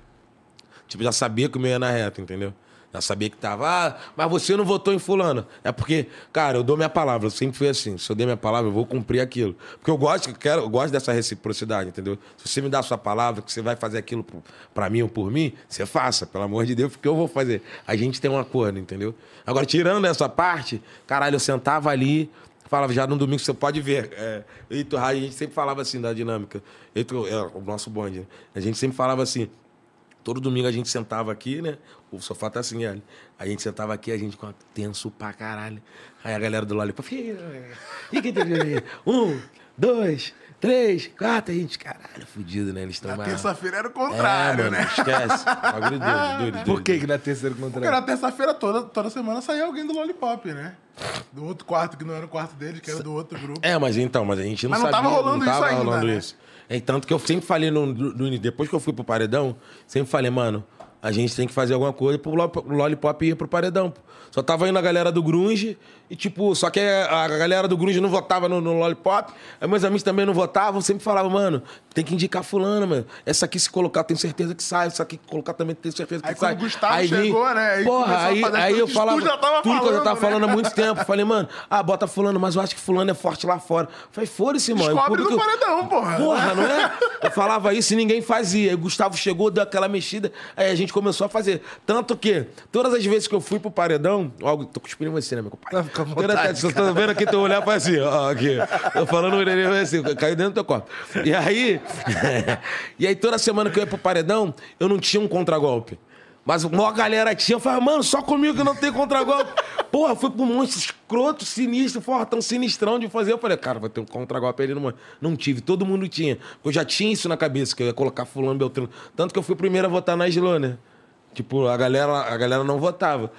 Tipo, já sabia que o meu ia na reta, entendeu? Já sabia que tava, ah, mas você não votou em fulano. É porque, cara, eu dou minha palavra, sempre fui assim. Se eu dei minha palavra, eu vou cumprir aquilo. Porque eu gosto, eu quero, eu gosto dessa reciprocidade, entendeu? Se você me dá a sua palavra, que você vai fazer aquilo pra mim ou por mim, você faça, pelo amor de Deus, porque eu vou fazer. A gente tem um acordo, entendeu? Agora, tirando essa parte, caralho, eu sentava ali, falava já no domingo, você pode ver. É, eu e o Turra, a gente sempre falava assim da dinâmica. E tu- é, o nosso bonde, né? A gente sempre falava assim. Todo domingo a gente sentava aqui, né? O sofá tá assim, olha. A gente sentava aqui, a gente com tenso pra caralho. Aí a galera do Lollipop. "Ih, E quem teve aí? Um, dois, três, quatro. A gente, caralho, fudido, né? Eles estão Na mais. terça-feira era o É, contrário, mano, né? esquece. Bagulho doido, doido, doido. Por que que na terceira Porque contra na terça-feira toda, toda semana saía alguém do Lollipop, né? Do outro quarto, que não era o quarto deles, que era do outro grupo. É, mas então, mas a gente não Mas não sabia. tava rolando não isso tava ainda, rolando né? isso. É, tanto que eu sempre falei, no, no- depois que eu fui pro Paredão, sempre falei, mano, a gente tem que fazer alguma coisa pro Lo- pro Lollipop ir pro Paredão. Só tava indo a galera do Grunge e, tipo, só que a galera do Grunge não votava no, no Lollipop, aí meus amigos também não votavam, sempre falavam, mano, tem que indicar fulano, mano. Essa aqui se colocar, tenho certeza que sai, essa aqui colocar também tenho certeza que Aí sai. o Gustavo vim- chegou, né, aí Porra, aí, aí tudo eu falava tu já tava tudo que eu já falando, tava né? falando há muito tempo. Falei, mano, ah, bota fulano, mas eu acho que fulano é forte lá fora. Falei, foda-se, mano. o Descobre no paredão, porra. Porra, não é? Eu falava isso e ninguém fazia. Aí o Gustavo chegou, deu aquela mexida, aí a gente começou a fazer. Tanto que, todas as vezes que eu fui pro paredão, ó, tô cuspindo você, né, meu compadre? Toda- vontade, Você tá vendo aqui teu olhar faz assim, ó, aqui. Tô falando assim, caiu dentro do teu corpo. E aí, e aí toda semana que eu ia pro paredão, eu não tinha um contragolpe. Mas a maior galera tinha, eu falava, mano, só comigo que não tem contragolpe. Porra, fui pro monstro escroto, sinistro, fortão, sinistrão de fazer. Eu falei, cara, vai ter um contragolpe ali. Não, não tive, todo mundo tinha. Eu já tinha isso na cabeça, que eu ia colocar fulano, beltrano. Tanto que eu fui o primeiro a votar na Islô, né? Tipo, a galera, a galera não votava.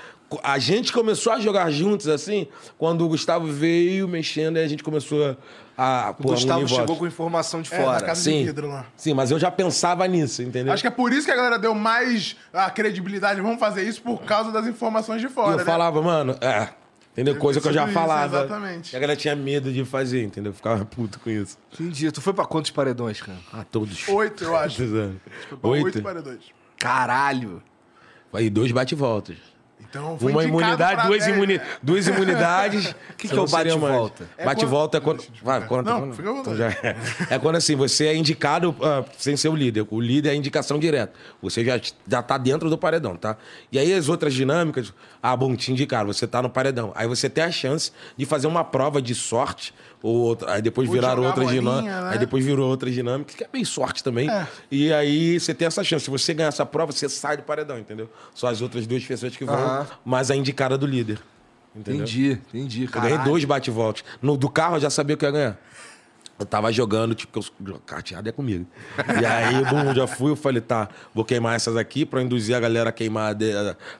A gente começou a jogar juntos, assim, quando o Gustavo veio mexendo, aí a gente começou a... O pô, Gustavo chegou com informação de É, na fora. casa de Sim, vidro lá. sim, mas eu já pensava nisso, entendeu? Acho que é por isso que a galera deu mais a credibilidade. Vamos fazer isso por causa das informações de E fora, eu né? falava, mano, é. Entendeu? Deve Coisa que eu já isso, falava. exatamente. E a galera tinha medo de fazer, entendeu? Eu Ficava puto com isso. Entendi. Tu foi pra quantos paredões, cara? Ah, todos. Oito, eu acho. Pra Oito Oito? paredões. Caralho. Aí dois bate-voltas. Então, foi Uma imunidade, duas, imuni... né? duas imunidades. que Você é o bate-volta? É Bate-volta é quando- quando. Vai, conta. Não, vontade. Então já é. É quando assim, você é indicado ah, sem ser o líder. O líder é a indicação direta. Você já, já tá dentro do paredão, tá? E aí as outras dinâmicas, ah, bom, te indicaram, você tá no paredão. Aí você tem a chance de fazer uma prova de sorte, ou outra, aí depois Ou viraram bolinha, dinâmicas. né? Aí depois virou outras dinâmicas, que é meio sorte também. É. E aí você tem essa chance. Se você ganhar essa prova, você sai do paredão, entendeu? Só as outras duas pessoas que vão, mas a indicada do líder. Entendeu? Entendi, entendi. Eu ganhei dois bate-voltas. No do carro eu já sabia o que eu ia ganhar. Eu tava jogando, tipo, que eu, carteado é comigo. E aí, bum, já fui, eu falei, tá, vou queimar essas aqui pra induzir a galera a queimar de-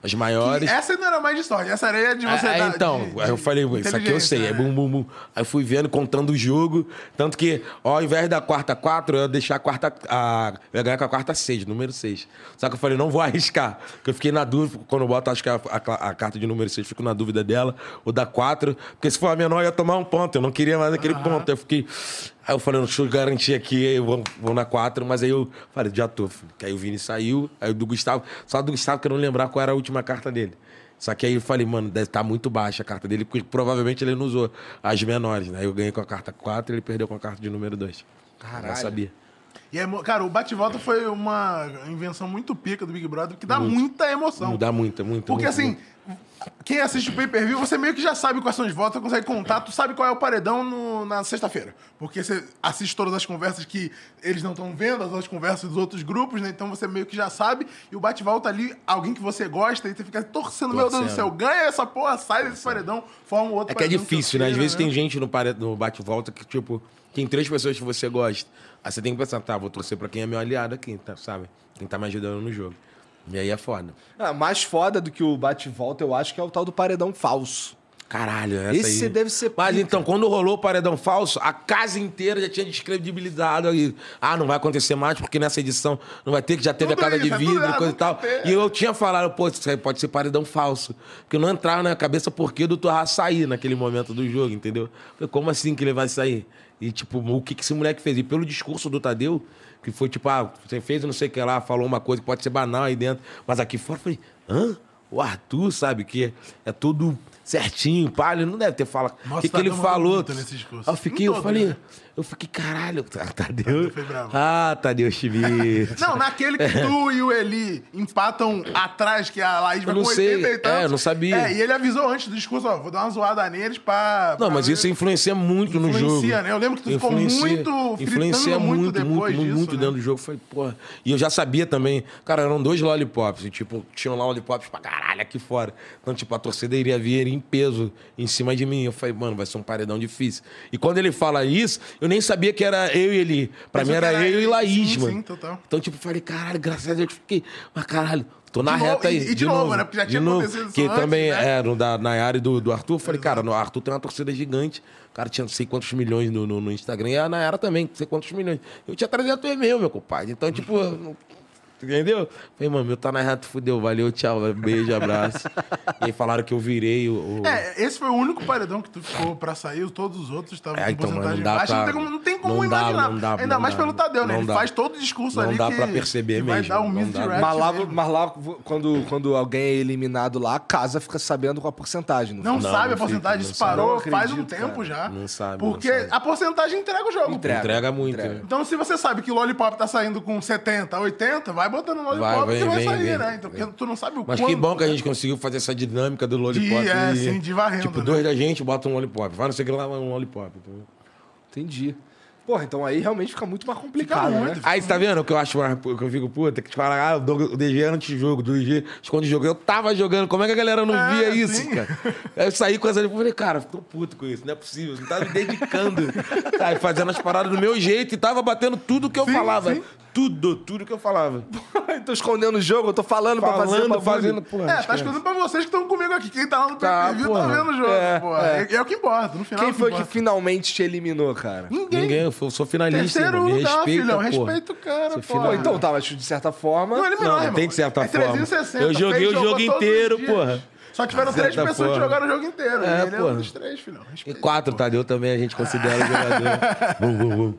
as maiores. Essa não era mais de sorte. Essa areia de você Aí, dar- então, de- aí eu falei, isso aqui eu sei. inteligência, Aí, né? bum, bum, bum. Aí fui vendo, contando o jogo. Tanto que, ó, ao invés da quarta quatro, eu ia deixar a quarta. A, eu ia ganhar com a quarta seis, número seis. Só que eu falei, não vou arriscar. Porque eu fiquei na dúvida, quando eu boto, acho que a, a- a carta de número seis, fico na dúvida dela, ou da quatro. Porque se for a menor, eu ia tomar um ponto. Eu não queria mais aquele ponto. Eu fiquei. Aí eu falei, deixa eu garantir aqui, eu vou, vou na quatro, mas aí eu falei, já tô. filho. Que aí o Vini saiu, aí o do Gustavo. Só do Gustavo que eu não lembrar qual era a última carta dele. Só que aí eu falei, mano, deve estar muito baixa a carta dele, porque provavelmente ele não usou as menores, né? Eu ganhei com a carta 4 e ele perdeu com a carta de número 2. Caralho. Não sabia. E é cara, o bate-volta foi uma invenção muito pica do Big Brother, que dá muita emoção. Dá muita, muita. Porque muita, assim, muita. Quem assiste o pay-per-view, você meio que já sabe quais são os votos, consegue contar, tu sabe qual é o paredão no- na sexta-feira. Porque você assiste todas as conversas que eles não estão vendo, as outras conversas dos outros grupos, né? Então você meio que já sabe. E o bate-volta ali, alguém que você gosta, e você fica torcendo, meu Deus do Torcendo. céu, ganha essa porra, sai desse paredão, forma um outro É que é difícil, né? Às vezes tem gente no, pare- no bate-volta que, tipo, tem três pessoas que você gosta. Aí você tem que pensar, tá, vou torcer pra quem é meu aliado aqui, tá, sabe? Quem tá me ajudando no jogo. E aí é foda. Ah, mais foda do que o bate-volta, eu acho que é o tal do paredão falso. Caralho, essa Esse aí... deve ser Mas pica. então, quando rolou o paredão falso, a casa inteira já tinha descredibilizado aí. Ah, não vai acontecer mais, porque nessa edição não vai ter, que já teve Tudo a casa isso, de é vidro e errado, coisa e tal. E eu tinha falado, pô, isso aí pode ser paredão falso. Porque não entrava na cabeça por que do Torra sair naquele momento do jogo, entendeu? Falei, como assim que ele vai sair? E, tipo, o que, que esse moleque fez? E pelo discurso do Tadeu, que foi tipo, ah, você fez não sei o que lá, falou uma coisa que pode ser banal aí dentro, mas aqui fora eu falei, hã? O Arthur, sabe, que é tudo certinho, pá, ele não deve ter falado. Nossa, O que, que ele falou? eu fiquei, eu falei, né? eu fiquei, caralho, Tadeu. foi bravo. Ah, Tadeu Schmidt. Não, naquele que tu e o Eli empatam atrás, que a Laís vai Eu não com sei. 80 e tantos. É, eu não sabia. É, e ele avisou antes do discurso, ó, vou dar uma zoada neles pra... Não, pra mas ver- isso influencia muito no jogo. Influencia, né? Eu lembro que tu ficou muito Influencia muito muito, muito, disso, muito né? dentro do jogo. Foi, porra. E eu já sabia também. Cara, eram dois lollipops. E, tipo, tinham lá lollipops pra caralho aqui fora. Então, tipo, a torcida iria vir em peso em cima de mim. Eu falei, mano, vai ser um paredão difícil. E quando ele fala isso, eu nem sabia que era eu e ele. Pra Pensou mim era era eu e ele. Laís, Sim, mano. sim, total. Então, tipo, falei, caralho, graças a Deus, eu fiquei. Mas caralho, tô na De novo- reta aí. e- e de novo, né? Porque já De tinha novo. acontecido Que antes, também né? é no da Nayara e do, do Arthur. Eu falei, cara, no Arthur tem uma torcida gigante. O cara tinha não sei quantos milhões no, no, no Instagram. E a Nayara também, não sei quantos milhões. Eu tinha 300 e-mail, meu compadre. Então, tipo... não- Entendeu? Falei, mano, meu tá na reta, fudeu. Valeu, tchau. Beijo, abraço. e aí falaram que eu virei o... o- É, esse foi o único paredão que tu ficou pra sair, todos os outros estavam É, com então, porcentagem não dá baixa. pra- Não tem como, não tem como não dá, imaginar. não dá, Ainda não mais dá. pelo Tadeu, né? Não Ele dá. faz todo o discurso Não ali dá que, pra perceber que vai mesmo, dar um não dá. Mas lá, mesmo. mas lá, quando, quando alguém é eliminado lá, a casa fica sabendo qual a porcentagem. Não, Não, sabe não a porcentagem, fica, isso não parou sabe. faz um Não tempo já. Não sabe, não Porque sabe. a porcentagem entrega o jogo. Entrega. Entrega muito. Entrega. né? Então, se você sabe que o Lollipop tá saindo com 70, 80, vai botando no Lollipop Vai, vem, que vai vem, sair, vem. né? Então, porque tu não sabe o Mas quanto. que bom que a gente conseguiu fazer essa dinâmica do lollipop. De, é, e, sim, de varrendo, Tipo, né? dois da gente, bota um lollipop. Vai, não sei o que lá, um lollipop. entendeu? Entendi. Porra, então aí realmente fica muito mais complicado, muito. né? Aí, tá vendo o que eu acho mais, o que eu fico puta? Que te fala, ah, o DG antes de jogo, do DG esconde jogo. Eu tava jogando, como é que a galera não É, via isso, sim. cara? Aí eu saí com essa ali, falei, cara, tô puto com isso, não é possível. Não tava me dedicando, sabe? Fazendo as paradas do meu jeito e tava batendo tudo que eu Sim, falava. sim. Tudo, tudo que eu falava. tô escondendo o jogo, eu tô falando, pra fazer Falando, bagulho. fazendo, porra. É, tá escutando pra vocês que estão comigo aqui. Quem tá lá no Tá, PPV tá vendo o jogo, É, pô. é. É. é o que importa, no final. Quem é foi que importa. finalmente te eliminou, cara? Ninguém. Ninguém, eu sou- finalista, Terceiro irmão. Me lugar, respeita, filhão. porra. Respeita o cara, pô. Então tá, mas de certa forma. Não eliminou, Não, irmão. tem de certa é forma. 360, Eu joguei o jogo inteiro, porra. Só tiveram três pessoas que forma. jogaram o jogo inteiro. É, e ele é porra. um dos três, filhão. E Respeita. quatro, Tadeu também a gente considera o jogador. bum, bum, bum.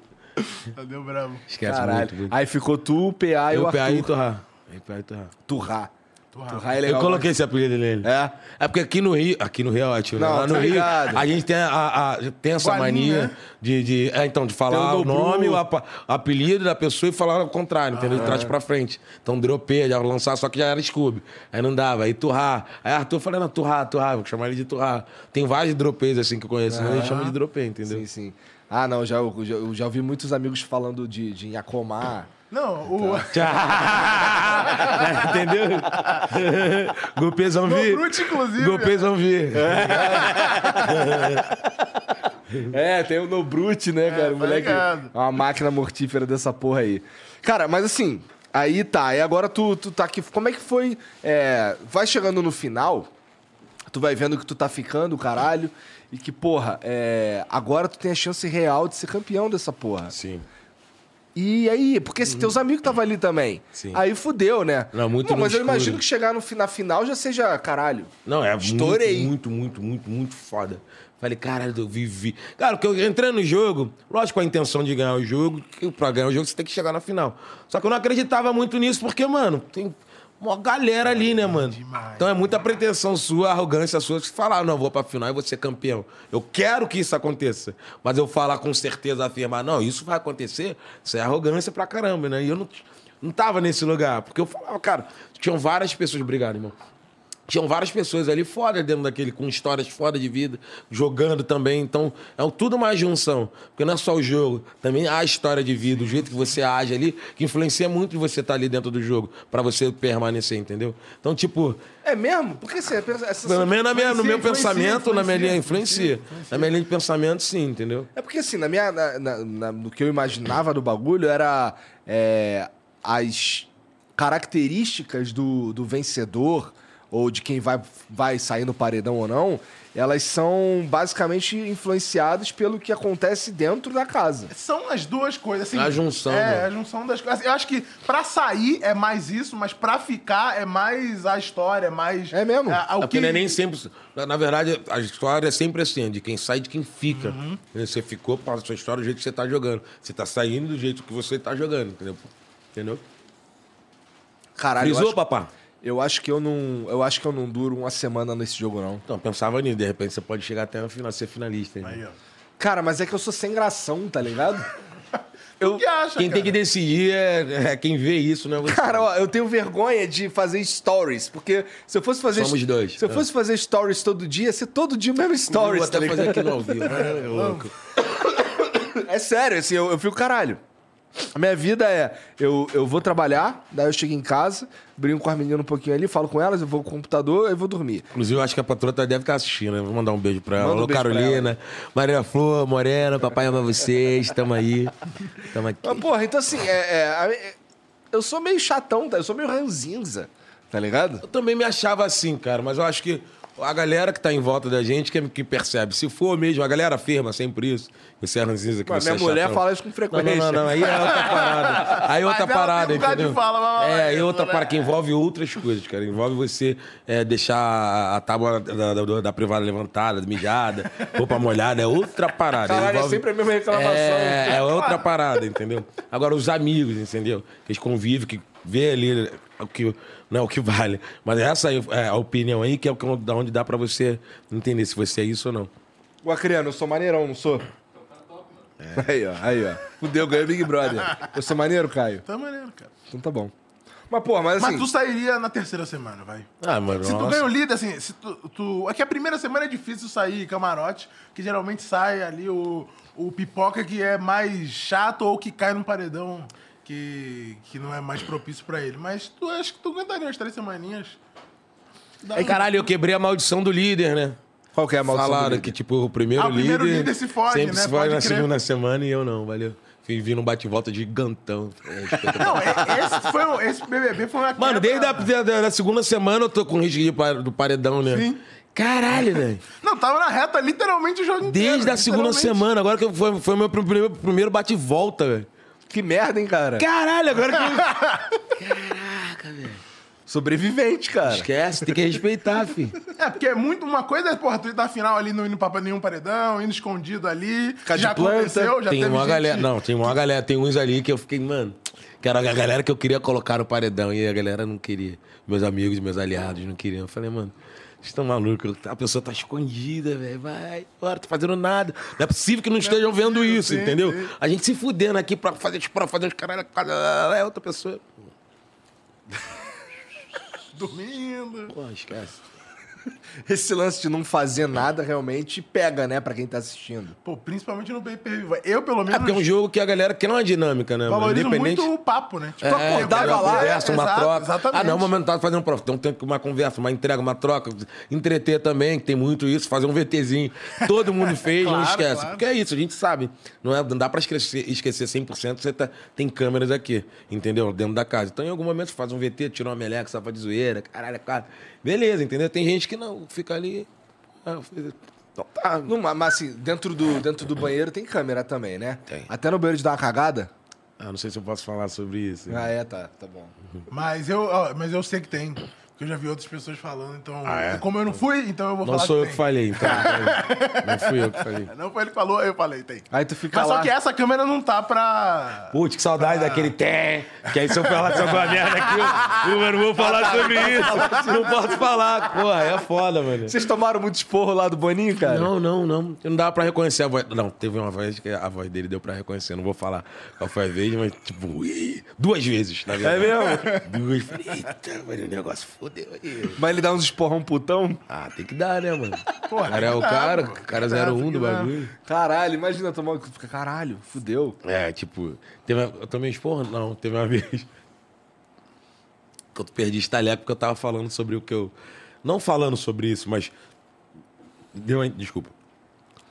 Tadeu bravo. Esquece Caralho. muito, muito. Aí ficou tu, o PA e Eu, o PA e Arthur. Eu, PA e Torrar. Turra. Turra. Turra é legal. Eu coloquei esse apelido nele. É? É porque aqui no Rio. Aqui no Rio é ótimo. né? Não, Lá no tá Rio, ligado. a gente tem, a, a- tem essa Igualinho, mania né? de, de. É, então, de falar Tem o o Dobru. nome, o, apa- apelido da pessoa e falar o contrário, entendeu? De trás pra frente. Então, dropei, já lançar, só que já era Scooby. Aí não dava. Aí Turrar. Aí Arthur eu falei, não, Turrar, Turrar, vou chamar ele de Turrar. Tem vários dropeis assim que eu conheço, mas a gente chama de dropei, entendeu? Sim, sim. Ah, não, já, eu, já, já ouvi muitos amigos falando de, de Inhacomar. Não, o... Entendeu? Golpes vão No vir. Brute, inclusive. Golpes vão vir. É, tem o No Brute, né, cara? O tá moleque é uma máquina mortífera dessa porra aí. Cara, mas assim, aí tá. E agora tu, tu tá aqui. Como é que foi? é, vai chegando no final, tu vai vendo que tu tá ficando, caralho. E que, porra, é, agora tu tem a chance real de ser campeão dessa porra. Sim. E aí, porque se teus amigos estavam ali também. Uhum. Sim. Aí fudeu, né? Não, muito no Mas eu escuro. imagino que chegar no, na final já seja, caralho. Não, é Estourei. muito, muito, muito, muito, muito foda. Falei, caralho, eu vivi. Cara, porque eu entrei no jogo, lógico com a intenção de ganhar o jogo, que pra ganhar o jogo você tem que chegar na final. Só que eu não acreditava muito nisso, porque, mano, tem uma galera ali, né, mano? Demais. Então é muita pretensão sua, arrogância sua, de falar, não, vou pra final e vou ser campeão. Eu quero que isso aconteça. Mas eu falar com certeza, afirmar, não, isso vai acontecer, isso é arrogância pra caramba, né? E eu não, não tava nesse lugar. Porque eu falava, cara, tinham várias pessoas, obrigado, irmão. Tinham várias pessoas ali fora dentro daquele, com histórias fora de vida, jogando também. Então, é tudo uma junção. Porque não é só o jogo, também há a história de vida, o jeito que você age ali, que influencia muito de você estar ali dentro do jogo, pra você permanecer, entendeu? Então, tipo, É mesmo? Porque você. Essa pelo menos na minha- no meu influencia, pensamento, na minha linha, influencia, influencia. Na minha linha de pensamento, sim, entendeu? É porque assim, na minha, na, na- na- no que eu imaginava do bagulho era é, as características do, do vencedor ou de quem vai, vai sair no paredão ou não, elas são basicamente influenciadas pelo que acontece dentro da casa. São as duas coisas. Assim, A junção, É, né? a junção das coisas. Eu acho que pra sair é mais isso, mas pra ficar é mais a história, é mais. É mesmo? É, É o porque que... não é nem sempre. Na na verdade, a história é sempre assim, de quem sai e de quem fica. Uhum. Você ficou, passa a sua história do jeito que você tá jogando. Você tá saindo do jeito que você tá jogando, entendeu? Entendeu? Caralho, Frisou, acho, papá? Eu acho que eu não, eu acho que eu não duro uma semana nesse jogo não. Então, pensava nisso. De repente você pode chegar até no final, ser finalista. hein? Aí, ó. Cara, mas é que eu sou sem gração, tá ligado? O que acha, Quem tem que cara? decidir é, é quem vê isso, não é você. Cara, ó, eu tenho vergonha de fazer stories, porque se eu fosse fazer. Somos dois. Se eu fosse fazer stories todo dia, ia ser todo dia o mesmo Eu stories, vou tá até ligado? fazer aqui no ao vivo. né? É louco. É sério, assim, eu, eu fico caralho. A minha vida é, eu, eu vou trabalhar, daí eu chego em casa, brinco com as meninas um pouquinho ali, falo com elas, eu vou pro computador, eu vou dormir. Inclusive, eu acho que a patroa tá- deve estar assistindo, né? Vou mandar um beijo pra ela. Manda um Alô, Carolina, Maria Flor, Morena, papai ama vocês, tamo aí. Tamo aqui. Mas, porra, então assim, é, é, é- eu sou meio chatão, tá? Eu sou meio ranzinza, tá ligado? Eu também me achava assim, cara, mas eu acho que a galera que tá em volta da gente que, que percebe. Se for mesmo, a galera afirma sempre isso. Você é ranzinza, que Mas você minha é mulher chatão. fala isso com Não, frequência. não, não, não, aí é outra parada. Aí é outra parada, entendeu? fala, mas- é, aí é outra mas- parada que envolve outras coisas, cara. Envolve você é, deixar a- tábua da, da, da privada levantada, mijada, roupa molhada, é outra parada. Caralho, é Envolve- sempre a mesma reclamação. É, é outra parada, entendeu? Agora, os amigos, entendeu? Que eles convivem, que vê ali o que, não, o que vale. Mas essa aí é a opinião aí, que é o que, da onde dá pra você entender se você é isso ou não. O Acriano, eu sou maneirão, não sou? Aí, ó, aí, ó. Fudeu, ganhei Big Brother. Eu sou maneiro, Caio? Tá maneiro, cara. Então tá bom. Mas, porra, mas assim... Mas tu sairia na terceira semana, vai. Ah, mano, Se tu nossa. ganha o líder, assim, se tu, tu- É que a primeira semana é difícil sair camarote, que geralmente sai ali o, o pipoca que é mais chato ou que cai num paredão que, que não é mais propício pra ele. Mas tu acho que tu aguentaria umas três semaninhas. Dá É, caralho, eu quebrei a maldição do líder, né? Qual que é a maldição do Falaram líder? que, tipo, o primeiro Ah, o líder... primeiro líder se fode, sempre né? se fode Pode na crer. segunda semana e eu não, valeu. Fui vir num bate-volta gigantão. É, espetacular. Não, é- esse, foi, um- esse BBB foi uma Mano, quebra- desde a da, da segunda semana eu tô com risco de par- do paredão, né? Sim. Caralho, velho. Não, tava na reta literalmente o jogo inteiro. Desde a segunda literalmente. semana, agora que foi, foi meu primeiro, primeiro bate-volta, velho. Que merda, hein, cara? Caralho, agora que. Sobrevivente, cara. Esquece, tem que respeitar, filho. É, porque é muito. Uma coisa é, porra, tu ir na final ali não indo pra nenhum paredão, indo escondido ali. Ficar de já planta. aconteceu, já tem teve uma gente- galera. Não, tem uma galera, tem uns ali que eu fiquei, mano. Que era a galera que eu queria colocar no paredão e a galera não queria. Meus amigos, meus aliados não queriam. Eu falei, mano, estão malucos, a pessoa tá escondida, velho. Vai, bora, tá fazendo nada. Não é possível que não estejam vendo possível, isso, sim, entendeu? sim. A gente se fudendo aqui pra fazer, pra fazer uns caralho. É outra pessoa. Dormindo. Pô, esquece. Esse lance de não fazer nada realmente pega, né, pra quem tá assistindo. Pô, principalmente no pay-per-view. Eu, pelo menos, É porque é um jogo que a galera quer uma dinâmica, né? mano? valorizo muito o papo, né? Tipo, É, acordava lá. conversa, uma exato, troca. Exatamente. Ah, não, mas não tá fazendo prova. Então tem uma conversa, uma entrega, uma troca. Entreter também, que tem muito isso. Fazer um VTzinho. Todo mundo fez, não Claro, esquece. claro. Porque é isso, a gente sabe. Não, é, não dá pra esquecer, esquecer 100%, você tá, tem câmeras aqui, entendeu? Dentro da casa. Então em algum momento você faz um VT, tira uma meleca, só pra de zoeira, caralho, cara. Beleza, entendeu? Tem gente que não, fica ali... ah, Então tá, Não, mas assim, dentro do, dentro do banheiro tem câmera também, né? Tem. Até no banheiro de dar uma cagada? Ah, não sei se eu posso falar sobre isso. Ah, é, tá, tá bom. Mas eu, ó, mas eu sei que tem. Porque eu já vi outras pessoas falando, então. Ah, é? Como eu não fui, então eu vou Não falar sou eu tem. que falei, então. Não fui eu que falei. Não foi ele que falou, eu falei, tem. Aí tu fica Mas lá. só que essa câmera não tá pra. Putz, que saudade daquele té. Que aí se eu falar sobre uma merda aqui, eu, eu não vou falar sobre isso. Não posso falar. Porra, é foda, mano. Vocês tomaram muito esporro lá do Boninho, cara? Não, não, não. Não dava pra reconhecer a voz. Não, teve uma vez que a voz dele deu pra reconhecer. Não vou falar qual foi a vez, mas tipo, ui, duas vezes, na verdade. É mesmo? Duas. Eita, mano, o negócio fodeu aí. Mas ele dá uns esporrão putão? Ah, tem que dar, né, mano? Porra, O cara é o cara, pô. o cara Tem que dar, 01 tem do bagulho. Caralho, imagina tomar. Fica, caralho, fudeu. É, tipo, teve eu tomei esporro? Não, teve uma vez que eu perdi estaleco porque eu tava falando sobre o que eu. Não falando sobre isso, mas. Deu desculpa.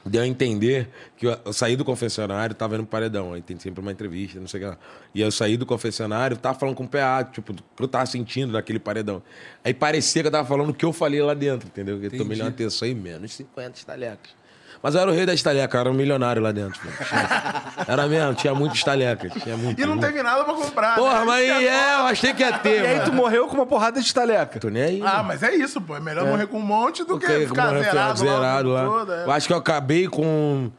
Deu a entender que eu, eu saí do confessionário, tava indo pro paredão. Aí tem sempre uma entrevista, não sei o que lá. E eu saí do confessionário, tava falando com o PA, tipo, o que eu tava sentindo naquele paredão. Aí parecia que eu tava falando o que eu falei lá dentro, entendeu? Eu tomei uma atenção aí, menos 50 estalecas. Mas eu era o rei da estaleca, eu era um milionário lá dentro. mano. Era mesmo, tinha muito estaleca. Tinha muito. E não muito. teve nada pra comprar. Porra, né? mas que aí é, eu achei que ia ter, E aí tu mano. morreu com uma porrada de estaleca. Tô nem aí. Ah, mano. mas é isso, pô. É melhor morrer com um monte do que ficar zerado, zerado lá. lá. todo, é. Eu acho que eu acabei com.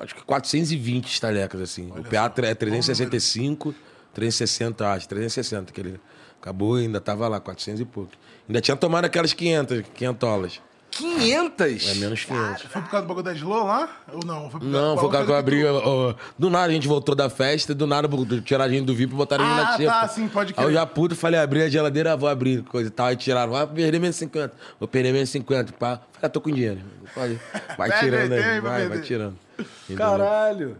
Acho que 420 estalecas, assim. o PA é 365, 360, acho. 360 que ele acabou e ainda tava lá, 400 e pouco. Ainda tinha tomado aquelas 500, 500. 500? É menos 500. Foi por causa do bagulho da Slow lá? Ou não? Foi por Não, foi o cara que eu abri. ó, Do nada a gente voltou da festa, do nada tiraram a gente do VIP e botaram a gente Ah, na xepa. tá, sim, pode Aí eu crer. já puto, falei, abri a geladeira, vou abrir, coisa e tal. Aí tiraram, vai perder menos 50. Vou perder menos 50. Pá. Falei, ah, tô com dinheiro. Pode. Vai tirando aí, aí, tem pra vai, vai perder. tirando. Entendeu? Caralho.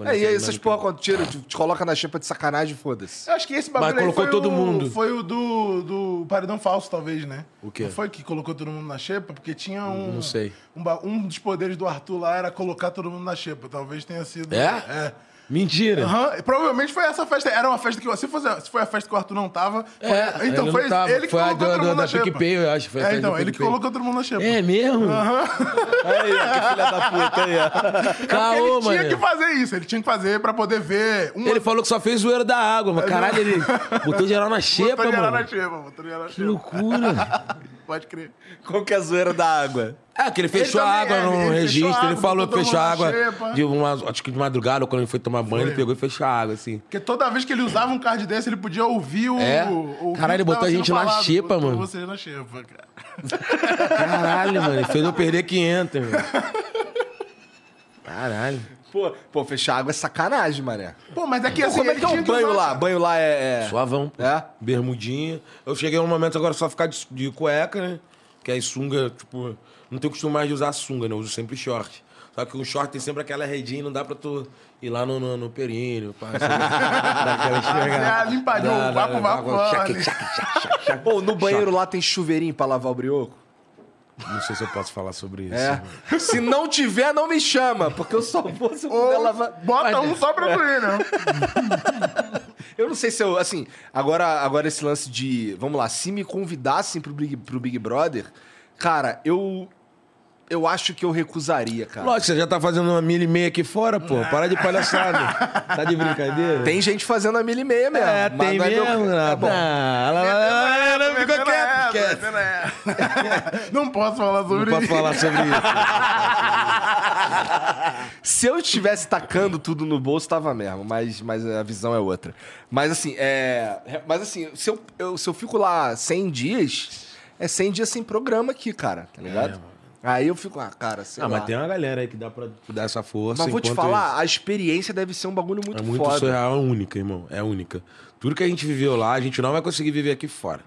É, e aí essas porra quando tira, tu te coloca na xepa de sacanagem, foda-se. Eu acho que esse bagulho Mas aí colocou foi todo o, mundo. Foi o do, do paredão falso, talvez, né? O quê? Não foi que colocou todo mundo na xepa? Porque tinha um... Não sei. Um, um dos poderes do Arthur lá era colocar todo mundo na xepa. Talvez tenha sido... É? É. Mentira. Aham, e provavelmente foi essa festa. Era uma festa que. Se, fosse, se foi a festa que o Arthur não tava. foi- É, então foi tava. ele que Foi a colocou do- todo do- mundo da na xepa. PicPay, eu acho, foi a É, então, ele que colocou todo mundo na xepa. É mesmo? Aí, ó, que filha da puta aí, ó. Caô, ele tinha mano. que fazer isso, ele tinha que fazer pra poder ver. Um Ele falou que só fez zoeira da água, mas caralho, ele botou geral na xepa, botou geral mano. na xepa, botou geral na Que xepa. loucura. Pode crer. Qual que é a zoeira da água? É, que ele fechou Ele a água é, no ele registro, água, ele falou que botou fechou a água na xepa. de uma, acho que de madrugada, ou quando ele foi tomar banho, ele pegou e fechou a água, assim. Porque toda vez que ele usava um card desse, ele podia ouvir o. É? ouvir Caralho, o que botou a gente na falado. xepa, Botou mano. vocês na xepa, cara. Caralho, mano, ele fez eu perder 500, mano. Caralho. Pô, pô, fechar água é sacanagem, mané. Pô, mas é Pô, assim. como é que é o banho usar- lá? Banho lá é. é- Suavão, pô. É? Bermudinha. Eu cheguei num momento agora só ficar de, de cueca, né? Que aí sunga, tipo, não tenho costume mais de usar sunga, né? Eu uso sempre short. Só que o short tem sempre aquela redinha, não dá pra tu ir lá no, no, no períneo, pá, assim, dar aquela esfregada. Ah, limpadinho, vapo, vapo. Pô, no banheiro lá tem chuveirinho pra lavar o brioco? Não sei se eu posso falar sobre isso. É. Se não tiver, não me chama, porque eu só vou se eu puder lavar. bota um só pra tu ir, né? Eu não sei se eu, assim, agora, agora esse lance de, vamos lá, se me convidassem pro Big, pro Big Brother, cara, eu eu acho que eu recusaria, cara. Lógico, você já tá fazendo uma milha e meia aqui fora, pô. Para de palhaçada. tá de brincadeira? Tem gente fazendo a milha e meia mesmo. É, mas tem não é meu- mesmo, Tá Renato. bom. Ah, ela ficou quieto. Não posso falar sobre Não posso isso. falar sobre isso. Se eu estivesse tacando tudo no bolso, tava mesmo, mas, mas a visão é outra. Mas assim, é. Mas assim, se eu, eu- se eu fico lá 100 dias, é 100 dias sem programa aqui, cara, tá ligado? Aí eu fico, ah, cara, sei Ah, lá. mas tem uma galera aí que dá pra dar essa força. Mas vou te falar, a experiência deve ser um bagulho muito, É muito foda. surreal, é única, irmão. É única. Tudo que a gente viveu lá, a gente não vai conseguir viver aqui fora.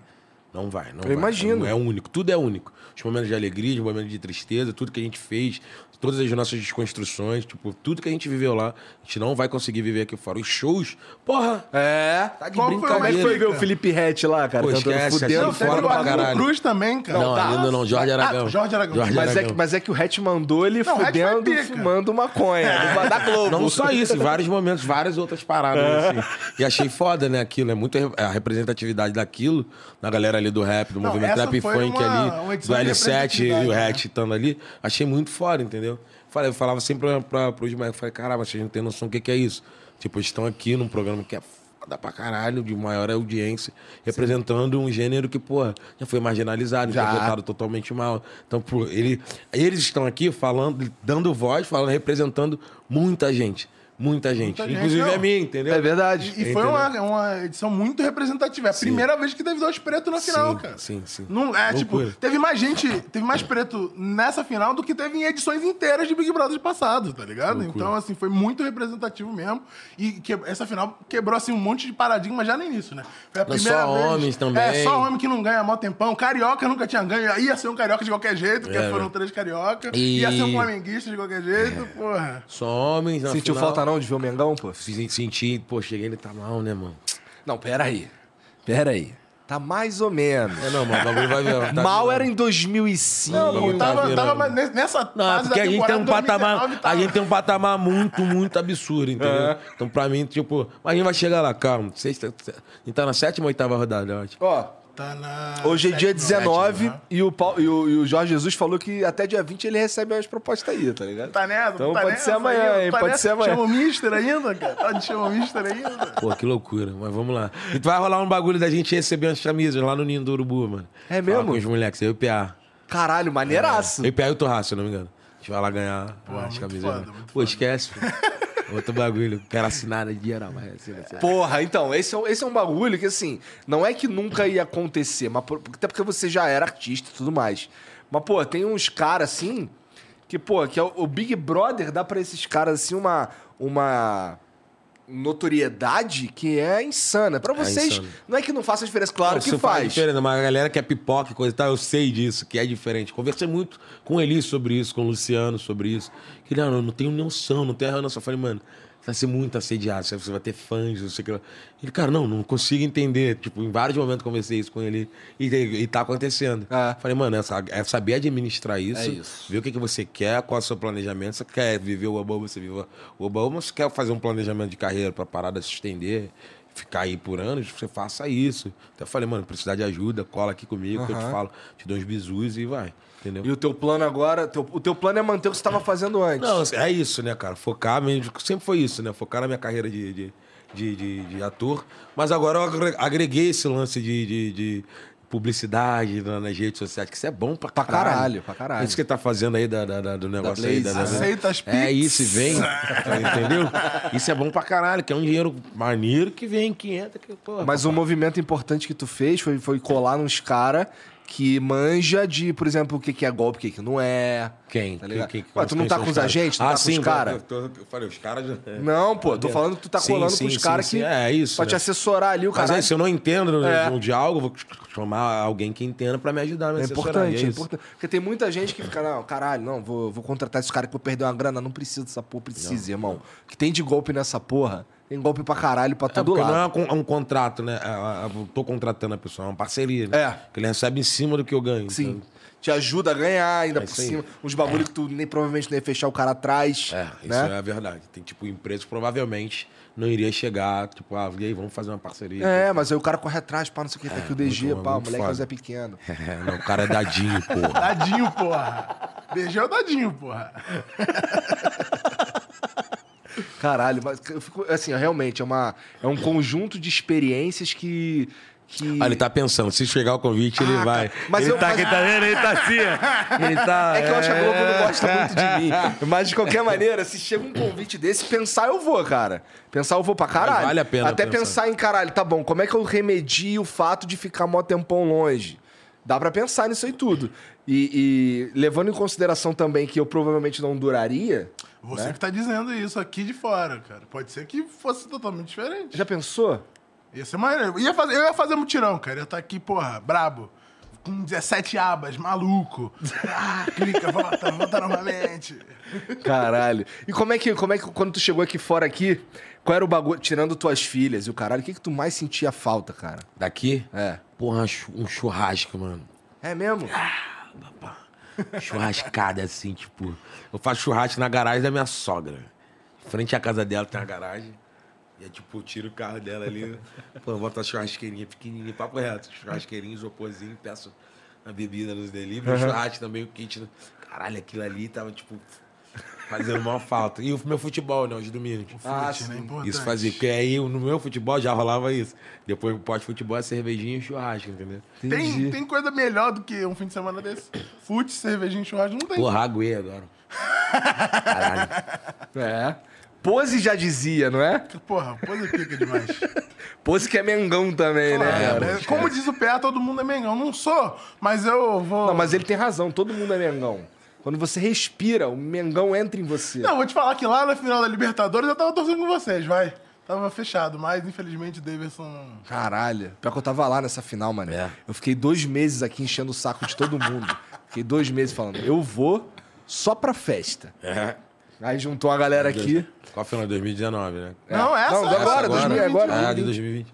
Não vai, não Eu vai. imagino. É único, tudo é único. Os momentos de alegria, os momentos de tristeza, tudo que a gente fez, todas as nossas desconstruções, tipo, tudo que a gente viveu lá, a gente não vai conseguir viver aqui fora. Os shows, porra, É. tá de Qual foi Como é que foi ver o Felipe Rett lá, cara? Pô, esquece, fudendo, teve fora o pra caralho. Cruz também, cara. Não, tá. ainda não, Jorge Aragão. Ah, Jorge Aragão. Jorge Mas é, que, Aragão. mas é que o Hatch mandou ele Não, fudendo, fumando maconha. no- da Globo. Não só isso, em vários momentos, várias outras paradas, assim. E achei foda, né, aquilo. É muito a representatividade daquilo, na galera ali do rap, do Não, movimento foi funk uma- ali, uma do edição de L7 e o representatividade, né? Hatch estando ali. Achei muito foda, entendeu? Falei, eu falava sempre pra, pros moleques, falei, caramba, vocês não tem noção do que, que é isso. Tipo, eles estão aqui num programa que é foda pra caralho, de maior audiência, representando um gênero que, pô, já foi marginalizado, já Já. foi tratado totalmente mal. Então, pô, ele, eles estão aqui falando, dando voz, falando, representando muita gente. Muita gente. Muita gente, Inclusive não. a mim, entendeu? É verdade. E, e foi uma, uma edição muito representativa. É a primeira vez que teve dois pretos na final, Sim, cara. sim, sim. Não, é, Loucura. tipo, teve mais gente, teve mais preto nessa final do que teve em edições inteiras de Big Brother passado, tá ligado? Loucura. Então, assim, foi muito representativo mesmo. E que, essa final quebrou, assim, um monte de paradigma já no início, né? Foi a Não, primeira só vez. homens também. É, só homem que não ganha mó tempão. Carioca nunca tinha ganho. Ia ser um carioca de qualquer jeito, porque É, foram né? três carioca. E- Ia ser um flamenguista de qualquer jeito, porra. Só homens na Sentiu final. falta não de ver o Mengão, pô? Senti, senti, pô, cheguei, ele tá mal, né, mano? Não, pera aí. Pera aí. Tá mais ou menos. É, não, mano, o bagulho vai ver. tá Mal virando. era em 2005. Não, pô, tá tava, nessa Não, fase porque da a gente tem um patamar. 2019 A gente tem um patamar muito, muito absurdo, entendeu? É. Então, pra mim, tipo, mas a gente vai chegar lá, calma. Sexta, a gente tá na sétima ou oitava rodada, eu acho. Ó, Tá na hoje é dia sétima, 19 sétima, né? e, o Paulo- e o, e o Jorge Jesus falou que até dia 20 ele recebe as propostas aí, tá ligado? Tá nessa? Então tá pode nessa ser amanhã, hein? Tá Pode nessa? ser amanhã. Chama o Mister ainda, cara? Tá de chama o Mister ainda? Pô, que loucura, mas vamos lá. E tu vai rolar um bagulho da gente receber as camisas lá no Ninho do Urubu, mano. É mesmo? com os moleques, eu e o PA. Caralho, maneiraço. Eu e o PA e o Torraço, se eu não me engano. A gente vai lá ganhar as muito camisas. foda, Pô, esquece. Outro bagulho. Quero assinar de dinheiro, mas assim, assim. Porra, então, esse é, um- esse é um bagulho que, assim, não é que nunca ia acontecer, mas por- até porque você já era artista e tudo mais. Mas, pô, tem uns caras, assim, que, pô, que é o, o Big Brother dá pra esses caras, assim, uma, uma notoriedade que é insana. Pra vocês, insano. não é que não faça diferença, claro Não, que faz. diferença, mas a galera que é pipoca e coisa e tal, eu sei disso, que é diferente. Conversei muito com o Eli sobre isso, com o Luciano sobre isso. Que ah, não, não tenho noção, não tenho noção. Eu falei, mano, vai ser muito assediado, você vai ter fãs, não sei o que. Ele, cara, não, não consigo entender. Tipo, em vários momentos conversei isso com ele e, e tá acontecendo. É. Falei, mano, é, é saber administrar isso, É isso. ver o que, que você quer, qual é o seu planejamento. Você quer viver o Oba, você vive o Oba, mas você quer fazer um planejamento de carreira pra parada se estender, ficar aí por anos, você faça isso. Até eu falei, mano, precisar de ajuda, cola aqui comigo, que eu te falo, te dou uns bisus e vai. Entendeu? E o teu plano agora, teu- o teu plano é manter o que você estava fazendo antes. Não, é isso, né, cara? Focar mesmo. Sempre foi isso, né? Focar na minha carreira de, de, de, de- de ator. Mas agora eu agre- agreguei esse lance de, de, de publicidade na- nas redes sociais, que isso é bom pra Pra caralho. caralho, pra caralho. É isso que tá fazendo aí da, da- da- do negócio aí. Blaze. Da, da- Aceita as É isso, e vem. entendeu? Isso é bom pra caralho, que é um dinheiro maneiro que vem, que entra. Que, porra, Mas um movimento importante que tu fez foi, foi colar nos caras que manja de, por exemplo, o que, que é golpe, o que, que não é. Quem? Tá ligado? Quem- quem- Ué, tu não tá são com os agentes? Tu ah, tá com sim, os caras? Eu, eu falei, os caras. é. Não, pô, tô falando que tu tá Sim, colando sim, com os caras que. É isso, Pra te né? assessorar ali, o Mas cara. aí, se eu não entendo É. no diálogo, eu vou chamar alguém que entenda pra me ajudar, me É importante, é isso. importante. Porque tem muita gente que fica, não, caralho, não, vou, vou contratar esse cara que vou perder uma grana. Não precisa dessa porra, precisa, irmão. O que tem de golpe nessa porra, tem golpe pra caralho pra É, todo porque lado. não é um um contrato, né? É, é, Eu tô contratando a pessoa, é uma parceria, né? É. Que ele recebe em cima do que eu ganho. Sim. então- Te ajuda a ganhar ainda É por isso aí. cima. Uns bagulho que tu nem, provavelmente não ia fechar o cara atrás. É, isso né? é a verdade. Tem, tipo, empresas que provavelmente não iria chegar, tipo, ah, e aí, vamos fazer uma parceria. É, mas aí o cara corre atrás, pá, não sei o que, tá aqui o DG, muito- pá, o moleque é foda. Zé Pequeno. É, não, o cara é dadinho, porra. Dadinho, porra. Beijão é o dadinho, porra. Caralho, mas eu fico, assim, realmente, é, uma, é um conjunto de experiências que. que... Ah, ele tá pensando, se chegar o convite, ele Ah, vai. cara, mas ele eu- tá, mas- ele tá vendo? Ele tá assim, ó. Ele tá. É que eu acho que a Globo não gosta muito de mim. Mas de qualquer maneira, se chega um convite desse, pensar eu vou, cara. Pensar eu vou pra caralho. vale a pena Até pensar. pensar em caralho, tá bom, como é que eu remedio o fato de ficar mó tempão longe? Dá pra pensar nisso aí tudo. E, e levando em consideração também que eu provavelmente não duraria. Você né? que tá dizendo isso aqui de fora, cara. Pode ser que fosse totalmente diferente. Já pensou? Ia ser maneiro. Eu ia fazer, eu ia fazer mutirão, cara. Eu ia estar aqui, porra, brabo. Com 17 abas, maluco. Ah, clica, volta, volta novamente. Caralho. E como é que, como é que quando tu chegou aqui fora aqui, qual era o bagulho, tirando tuas filhas e o caralho, o que que tu mais sentia falta, cara? Daqui? É. Porra, um churrasco, mano. É mesmo? Churrascada assim, tipo. Eu faço churrasco na garagem da minha sogra. Frente à casa dela tem uma garagem. E é tipo, eu tiro o carro dela ali. Pô, eu boto a churrasqueirinha pequenininha, papo reto. Churrasqueirinho, isoporzinho, peço a bebida nos delivery. Churrasco também, o kit. Caralho, aquilo ali tava tipo. Fazendo maior falta. E o meu futebol, né? Os domingos. Ah, Fute, né? Importante. Isso fazia. Porque aí no meu futebol já rolava isso. Depois pós-futebol é cervejinha e churrasco, entendeu? Tem, tem coisa melhor do que um fim de semana desse? Fute, cervejinha e churrasco, não tem. Porra, aguei agora. Caralho. É. Pose já dizia, não é? Porra, coisa pica demais. Pose que é Mengão também, né, É, cara? é, como diz o PA, todo mundo é Mengão. Não sou, mas eu vou. Não, mas ele tem razão, todo mundo é Mengão. Quando você respira, o Mengão entra em você. Não, vou te falar que lá na final da Libertadores eu tava torcendo com vocês, vai. Tava fechado, mas infelizmente o Davidson. Caralho. Pior que eu tava lá nessa final, mano. É. Eu fiquei dois meses aqui enchendo o saco de todo mundo. fiquei dois meses falando, eu vou só pra festa. É. Aí juntou a galera aqui. Qual foi na 2019, né? Não, essa Não, agora, essa 2000, agora. Ah, de 2020.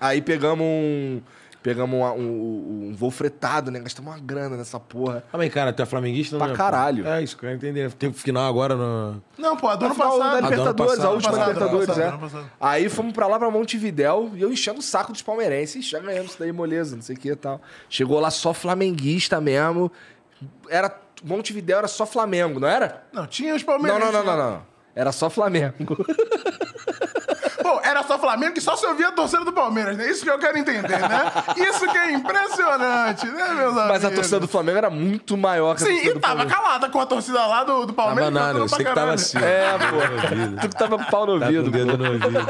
Aí pegamos um. Pegamos um, um, um voo fretado, né? Gastamos uma grana nessa porra. Ah, mas cara, tu é flamenguista, Pra não é? caralho. É isso que eu quero entender. Tem final agora no. Não, pô, do ano Final da passado. Ah, do ano Libertadores, passado. a última Ano passado, Libertadores, é. passado. Aí fomos pra lá, pra Montevidéu, e eu enchendo o saco dos palmeirenses. Já ganhamos isso daí, moleza, não sei o que e tal. Chegou lá só flamenguista mesmo. Era. Montevidéu era só Flamengo, não era? Não, tinha os Não, Palmeiras. não, não, não, não. Era só Flamengo. Pô, era só Flamengo que só se ouvia a torcida do Palmeiras, né? Isso que eu quero entender, né? Isso que é impressionante, né, meus amigos? Mas a torcida do Flamengo era muito maior que a Sim, torcida e do tava Palmeiras. calada com a torcida lá do, do Palmeiras. Tava nada, eu sei pra que tava assim. É, pô. Tu que tava com pau no Tá ouvido. pô. no ouvido.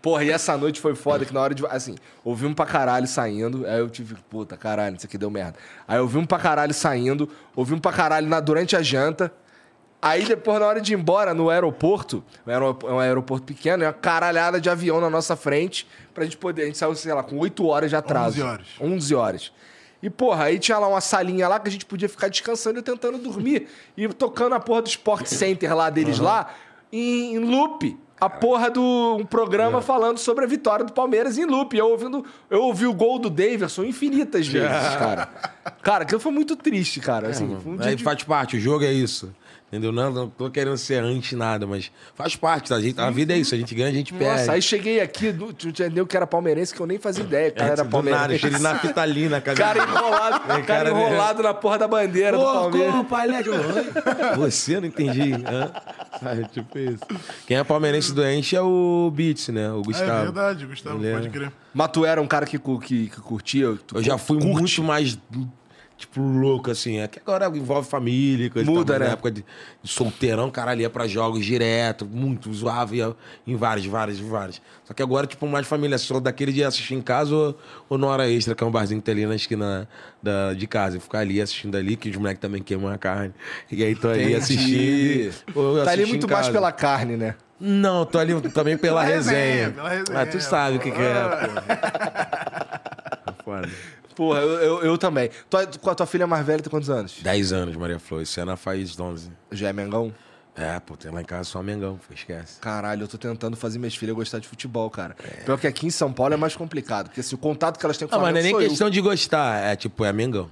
Porra, e essa noite foi foda que na hora de. Assim, ouvimos pra caralho saindo. Aí eu tive, puta, caralho, isso aqui deu merda. Aí ouvimos pra caralho saindo, ouvimos pra caralho na, durante a janta. Aí depois, na hora de ir embora no aeroporto, era um aeroporto pequeno, é uma caralhada de avião na nossa frente, pra gente poder. A gente saiu, sei lá, com 8 horas de atraso. 11 horas. 11 horas. E, porra, aí tinha lá uma salinha lá que a gente podia ficar descansando e tentando dormir. E tocando a porra do Sport Center lá deles lá, em, em loop. A porra do um programa falando sobre a vitória do Palmeiras em loop. Eu, ouvindo, eu ouvi o gol do Davidson infinitas vezes, cara. Cara, aquilo foi muito triste, cara. Assim, foi um de- faz parte, o jogo é isso. Entendeu? Não, não tô querendo ser anti nada, mas faz parte, tá? A, gente, a vida é isso, a gente ganha, a gente perde. Nossa, aí cheguei aqui, do- tu entendeu que era palmeirense, que eu nem fazia ideia cara era É, do nada, palmeirense. cheio de naftalina, cara. Cara enrolado, É, cara cara, né? enrolado na porra da bandeira do Pô, Palmeiras. como, palete? Oi? Você, não entendi. Hã? Sabe, tipo isso. Quem é palmeirense doente é o Beats, né? O Gustavo. É verdade, Gustavo, Ele é- pode crer. Mas tu era um cara que, que, que curtia? tu Eu já fui curte? muito mais, tipo, louco, assim. É que agora envolve família, coisa e Muda, mas né? Na época de, de solteirão, caralho, ia pra jogos direto, muito, zoava, ia em vários, vários, vários. Só que agora, tipo, mais família. Só daquele de assistir em casa ou, ou na hora extra, que é um barzinho que tem ali na esquina da, de casa. E ficar ali assistindo ali, que os moleques também queimam a carne. E aí tô ali Entendi. assistindo. ou Tá ali muito mais pela carne, né? Não, tô ali também pela resenha, resenha. pela resenha, Ah, tu sabe o que, que é, pô. pô. Foda. Porra, eu, eu, eu também. Tua, com a tua filha mais velha tem quantos anos? 10 anos, Maria Flor. Esse ano ela faz 11. Já é Mengão? É, pô, tem lá em casa só Mengão, esquece. Caralho, eu tô tentando fazer minhas filhas gostar de futebol, cara. Pior que aqui em São Paulo é mais complicado, porque assim, o contato que elas têm com o Não, mas não é nem questão de gostar, é tipo, é Mengão.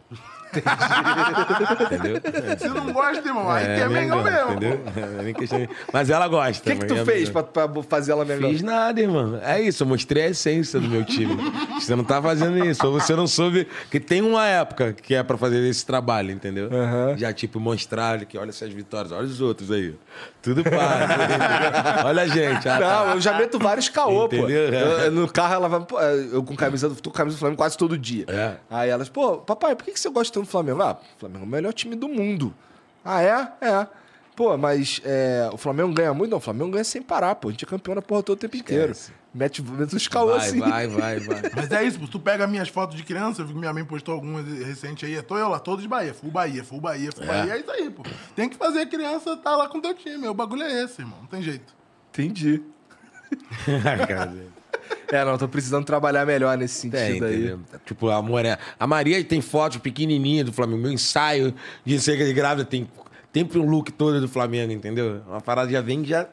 Entendeu? Se não gosta, irmão, aí que é Mengão mesmo. Entendeu? É nem questão de... Mas ela gosta. O que, que tu é fez pra, pra fazer ela Mengão? Fiz nada, irmão. É isso, eu mostrei a essência do meu time. Você não tá fazendo isso. Ou você não soube. Que tem uma época que é pra fazer esse trabalho, entendeu? Aham. Já, tipo, mostrar que olha essas vitórias, olha os outros aí. Tudo entendeu? olha a gente. ah, tá. Não, eu já meto vários caô, pô. Entendeu? Eu- no carro ela vai. Eu com camisa do, tô com camisa do Flamengo quase todo dia. É. Aí elas, pô, papai, por que que você gosta tanto do Flamengo? Ah, o Flamengo é o melhor time do mundo. Ah, é? É. Pô, mas é, o Flamengo ganha muito? Não, o Flamengo ganha sem parar, pô. A gente é campeão na porra todo o tempo inteiro. Mete, mete os caô Vai, assim. vai, vai, vai. Mas é isso, pô, tu pega minhas fotos de criança, eu vi que minha mãe postou algumas recentes aí, tô eu lá, todos de Bahia, full Bahia, full Bahia, full Bahia, é isso aí, pô. Tem que fazer a criança tá lá com teu time, o bagulho é esse, irmão, não tem jeito. Entendi. É, não, tô precisando trabalhar melhor nesse Tem, sentido aí. entendeu? Tipo, a Moré. A Maria tem fotos pequenininha do Flamengo. Meu ensaio de cerca de grávida tem sempre um look todo do Flamengo, entendeu? Uma parada já vem já.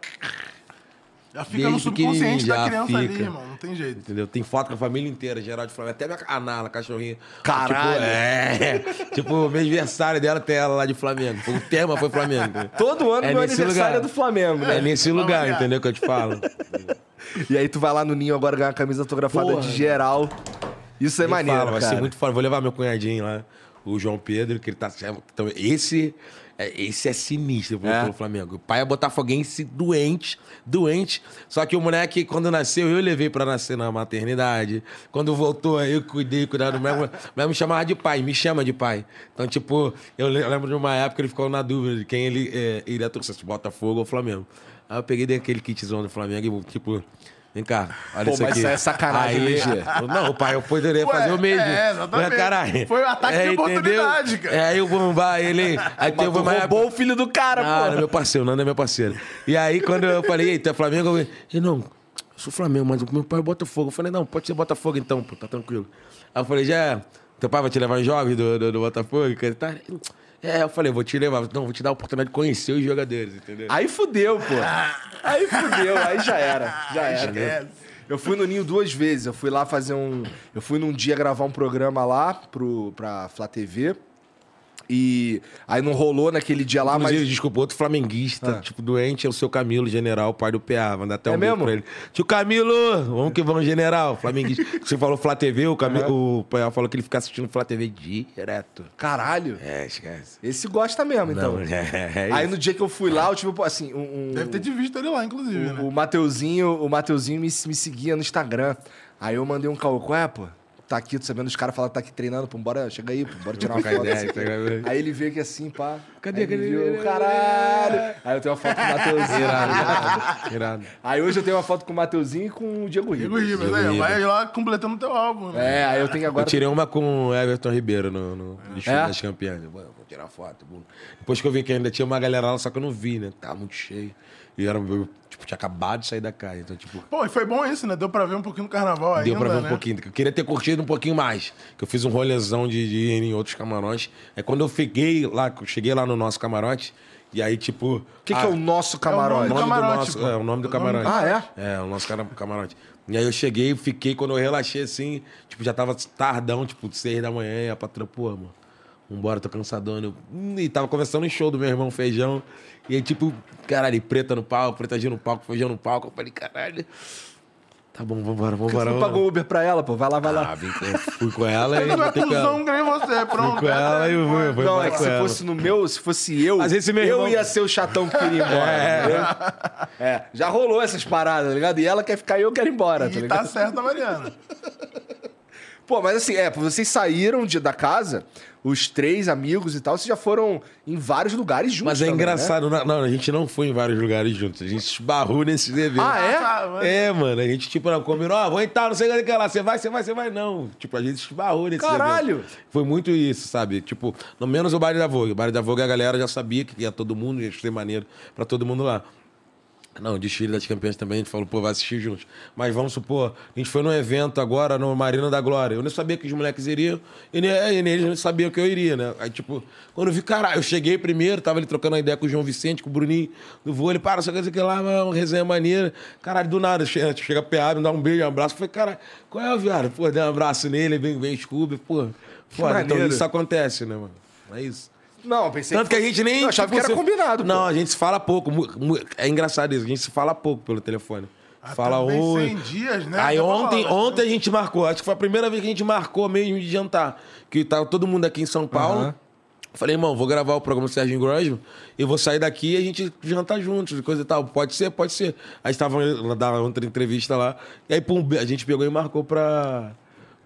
Já fica no Desde subconsciente pequenininho, da já criança ali, fica. irmão, não tem jeito. Entendeu? Tem foto com a família inteira, geral de Flamengo. Até minha a Nala, cachorrinha. Caralho. Tipo, é. tipo, o meu aniversário dela tem ela lá de Flamengo. O tema foi Flamengo. Todo ano É meu nesse aniversário lugar. é do Flamengo, né? É nesse lugar, variar. entendeu? Que eu te falo. E aí tu vai lá no Ninho agora ganhar uma camisa autografada Porra. de geral. Isso é Nem maneiro, fala, vai cara. ser muito foda. Vou levar meu cunhadinho lá, o João Pedro, que ele tá. Então, esse esse é sinistro É. pelo Flamengo. O pai é botafoguense doente, doente. Só que o moleque, quando nasceu, eu levei pra nascer na maternidade. Quando voltou, eu cuidei, cuidado do mesmo. Mas me chamava de pai, me chama de pai. Então, tipo, eu le- lembro de uma época ele ficou na dúvida de quem ele é, iria torcer, se Botafogo ou Flamengo. Aí eu peguei daquele kitzão do Flamengo e, tipo. Vem cá, olha Pô, isso mas aqui. isso é sacanagem, Aí, né, Não, o pai, eu poderia Ué, fazer o mesmo. é, exatamente. Mas, caralho. Foi um ataque de entendeu? oportunidade, cara. É, aí o bombar, ele. Aí Mas uma época- roubou o filho do cara, ah, pô. era meu parceiro, o Nando é meu parceiro. E aí, quando eu falei, ei, tu é Flamengo? Eu falei, não, eu sou Flamengo, mas o meu pai é Botafogo. Eu falei, não, pode ser Botafogo então, pô, tá tranquilo. Aí eu falei, já, teu pai vai te levar em jovem do, do, do Botafogo? Que ele tá... É, eu falei, vou te levar, não, vou te dar a oportunidade de conhecer os jogadores, entendeu? Aí fudeu, pô. Aí fudeu, aí já era. Já era. Eu fui no Ninho duas vezes. Eu fui lá fazer um. Eu fui num dia gravar um programa lá pro, pra Flá TV. E aí não rolou naquele dia lá, Inclusive, mas. desculpa, outro flamenguista, Ah. tipo, doente, é o seu Camilo, general, pai do PA. Manda até um É mesmo? pra ele. Tio Camilo, vamos que vamos, general. Flamenguista. Você falou Flá TV, o, Camilo, o PA falou que ele fica assistindo Flá TV direto. Caralho. É, esquece. Esse gosta mesmo, então. Não, é, é aí no dia que eu fui lá, eu tive, pô, assim, um. um- Deve ter te visto ele lá, inclusive, né? O Mateuzinho, o Mateuzinho me, me seguia no Instagram. Aí eu mandei um caô, qual é, pô? Tá aqui, tô sabendo, os caras falam que tá aqui treinando, pô, bora, chega aí, pô, bora tirar uma foto. ideia, assim. pega- Aí ele veio aqui assim, pá. Cadê, Aí ele cadê? viu, caralho. Aí eu tenho uma foto com o Mateuzinho. Irado, irado. Aí hoje eu tenho uma foto com o Mateuzinho e com o Diego Diego Ribas. Ribas, aí, vai lá completando teu álbum, né? É, aí eu tenho Eu agora... tirei uma com o Everton Ribeiro no, no desfile É? das campeãs. Eu, Vou vou tirar foto. Depois que eu vi que ainda tinha uma galera lá, só que eu não vi, né? Tava muito cheio. E era, eu, tipo, tinha acabado de sair da casa. Então, tipo, Pô, e foi bom isso, né? Deu pra ver um pouquinho do carnaval ainda, Deu pra ver um né? pouquinho. Eu queria ter curtido um pouquinho mais. Que eu fiz um rolezão de, de ir em outros camarotes. É quando eu fiquei lá, cheguei lá no nosso camarote. E aí, tipo. O que, que é o nosso o camarote? nome camarote, do nosso, pô. é, o nome do O nome camarote. Ah, é? É, o nosso camarote. E aí eu cheguei, fiquei, quando eu relaxei assim, tipo, já tava tardão, tipo, seis da manhã, e a patroa, pô, mano, vambora, tô cansadão. Eu, hum, e tava conversando em show do meu irmão Feijão. E aí, tipo, caralho, preta no palco, preta no palco, feijão no palco. Eu falei, caralho. Tá bom, vambora, que você vambora. não vambora. pagou Uber pra ela, pô? Vai lá, vai lá. Ah, vim com, fui com ela e Não é voltei com ela. cuzão que nem você, pronto. Fui com ela e eu fui, fui não, é que se ela. fosse no meu, se fosse eu, Mas esse meu eu irmão- ia ser o chatão que queria ir embora. entendeu? É, já rolou essas paradas, tá ligado? E ela quer ficar e eu quero ir embora, tá E ligado? tá certo, Mariana. Pô, mas assim, é, vocês saíram de, da casa, os três amigos e tal, vocês já foram em vários lugares juntos. Mas é também, né? engraçado, não, não, a gente não foi em vários lugares juntos. A gente esbarrou nesses eventos. Ah, é? Ah, mano. É, mano, a gente, tipo, não combinou, ó, vou entrar, não sei o que lá. Você vai, você vai, você vai, não. Tipo, a gente esbarrou nesse Caralho! Foi muito isso, sabe? Tipo, no menos o baile da Vogue. O baile da Vogue a galera já sabia que ia todo mundo, ia ser maneiro pra todo mundo lá. Não, o desfile das campeãs também, a gente falou, pô, vai assistir juntos. Mas vamos supor, a gente foi num evento agora no Marina da Glória. Eu não sabia que os moleques iriam, e, ne- e eles não sabiam que eu iria, né? Aí, tipo, quando eu vi, caralho, eu cheguei primeiro, tava ele trocando uma ideia com o João Vicente, com o Bruninho do vôlei, para, só quer dizer que lá, uma resenha maneira. Caralho, do nada, chega, chega PA, me dá um beijo, um abraço. Eu falei, cara, qual é o viado? Pô, dei um abraço nele, vem, vem, Scooby, pô. Foda, então isso acontece, né, mano? É isso. Não, pensei Tanto que a fosse- gente nem. Eu achava tipo, que era se- combinado, Não, pô. a gente se fala pouco. É engraçado isso, a gente se fala pouco pelo telefone. fala também oi. 100 dias, né? Aí ontem, falar ontem a gente marcou, acho que foi a primeira vez que a gente marcou mesmo de jantar. Que tava todo mundo aqui em São Paulo. Aham. Falei, irmão, vou gravar o programa do Serginho Grosman e vou sair daqui e a gente jantar juntos, e coisa e tal. Pode ser, pode ser. Aí estavam da outra entrevista lá. E aí, pum, a gente pegou e marcou pra,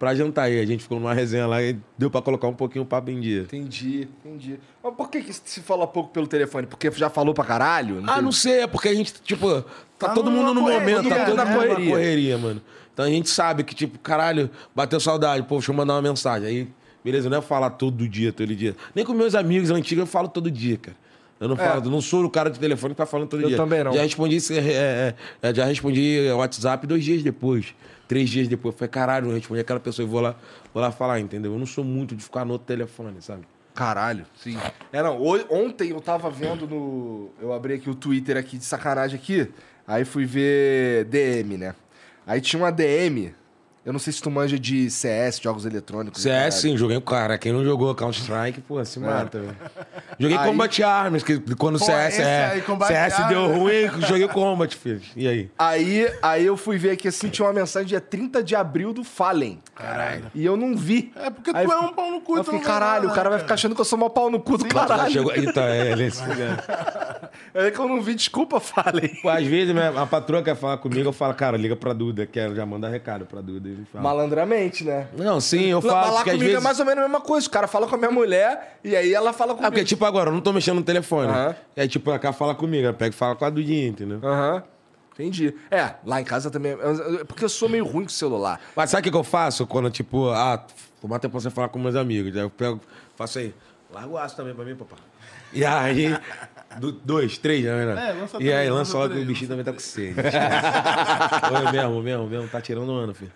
pra jantar. E a gente ficou numa resenha lá e deu pra colocar um pouquinho o papo em dia. Entendi, entendi. Mas por que, que se fala pouco pelo telefone? Porque já falou pra caralho? Ah, não sei, é porque a gente, tipo, tá, Tá todo mundo no numa momento, tá correria, todo né? mundo na Correria. correria, mano. Então a gente sabe que, tipo, caralho, bateu saudade, pô, deixa eu mandar uma mensagem. Aí, beleza, não é falar todo dia, todo dia. Nem com meus amigos antigos eu falo todo dia, cara. Eu não falo, eu não sou o cara de telefone que tá falando todo Eu dia. também não. Já respondi, é, é, é, já respondi WhatsApp dois dias depois. Três dias depois. Eu falei, caralho, eu respondi aquela pessoa e vou lá, vou lá falar, entendeu? Eu não sou muito de ficar no outro telefone, sabe? Caralho, sim. É, não, ontem eu tava vendo no... Eu abri aqui o Twitter aqui de sacanagem aqui, aí fui ver DM, né? Aí tinha uma DM Eu não sei se tu manja de CS, jogos eletrônicos. CS, caralho. sim, joguei com cara. Quem não jogou Counter-Strike, pô, se mata, velho. Joguei É. Aí- Combat Arms, que quando Pô, CS é. aí, CS deu Arms. ruim, joguei Combat, filho. E aí? Aí, aí eu fui ver aqui assim, tinha uma mensagem dia 30 de abril do Fallen. Caralho. E eu não vi. É porque Aí tu é um pau no cu, Eu fiquei, caralho, o cara vai né, ficar achando que eu sou mó pau no cu do Já caralho. chegou. Então, é, ele. esse- É que eu não vi, desculpa, Fallen. Pô, às vezes minha- a patroa quer falar comigo, eu falo, cara, liga pra Duda, que ela já manda recado pra Duda. Ele fala. Malandramente, né? Não, sim, eu falo. lá porque às comigo vezes... é mais ou menos a mesma coisa. O cara fala com a minha mulher e aí ela fala Ah, comigo. porque, tipo, agora, eu não tô mexendo no telefone. Aham. E aí, tipo, a cara fala comigo, ela pega e fala com a Dudinha, entendeu? Aham. Entendi. É, lá em casa também. eu- Porque eu sou meio ruim com o celular. Mas sabe o que, que eu faço quando, tipo, ah, tomar tempo pra você falar com meus amigos? Aí eu pego, faço aí, larga o aço também pra mim, papai. E aí, do- dois, três, né, né? É, lança E aí, lança logo que o bichinho também tá com sede. Oi, mesmo, mesmo, mesmo, tá tirando o ano, filho.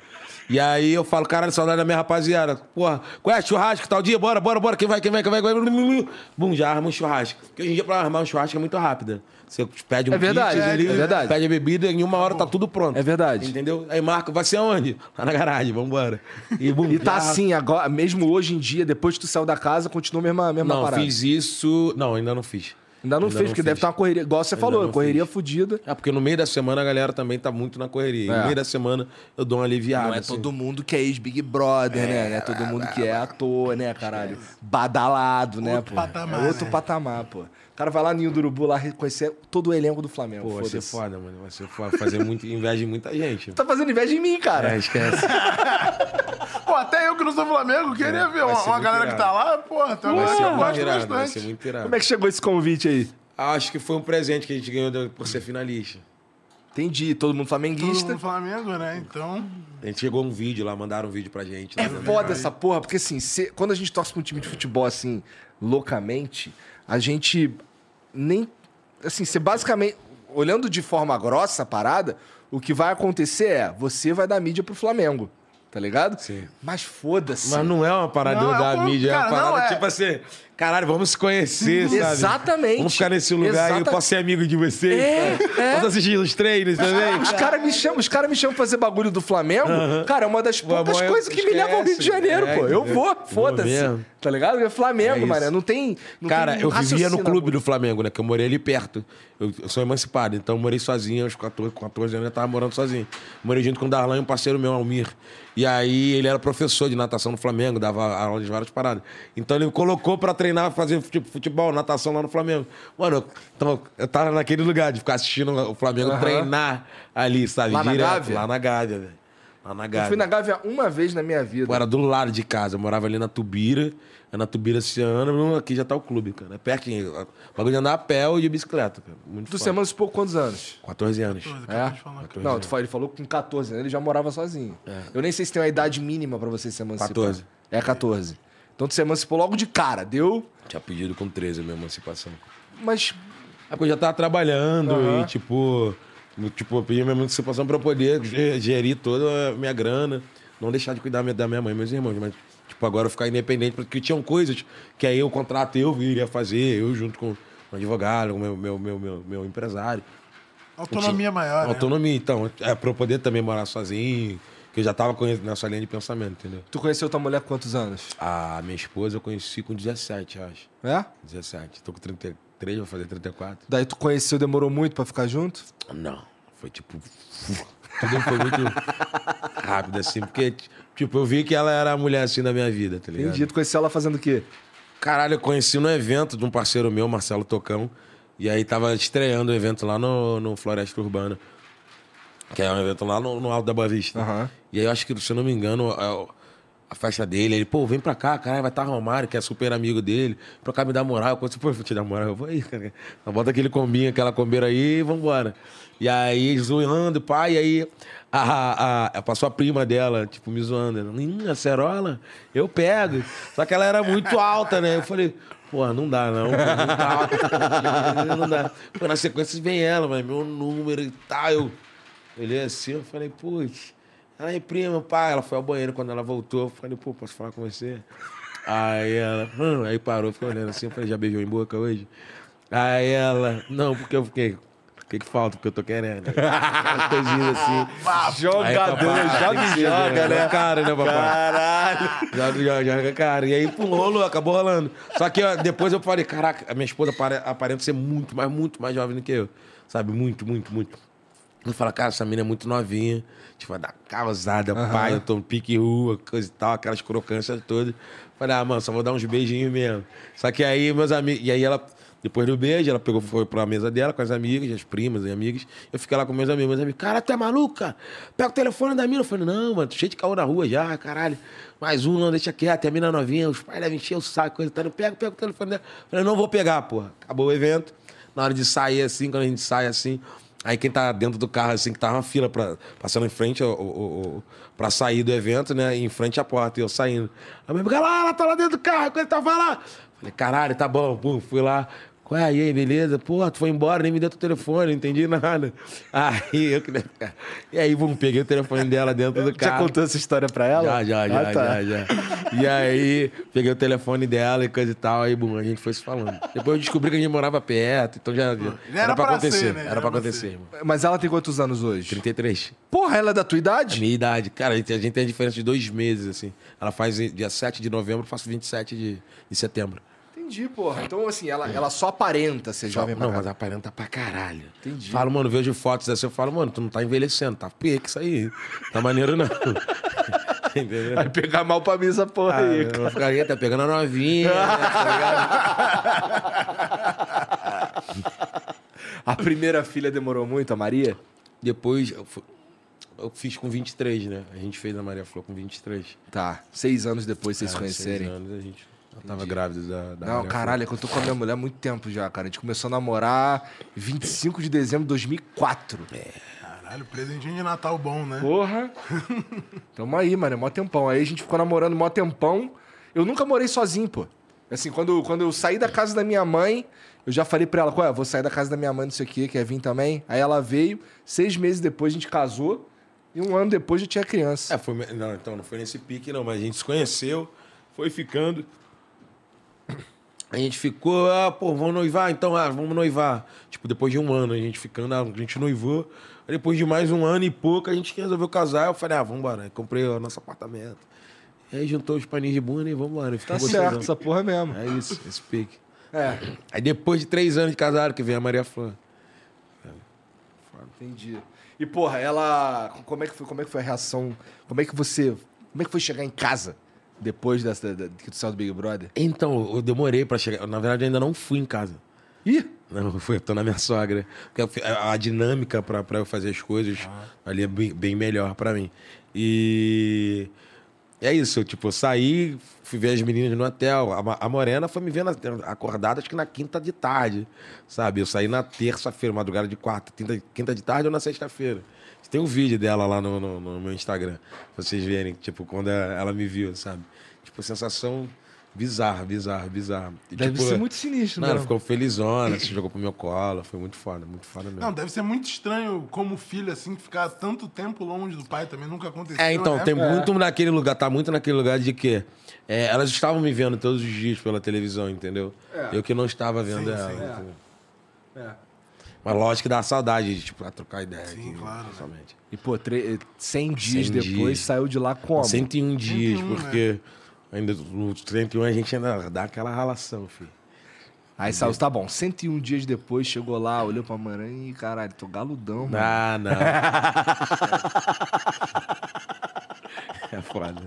E aí eu falo, caralho, saudade da minha rapaziada. Porra, qual é? Churrasco, tal dia? Bora, bora, bora. Quem vai, quem vai, quem vai? Quem vai? Bum, já arma um churrasco. Porque hoje em dia pra armar um churrasco é muito rápido. Você pede um É verdade, kit ali, é verdade. pede a bebida e em uma hora tá tudo pronto. É verdade. Entendeu? Aí marca, vai ser aonde? Lá na garagem, vambora. E, bum, E tá já- assim, agora, mesmo hoje em dia, depois que tu saiu da casa, continua a mesma, mesma Não, parada. fiz isso. Não, ainda não fiz. Ainda não fez, porque deve estar uma correria. Igual você falou, não correria fiz. fudida. É porque no meio da semana a galera também tá muito na correria. E É. No meio da semana eu dou uma aliviada. Não é assim. todo mundo que é ex-Big Brother, né? Não é todo mundo que é ator, né, caralho? Badalado, né, Outro pô? patamar, é outro né? patamar, pô. O cara vai lá no Ninho do Urubu lá reconhecer todo o elenco do Flamengo. Pô, vai ser foda, mano. Vai ser foda. Fazer muito inveja de muita gente. Tá fazendo inveja em mim, cara. É, esquece. Pô, até eu que não sou Flamengo, queria ver vai uma, uma galera que irado. tá lá, porra, tem uma Vai ser galera que eu muito gosto irado, vai ser bastante. muito irado. Como é que chegou esse convite aí? Acho que foi um presente que a gente ganhou por ser finalista. Entendi, todo mundo Todo flamenguista. mundo Flamengo, né? Então. A gente chegou um vídeo lá, mandaram um vídeo pra gente. É né? foda essa porra, porque assim, se- quando a gente torce pra um time de futebol assim, loucamente, a gente nem. Assim, você basicamente. Olhando de forma grossa a parada, o que vai acontecer é você vai dar mídia pro Flamengo. Tá ligado? Sim. Mas foda-se. Mas não é uma parada Não, é da um- mídia, é uma cara, não, parada é- tipo assim, caralho, vamos se conhecer, sabe? Exatamente. Vamos ficar nesse lugar aí, eu posso ser amigo de vocês. É, cara. é. Posso assistir os treinos também. Os caras me chamam, os caras me chamam pra fazer bagulho do Flamengo. Cara, é uma das poucas coisas que me esquece. levam ao Rio de Janeiro, É, pô. Eu vou, Vou foda-se. Tá ligado? É Flamengo, É mano. Não tem. Não Cara, tem eu vivia no clube do Flamengo, né? Que eu morei ali perto. Eu, eu sou emancipado, então eu morei sozinho aos 14, 14 anos, eu tava morando sozinho. Morei junto com o Darlan e um parceiro meu, Almir. E aí ele era professor de natação no Flamengo, dava aula de várias paradas. Então ele me colocou pra treinar, fazer fute- futebol, natação lá no Flamengo. Mano, eu, então eu tava naquele lugar de ficar assistindo o Flamengo Aham. treinar ali, sabe? Lá na Gávea? Lá na Gávea, velho. Lá na Eu Gávea. fui na Gávea uma vez na minha vida. Pô, era do lado de casa. Eu morava ali na Tubira. É na Tubira esse ano. Aqui já tá o clube, cara. É pertinho. O bagulho de andar a pé ou de bicicleta, cara. Muito Tu se emancipou quantos anos? 14 anos. É? de falar. Não, tu, fa- ele falou que com 14 anos ele já morava sozinho. Eu nem sei se tem uma idade mínima pra você se emancipar. 14. É 14. Então tu se emancipou logo de cara, deu? Tinha pedido com 13 a minha emancipação. Mas É porque eu já tava trabalhando Aham. e, tipo... no- Tipo, eu pedi minha emancipação pra eu poder ge- gerir toda a minha grana. Não deixar de cuidar da minha mãe e meus irmãos. Mas, tipo, agora eu ficar independente. Porque tinham coisas que aí o contrato eu iria fazer. Eu junto com o advogado, com o meu, meu, meu, meu, meu empresário. Autonomia maior. né? Autonomia, então. É pra eu poder também morar sozinho, que eu já tava nessa linha de pensamento, entendeu? tu conheceu tua mulher com quantos anos? A minha esposa eu conheci com 17, acho. É? 17. Tô com 33, vou fazer 34. Daí tu conheceu, demorou muito pra ficar junto? Não, foi tipo. Tudo foi muito rápido, assim, porque, tipo, eu vi que ela era a mulher assim da minha vida, tá ligado? Entendi. Tu conheceu ela fazendo o quê? Caralho, eu conheci no evento de um parceiro meu, Marcelo Tocão. E aí tava estreando o evento lá no, no Floresta Urbana. Que é um evento lá no, no Alto da Boa Vista. Aham. E aí eu acho que, se eu não me engano, a, a festa dele, ele, pô, vem pra cá, caralho, vai estar Romário, que é super amigo dele, pra cá me dar moral. Eu falei, pô, vou te dar moral. Eu vou aí, cara. Bota aquele combinho, aquela combeira aí e vambora. E aí, zoando, pai, e aí a, a, a- passou a prima dela, tipo, me zoando. Hum, acerola, eu pego. Só que ela era muito alta, né? Eu falei, pô, não dá não, muito alta. Não dá. Pô, na sequência vem ela, mas meu número e tal. Eu olhei assim, eu falei, putz. Aí, prima, pá, ela foi ao banheiro quando ela voltou. Eu falei, pô, posso falar com você? Aí ela, hum, aí parou, ficou olhando assim. Eu falei, já beijou em boca hoje? Aí ela, não, porque eu fiquei. O que que falta? Porque eu tô querendo. Aquelas coisinhas assim. Aí, Jogador, papai, joga e joga, né? Cara, né, papai? Caralho. Joga, joga, joga, cara. E aí, rolou, acabou rolando. Só que ó, depois eu falei, caraca, a minha esposa apare- aparenta ser muito, mais, muito mais jovem do que eu. Sabe? Muito, muito, muito. Eu falo, cara, essa menina é muito novinha. Tipo, vai dar causada, pai, eu tô no pique rua, coisa e tal, aquelas crocâncias todas. Falei, ah, mano, só vou dar uns beijinhos mesmo. Só que aí, meus amigos. E aí ela. Depois do beijo, ela pegou, foi pra mesa dela com as amigas, as primas e amigas. Eu fiquei lá com meus amigos. Meus amigos, cara, tu é maluco, cara? Pega o telefone da mina. Eu falei, não, mano, tô cheio de caô na rua já, caralho. Mais um, não, deixa quieto. Tem a mina novinha, os pais devem encher o saco, coisa e tal. Eu pego, pego o telefone dela. Eu falei, não vou pegar, porra. Acabou o evento. Na hora de sair assim, quando a gente sai assim, aí quem tá dentro do carro, assim, que tava uma fila pra, passando em frente ao- pra sair do evento, né? Em frente à porta, e eu saindo. A minha amiga lá, ela tá lá dentro do carro, quando ele tava lá. Falei, caralho, tá bom, pum, fui lá. Qual é? E aí, beleza? Pô, tu foi embora, nem me deu teu telefone, não entendi nada. Aí eu que. E aí, bum, peguei o telefone dela dentro do Já carro. contou essa história pra ela? Já, já, já, Ah, tá. já, já. E aí, peguei o telefone dela e coisa e tal, aí, bum, a gente foi se falando. Depois eu descobri que a gente morava perto, então já. já era pra acontecer. ser, né? Era Era pra acontecer, irmão. Mas ela tem quantos anos hoje? 33. Porra, ela é da tua A idade? minha idade. Cara, a gente, a gente tem a diferença de dois meses, assim. Ela faz dia 7 de novembro, eu faço 27 de, de setembro. Entendi, porra. Então, assim, ela, ela só aparenta ser jovem pra não, mas caralho. aparenta pra caralho. Entendi. Falo, mano, vejo fotos assim, eu falo, mano, tu não tá envelhecendo, tá pique isso aí. Tá maneiro não. Entendeu? Vai pegar mal pra mim essa porra Ah, aí. eu vou ficar aí, tá pegando a novinha, né, tá ligado? A primeira filha demorou muito, a Maria? Depois, eu, fu- eu fiz com 23, né? A gente fez a Maria Flor com 23. Tá. Seis anos depois vocês se Ah, conhecerem. seis anos, a gente ela tava grávida da, da Não, caralho, é que eu tô com a minha mulher há muito tempo já, cara. A gente começou a namorar 25 de dezembro de 2004. Caralho, presentinho de Natal bom, né? Porra! Tamo aí, mano, é mó tempão. Aí a gente ficou namorando mó tempão. Eu nunca morei sozinho, pô. Assim, quando, quando eu saí da casa da minha mãe, eu já falei pra ela, qual é? Vou sair da casa da minha mãe, não sei o quê, quer vir também? Aí ela veio, seis meses depois a gente casou, e um ano depois já tinha criança. É, foi, não, então não foi nesse pique, não, mas a gente se conheceu, foi ficando. A gente ficou, ah, pô, vamos noivar, então, ah, vamos noivar. Tipo, depois de um ano, a gente ficando, ah, a gente noivou. Depois de mais um ano e pouco, a gente resolveu casar. Eu falei, ah, vamos embora. Comprei o nosso apartamento. E aí juntou os paninhos de bunda e vamos embora. Tá ficou certo, gostosão. essa porra mesmo. É isso, esse pique. É, Aí depois de três anos de casado, que veio a Maria Flor. entendi. E, porra, ela. Como é que foi, como é que foi a reação? Como é que você. Como é que foi chegar em casa depois dessa, da, que tu saiu do Big Brother? Então, eu demorei pra chegar. Na verdade, eu ainda não fui em casa. Ih! Não, eu fui, eu tô na minha sogra. Porque a, a dinâmica pra, pra eu fazer as coisas ali é bem, bem melhor pra mim. E é isso, eu, tipo, eu saí, fui ver as meninas no hotel. A, a Morena foi me vendo acordada, acho que na quinta de tarde, sabe? Eu saí na terça-feira, madrugada de quarta, quinta, quinta de tarde ou na sexta-feira. Tem um vídeo dela lá no, no- no meu Instagram, pra vocês verem, tipo, quando ela me viu, sabe? Tipo, sensação bizarra, bizarra, bizarra. E, Deve tipo, ser muito sinistro, não, né? ela ficou felizona, se jogou pro meu colo. Foi muito foda, muito foda mesmo. Não, deve ser muito estranho como filho, assim, ficar tanto tempo longe do pai também. Nunca aconteceu, é, então, né? tem muito naquele lugar, tá muito naquele lugar de que é, elas estavam me vendo todos os dias pela televisão, entendeu? Eu que não estava vendo Sim, ela. sim. entendeu? É. Mas lógico que dá saudade, de, tipo, pra trocar ideia. Sim, aqui, claro, né? Somente. E, pô, tre- 100 dias 100 depois dias. saiu de lá como? 101 dias, 101, porque ainda no 101 a gente ainda dá aquela ralação, filho. Aí saiu, tá bom, 101 dias depois, chegou lá, olhou pra Maranhão e, caralho, tô galudão, mano. Ah, não. é foda.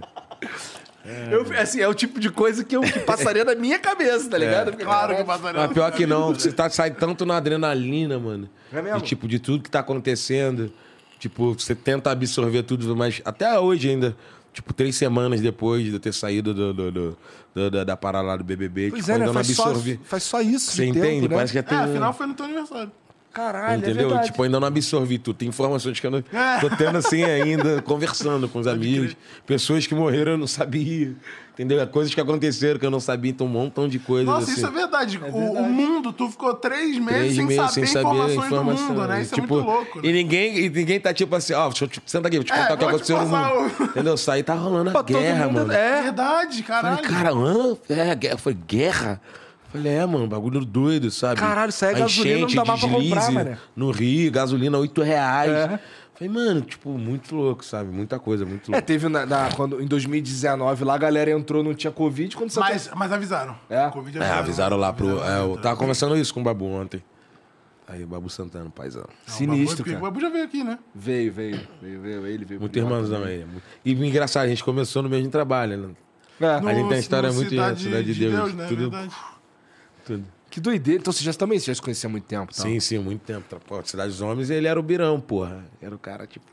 Eu, assim, é o tipo de coisa que, eu, que passaria na minha cabeça, tá ligado? Eu fiquei, Claro que passaria. Mas pior que não, você tá, sai tanto na adrenalina, mano. É mesmo? De, tipo, de tudo que tá acontecendo. Tipo, você tenta absorver tudo, mas até hoje ainda, tipo, três semanas depois de eu ter saído do, do- do- do- da, da parada lá do BBB, Pois tipo, é, né? ainda não Faz só, absorvi. faz só isso Você de entende? tempo, né? Parece que já É, tem um... afinal foi no teu aniversário. Caralho, é Entendeu? verdade. tipo, ainda não absorvi tudo. Tem informações que eu não tô tendo assim ainda, conversando com os amigos. Pessoas que morreram eu não sabia. Entendeu? Coisas que aconteceram que eu não sabia, então um montão de coisas Nossa, assim. isso é verdade. O, o mundo, tu ficou três meses, Três sem, meses saber sem saber a informações informação. do mundo, né? Isso tipo, é muito louco. E Né? ninguém, e ninguém tá tipo assim, ó, deixa eu te, senta aqui, vou te É, contar o que aconteceu no mundo. o- Entendeu? Saí, tá rolando a Pô, guerra, mundo- mano. É, Verdade, caralho. Falei, cara, hã? É, guerra. Foi guerra? Falei, é, mano, bagulho doido, sabe? Caralho, isso aí é A gasolina, não enchente, dá mais pra comprar, deslize mané. No Rio, gasolina 8 reais. É. Falei, mano, tipo, muito louco, sabe? Muita coisa, muito É, louco. teve na, na- quando, em 2019 lá, a galera entrou, não tinha Covid. Quando você Mas, mas avisaram. É? Covid É, avisaram lá pro. Avisaram, é, eu avisaram. tava conversando isso com o Babu ontem. Aí, o Babu Santana, paizão. Não, Sinistro, o Babu, cara. O Babu já veio aqui, né? Veio, veio, veio, veio ele, veio. Muito irmãozão também. aí. E engraçado, a gente começou no mesmo trabalho, né? É. A gente tem a história no muito Cidade, Cidade de Deus, né? tudo- Verdade. Tudo. Que doideira. Então você já também já se conhecia há muito tempo, tá? Sim, sim, muito tempo. Pô, Cidade dos Homens, ele era o Birão, porra. Era o cara, tipo.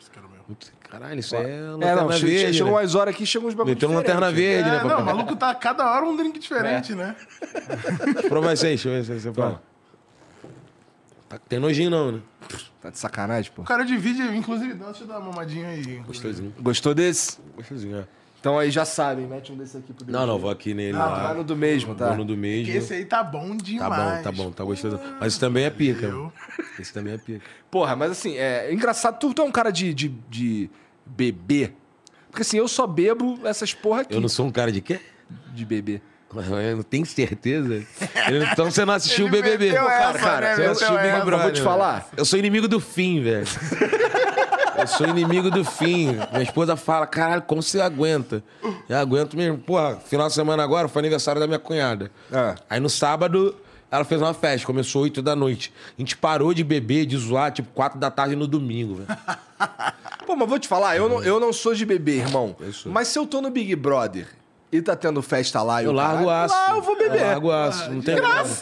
Esse cara mesmo. muito- Caralho, isso aí é É, lanterna não, che- verde. chegou né? umas horas aqui, chegam uns bagulhos Meteu uma lanterna diferentes. verde, É, né? não, o maluco tá cada hora um drink É. diferente, né? Prova isso aí, deixa eu ver se você fala. Tá, tem nojinho não, né? Tá de sacanagem, pô. O cara divide, inclusive, dá- deixa eu dar uma mamadinha aí. Gostosinho. Gostou desse? Gostosinho, é. Então aí já sabem, mete um desse aqui pro Não, não, vou aqui nele. Não, lá. Vai no do mesmo, tá? Vou no do mesmo. Esse aí tá bom Tá demais. bom, tá bom, tá gostoso. Mas isso também é pica, Eu- mano. Esse também é pica. Porra, mas assim, é engraçado. Tu, tu é um cara de, de, de beber. Porque assim, eu só bebo essas porra aqui Eu não sou um cara de quê? de beber. Eu não tenho certeza. Então você não assistiu o BBB. essa, cara, né? você Meteu assistiu o Big. Brother. Vou te falar. Eu sou inimigo do fim, velho. Eu sou inimigo do fim. Minha esposa fala, caralho, como você aguenta? Eu aguento mesmo. Porra, final de semana agora foi aniversário da minha cunhada. Ah. Aí no sábado, ela fez uma festa, começou 8 da noite. A gente parou de beber, de zoar, tipo, 4 da tarde no domingo, velho. Pô, mas vou te falar, eu não, eu não sou de beber, irmão. Eu. Mas se eu tô no Big Brother e tá tendo festa lá Eu o largo caralho, aço. Lá eu vou beber. Eu largo aço, não tem graça.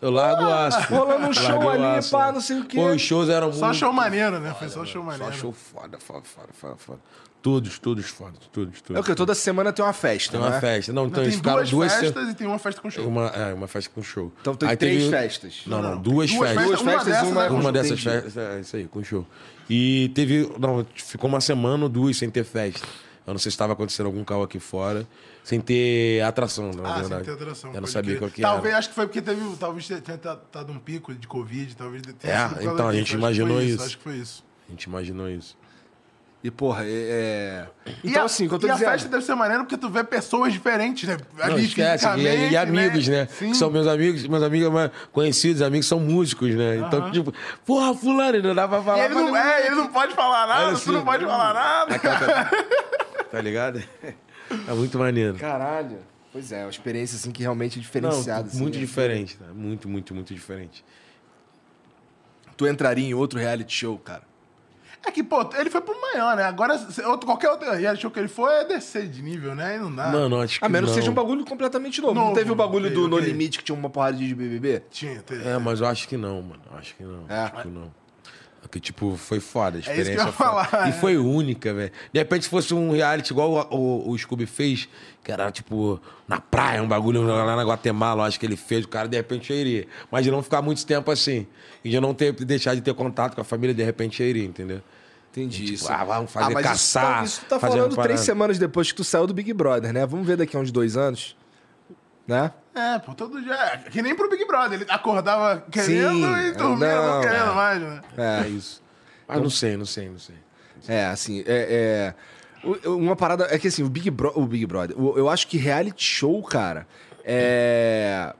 Eu largo o aço. Rolando um show ali, aço. pá, não sei o quê. Pô, os shows eram Só muito show maneiro, né? Foi só show Só maneiro. show foda, foda, foda, foda, foda. Todos, todos foda, todos, todos. É o que? Toda semana tem uma festa, Tem uma né? festa. Não, então Tem duas, duas se- festas e tem uma festa com show. Uma, é, uma festa com show. Então tem Aí três teve- festas. Não, não, Não, duas, duas festas. Duas Uma festas dessas e uma... é com Uma show, dessas festas, é isso aí, com show. E teve. Não, ficou uma semana ou duas sem ter festa. Eu não sei se estava acontecendo algum carro aqui fora, sem ter atração, na Ah, verdade. sem ter atração. Eu não sabia qual que Talvez, era. acho que foi porque teve, talvez tenha dado um pico de Covid, talvez tenha É, então, a gente imaginou foi isso. Acho que foi isso. A gente imaginou isso. E, porra, é... é- E Então, a- assim, o que eu tô e dizendo... a festa deve ser maneira porque tu vê pessoas diferentes, né? Não, esquece. E, e amigos, né? Sim. Que são meus amigos, meus amigos mais conhecidos, amigos são músicos, né? Então, tipo, porra, fulano, não dá pra E falar. ele não, mas- é, ele não pode falar nada, Olha tu assim, não pode falar nada. Tá ligado? É muito maneiro. Caralho. Pois é, uma experiência, assim, que realmente é Não, diferenciada. assim, muito né? diferente, tá? Muito, muito, muito diferente. Tu entraria em outro reality show, cara. É que, pô, ele foi pro maior, né? Agora, outro, qualquer outro reality show que ele for é descer de nível, né? E não dá. Mano, acho que. A menos não. que seja um bagulho completamente novo. não Novo, teve o bagulho do No. Limite, que tinha uma porrada de BBB? Tinha, teve. É, mas eu acho que não, mano. Acho que não. É. Acho que não. Porque, tipo, foi foda, a É isso que eu experiência ia falar, E é. foi única, velho. De repente, se fosse um reality igual o, o, o Scooby fez, que era, tipo, na praia, um bagulho lá na Guatemala, eu acho que ele fez, o cara, de repente, eu iria. Mas de não ficar muito tempo assim. E de não ter, deixar de ter contato com a família, de repente, eu iria, entendeu? Entendi Tipo, ah, vamos fazer mas caçar, Isso, tá- isso tu tá falando três semanas depois que tu saiu do Big Brother, né? Vamos ver daqui a uns dois anos. Né? É, pô, todo dia. Que nem pro Big Brother. Ele acordava querendo Sim, e dormia não, não, querendo é. mais, né? É. É isso. Mas não sei, não sei, não sei. É, assim, é, é- o- Uma parada. É que assim, o Big, Bro- o Big Brother. Eu acho que reality show, cara, é.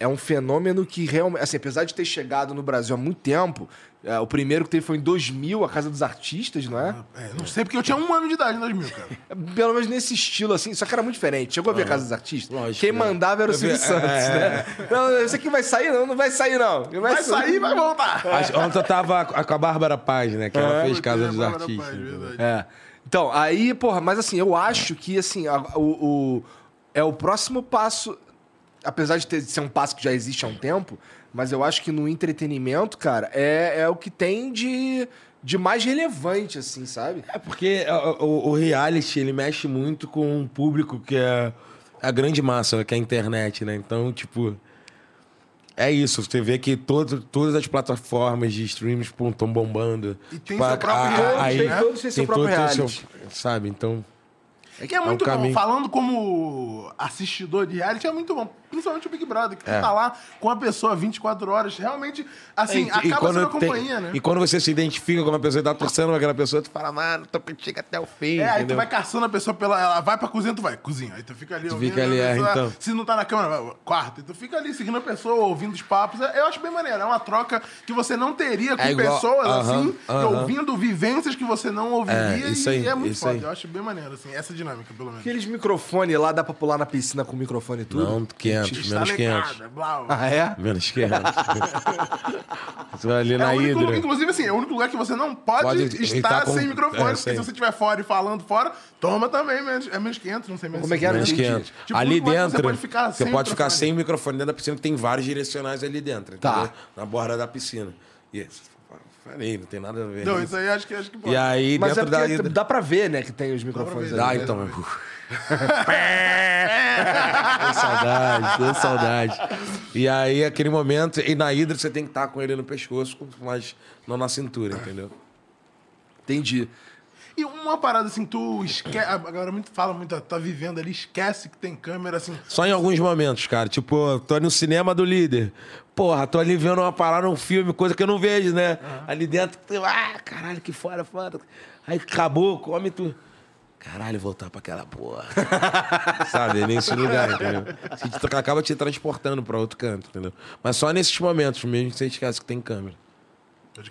É um fenômeno que realmente. Assim, apesar de ter chegado no Brasil há muito tempo, é, o primeiro que teve foi em 2000, a Casa dos Artistas, não é? É, não sei porque eu tinha um ano de idade em 2000, cara. Pelo menos nesse estilo, assim, só que era muito diferente. Chegou a ver a Casa dos Artistas? Lógico, Quem né? mandava era o Silvio vi- Santos, é, né? Não, esse aqui vai sair, não, não vai sair, não. Vai sair e vai voltar. Acho- Ontem eu tava com a Bárbara Paz, né? Que ela É, fez Casa dos Artistas. Paz, verdade. É. Então, aí, porra, mas assim, eu acho que, assim, a- o, o- é o próximo passo, apesar de, ter, de ser um passo que já existe há um tempo, mas eu acho que no entretenimento, cara, é, é o que tem de, de mais relevante, assim, sabe? É porque o, o- o reality, ele mexe muito com um público que é a grande massa, que é a internet, né? Então, tipo... É isso, você vê que todo, todas as plataformas de streams estão bombando. E tem Tipo, seu próprio reality, Tem todos têm seu próprio reality. seu- sabe, então... É que é muito um bom. caminho. Falando como assistidor de reality, é muito bom. Principalmente o Big Brother, que tu É. tá lá com a pessoa 24 horas, realmente, assim, E- e acaba quando sendo tem- companhia, né? E quando você se identifica com uma pessoa e tá torcendo com aquela pessoa, tu fala, mano, tô contigo até o fim. É, aí tu entendeu? vai caçando a pessoa pela. Ela vai pra cozinha, tu vai, cozinha. Aí tu fica ali Tu ouvindo. fica ali, a é, pessoa, então. Se não tá na câmera, vai, quarto. E tu fica ali seguindo a pessoa, ouvindo os papos. É, Eu acho bem maneiro. É uma troca que você não teria com É igual- pessoas aham, assim, aham. ouvindo vivências que você não ouviria. É, isso e aí, é muito isso foda. aí. Eu acho bem maneiro, assim, essa dinâmica, pelo menos. Aqueles microfones lá, dá pra pular na piscina com o microfone e tudo? Não, 500, Está menos 500. ligado, blau. Ah, é? Menos 500. você vai ali É na o único, Hidra. inclusive, assim, é o único lugar que você não pode, Pode estar com- sem microfone. é, porque sem. se você estiver fora e falando fora, toma também, menos, é menos 500, não sei menos Como é que era? Menos Entendi. 500. Tipo, ali dentro, você pode ficar você sem pode ficar microfone. sem microfone dentro da piscina, tem vários direcionais ali dentro, Tá. entendeu? Na borda da piscina. E isso, falei, não tem nada a ver. Não, isso aí acho que, acho que pode. E aí, Mas é dentro da porque Hidra... dá pra ver, né, que tem os microfones ver. Dá, ali. né? então. Tô saudade, tô saudade. E aí, aquele momento, e na Hidra você tem que estar com ele no pescoço, mas não na cintura, entendeu? Entendi. E uma parada assim, tu esquece. A galera muito fala muito, tá vivendo ali, esquece que tem câmera, assim. Só em alguns momentos, cara. Tipo, tô no cinema do líder. Porra, tô ali vendo uma parada, um filme, coisa que eu não vejo, né? Ali dentro, tu, ah, caralho, que fora, foda. Aí acabou, come tu. Caralho, voltar pra aquela porra. Sabe? É nesse lugar, entendeu? Você acaba te transportando pra outro canto, entendeu? Mas só nesses momentos mesmo que você esquece que tem câmera.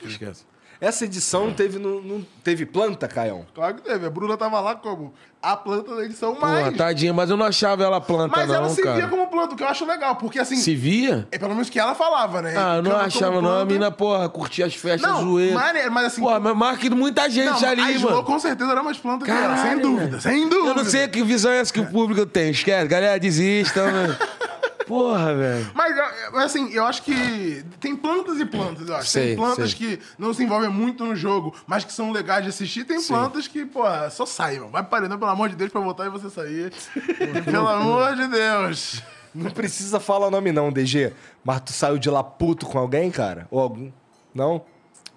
Esquece. Essa edição não teve, não, não teve planta, Caião? Claro que teve. A Bruna tava lá como a planta da edição Porra, mais. tadinha, mas eu não achava ela planta, Mas não, ela se cara. via como planta, o que eu acho legal, porque assim. Se via? É pelo menos que ela falava, né? Ah, eu não achava, não. A mina, porra, curtia as festas, Não, zoeira. maneiro, mas assim. Porra, mas marca muita gente não, ali, a mano. com certeza era mais planta que ela, Caralho, sem dúvida, velho. sem dúvida. Eu não sei que visão é essa que o público tem. Esquece, galera, desista, mano. Porra, velho. Mas, assim, eu acho que tem plantas e plantas, eu acho. Sei, tem plantas sei. que não se envolvem muito no jogo, mas que são legais de assistir. Tem plantas que, pô, só sai, mano. Vai paredão, pelo amor de Deus, pra voltar e você sair. pelo amor de Deus. Não precisa falar o nome não, DG. Mas tu saiu de lá puto com alguém, cara? Ou algum? Não?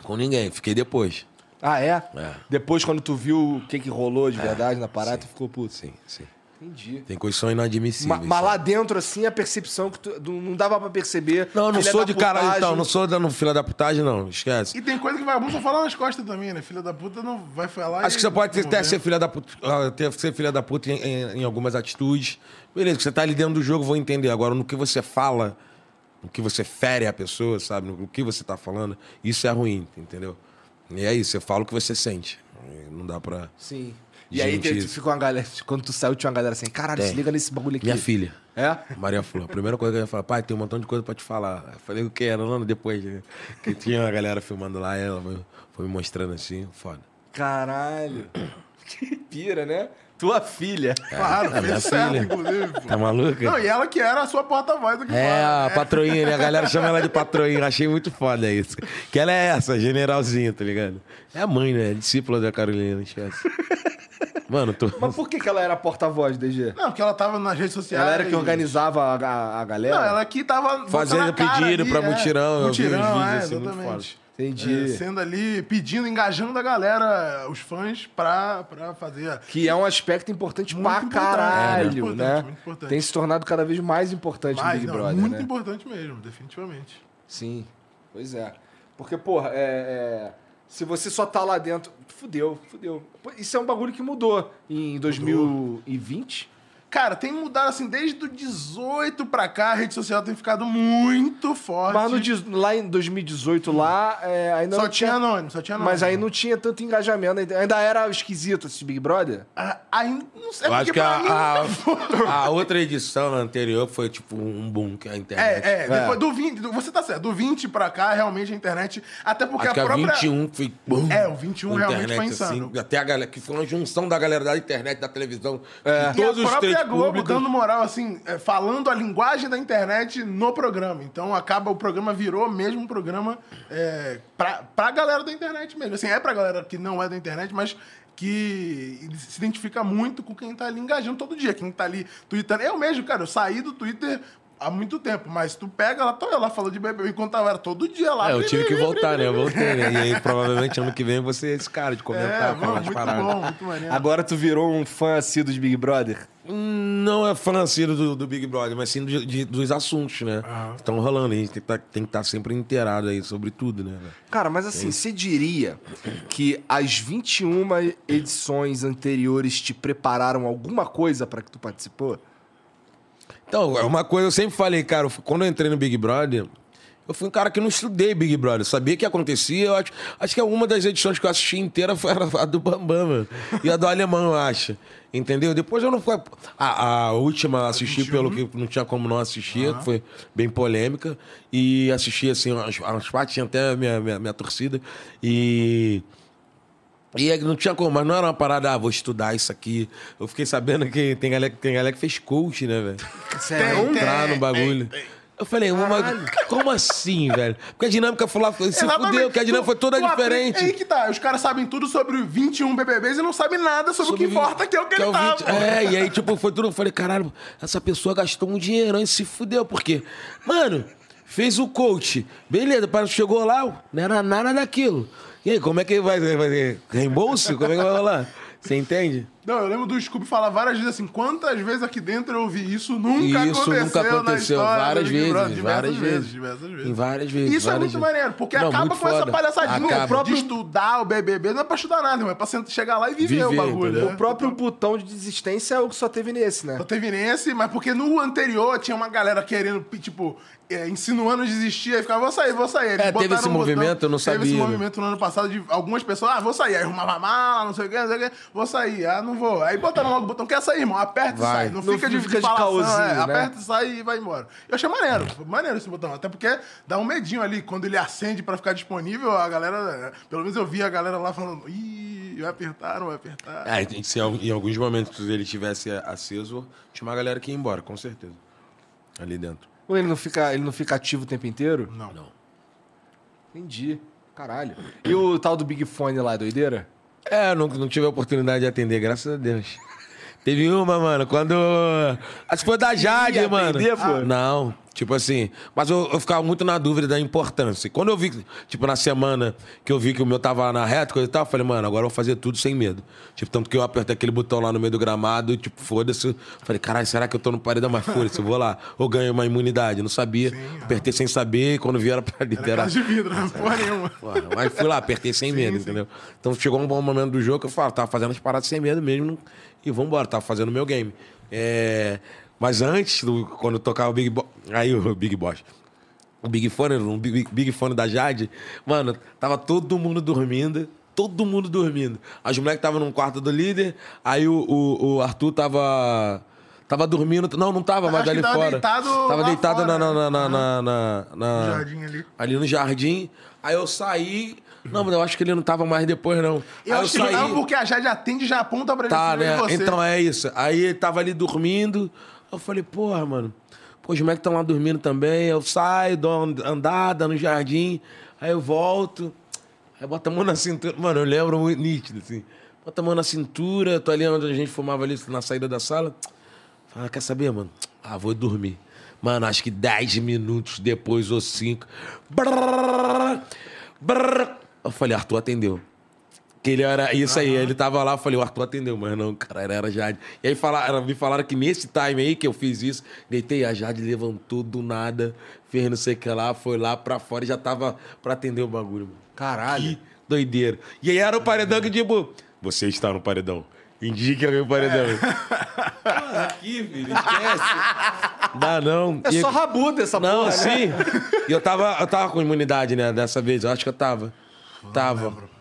Com ninguém, fiquei depois. Ah, é? É. Depois, quando tu viu o que, que rolou de verdade na parada, tu ficou puto. Sim, sim. Entendi. Tem coisas que são inadmissíveis. Ma- Mas lá dentro, assim, a percepção que tu, não dava pra perceber. Não, eu não filha sou da de caralho, putagem. então. Não sou dando fila da putagem, não. Esquece. E tem coisa que vagabundo só fala nas costas também, né? Filha da puta não vai falar. Acho e- que você pode ter- até ser filha da puta, ah, ter- ser filha da puta em, em- em algumas atitudes. Beleza, que você tá ali dentro do jogo, vou entender. Agora, no que você fala, no que você fere a pessoa, sabe? No que você tá falando, isso é ruim, entendeu? E é isso, você fala o que você sente. Não dá pra. Sim. E aí Gente, te- isso. ficou uma galera. Quando tu saiu, tinha uma galera assim, caralho, Tem. se liga nesse bagulho aqui. Minha filha. É? Maria Flor. A primeira coisa que eu ia falar, pai, tem um montão de coisa pra te falar. Eu falei, o que era? Não, depois. né? Que tinha uma galera filmando lá, ela foi- me mostrando assim, foda. Caralho. Que pira, né? Tua filha. Claro, É, minha filha. inclusive. Tá maluca? Não, e ela que era a sua porta-voz aqui É, fora, a né? patroinha, né? A galera chama ela de patroinha. Achei muito foda isso. Que ela é essa, generalzinha, tá ligado? É a mãe, né? Discípula da Carolina, esquece. Mano, tô. Mas por que, que ela era porta-voz, DG? Não, porque ela tava nas redes sociais. Ela era que organizava a, a, a galera? Não, ela aqui tava. Fazendo pedido ali, pra é. mutirão, eu vi os Mutirão, vídeos, é, assim, exatamente. Entendi. É, sendo ali, pedindo, engajando a galera, os fãs, pra, pra fazer. Que é um aspecto importante Muito pra importante, caralho, muito importante, né? muito importante. Tem se tornado cada vez mais importante no Mas, Big não, Brother, muito né? importante mesmo, definitivamente. Sim, pois é. Porque, porra, é, é, se você só tá lá dentro, fudeu, fudeu. Isso é um bagulho que mudou em 2020. Cara, tem mudado assim, desde o 18 pra cá, a rede social tem ficado muito forte. Mas no, lá em 2018, lá, é, ainda Só não tinha anônimo, só tinha anônimo. Mas aí não tinha tanto engajamento. ainda- Ainda era esquisito esse Big Brother? Ah, Aí, não sei, Eu acho porque que pra mim- a, a, a outra edição anterior foi tipo um boom que a internet. É, é, depois do 20, do- você tá certo, do 20 pra cá, realmente a internet, até porque Acho que a própria... 21 foi boom. É, o 21 Com realmente internet, foi insano. assim, até a galera, que foi uma junção da galera da internet, da televisão, É. de E todos a os três Globo públicos. dando moral, assim, é, falando a linguagem da internet no programa. Então acaba, o programa virou mesmo um programa é, pra, pra galera da internet mesmo. Assim, é pra galera que não é da internet, mas que se identifica muito com quem tá ali engajando todo dia. Quem tá ali tweetando. Eu mesmo, cara, eu saí do Twitter há muito tempo, mas tu pega lá, tô eu lá falando de bebê enquanto tava era todo dia lá. É, eu tive que voltar, né? Eu voltei, né? E aí, provavelmente, ano que vem, você é esse cara de É, comentar, mano, falar de muito parada. bom, muito maneiro. Agora tu virou um fã assíduo de Big Brother? Não é fã assim, do, do Big Brother, mas sim de- de- dos assuntos, né? Que estão rolando. A gente tem que tá- estar sempre inteirado aí sobre tudo, né? Cara, mas assim, você diria que as 21 edições anteriores te prepararam alguma coisa pra que tu participou? Então, é uma coisa, eu sempre falei, cara, quando eu entrei no Big Brother, eu fui um cara que não estudei Big Brother, sabia que acontecia, eu acho, acho que uma das edições que eu assisti inteira foi a do Bambam, mano, e a do Alemão, eu acho. Entendeu? Depois eu não fui. A, a última assisti pelo que não tinha como não assistir, que foi bem polêmica. E assisti, assim, umas, umas partes, tinha até a minha, minha, minha torcida. E. E é que não tinha como, mas não era uma parada, ah, vou estudar isso aqui. Eu fiquei sabendo que tem galera, tem galera que fez coach, né, velho? Tem, entrar no bagulho. Eu falei, como assim, velho? Porque a dinâmica foi lá, se Exatamente. fudeu, que a dinâmica foi toda Tu aprende- diferente. É aí que tá. Os caras sabem tudo sobre 21 BBBs e não sabem nada sobre, o que Sobre- importa, que é o que, ele o tá, 20 pô. É, e aí, tipo, foi tudo. Eu falei, caralho, essa pessoa gastou um dinheirão e se fudeu. Por quê? Mano, fez o coach. Beleza, para chegou lá, não era nada daquilo. E aí, como é que vai, vai reembolso? Como é que vai rolar? Você entende? Não, eu lembro do Scooby falar várias vezes assim, quantas vezes aqui dentro eu ouvi isso, nunca Isso aconteceu nunca na aconteceu. história do Várias vezes, Brother. Diversas várias vezes. Diversas vezes. Em várias vezes. Isso é várias muito vezes. maneiro, porque Não, acaba com essa foda. palhaçadinha Acaba. de estudar o BBB, não é pra estudar nada, irmão, é pra chegar lá e viver, o Viver, bagulho. entendeu? né? O próprio botão de desistência é o que só teve nesse, né? Só teve nesse, mas porque no anterior tinha uma galera querendo, tipo, é, insinuando desistir, aí ficava, vou sair, vou sair. Eles É, teve esse um botão- movimento, eu não Teve esse sabia, né? movimento no ano passado de algumas pessoas, ah, vou sair. Aí arrumava mala, não sei o que, não sei o que, vou sair, ah, não vou. Aí botaram logo o botão, quer sair, irmão, aperta Vai. e sai. Não, Não fica de, fica de falação, caôzinho, é, né? Aperta e sai e vai embora. Eu achei maneiro, maneiro esse botão, até porque dá um medinho ali, quando ele acende pra ficar disponível, a galera, pelo menos eu vi a galera lá falando, ih, vai apertar, não vai apertar. É, se em alguns momentos ele tivesse aceso, tinha uma galera que ia embora, com certeza. Ali dentro. Ou ele não fica, ele não fica ativo o tempo inteiro? Não. Entendi. Caralho. E o tal do Big Fone lá, é doideira? É, não, não tive a oportunidade de atender, graças a Deus. Teve uma, mano, quando. Acho que foi da Jade, mano. atender, pô? Não, tipo assim. Mas eu, eu ficava muito na dúvida da importância. Quando eu vi, tipo, na semana que eu vi que o meu tava na reta, coisa e tal, eu falei, mano, agora eu vou fazer tudo sem medo. Tipo, tanto que eu apertei aquele botão lá no meio do gramado, tipo, foda-se. Falei, caralho, será que eu tô no paredão mais foda-se? Eu vou lá. Ou ganho uma imunidade. Não sabia. apertei sem saber, e quando vieram pra Era casa de vidro, né? Porra nenhuma. Porra, mas fui lá, apertei sem medo, entendeu? Então chegou um bom momento do jogo que eu falo, tava fazendo as paradas sem medo mesmo não- e vambora, tava fazendo o meu game. É, Mas antes, do- quando eu tocava o Big Boss, aí o Big Boss, o Big Fone, o Big, Big Fone da Jade, mano, tava todo mundo dormindo, todo mundo dormindo. As moleques estavam num quarto do líder, aí o, o, o Arthur tava... Tava dormindo, não, não tava Acho que ali tava fora. deitado tava deitado fora, na, na, né? na, na, na, na- No jardim ali. ali no jardim. Aí eu saí. Não, mas eu acho que ele não tava mais depois, não. Eu aí acho que não, porque a Jade atende e já aponta pra ele Tá, né? você. Então é isso. Aí ele tava ali dormindo. Eu falei, porra, mano. Pô, os moleques estão lá dormindo também. Eu saio, dou uma andada no jardim. Aí eu volto. Aí bota a mão na cintura. Mano, eu lembro muito nítido, assim. Bota a mão na cintura. Tô ali onde a gente fumava ali na saída da sala. Fala, quer saber, mano? Ah, vou dormir. Mano, acho que 10 minutos depois ou 5. Eu falei, Arthur atendeu. Que ele era isso aí, ele tava lá, eu falei, o Arthur atendeu, mas não, cara, era a Jade. E aí falaram, me falaram que nesse time aí que eu fiz isso, deitei, a Jade levantou do nada, fez não sei o que lá, foi lá pra fora e já tava pra atender o bagulho, mano. Caralho. Que doideira. E aí era o paredão que, tipo, você está no paredão. Indique alguém no paredão. Porra, aqui, filho, esquece. Dá não. É E- só rabuda essa não, porra, né? sim. E eu tava, eu tava com imunidade, né, dessa vez. Eu acho que eu tava. Tava.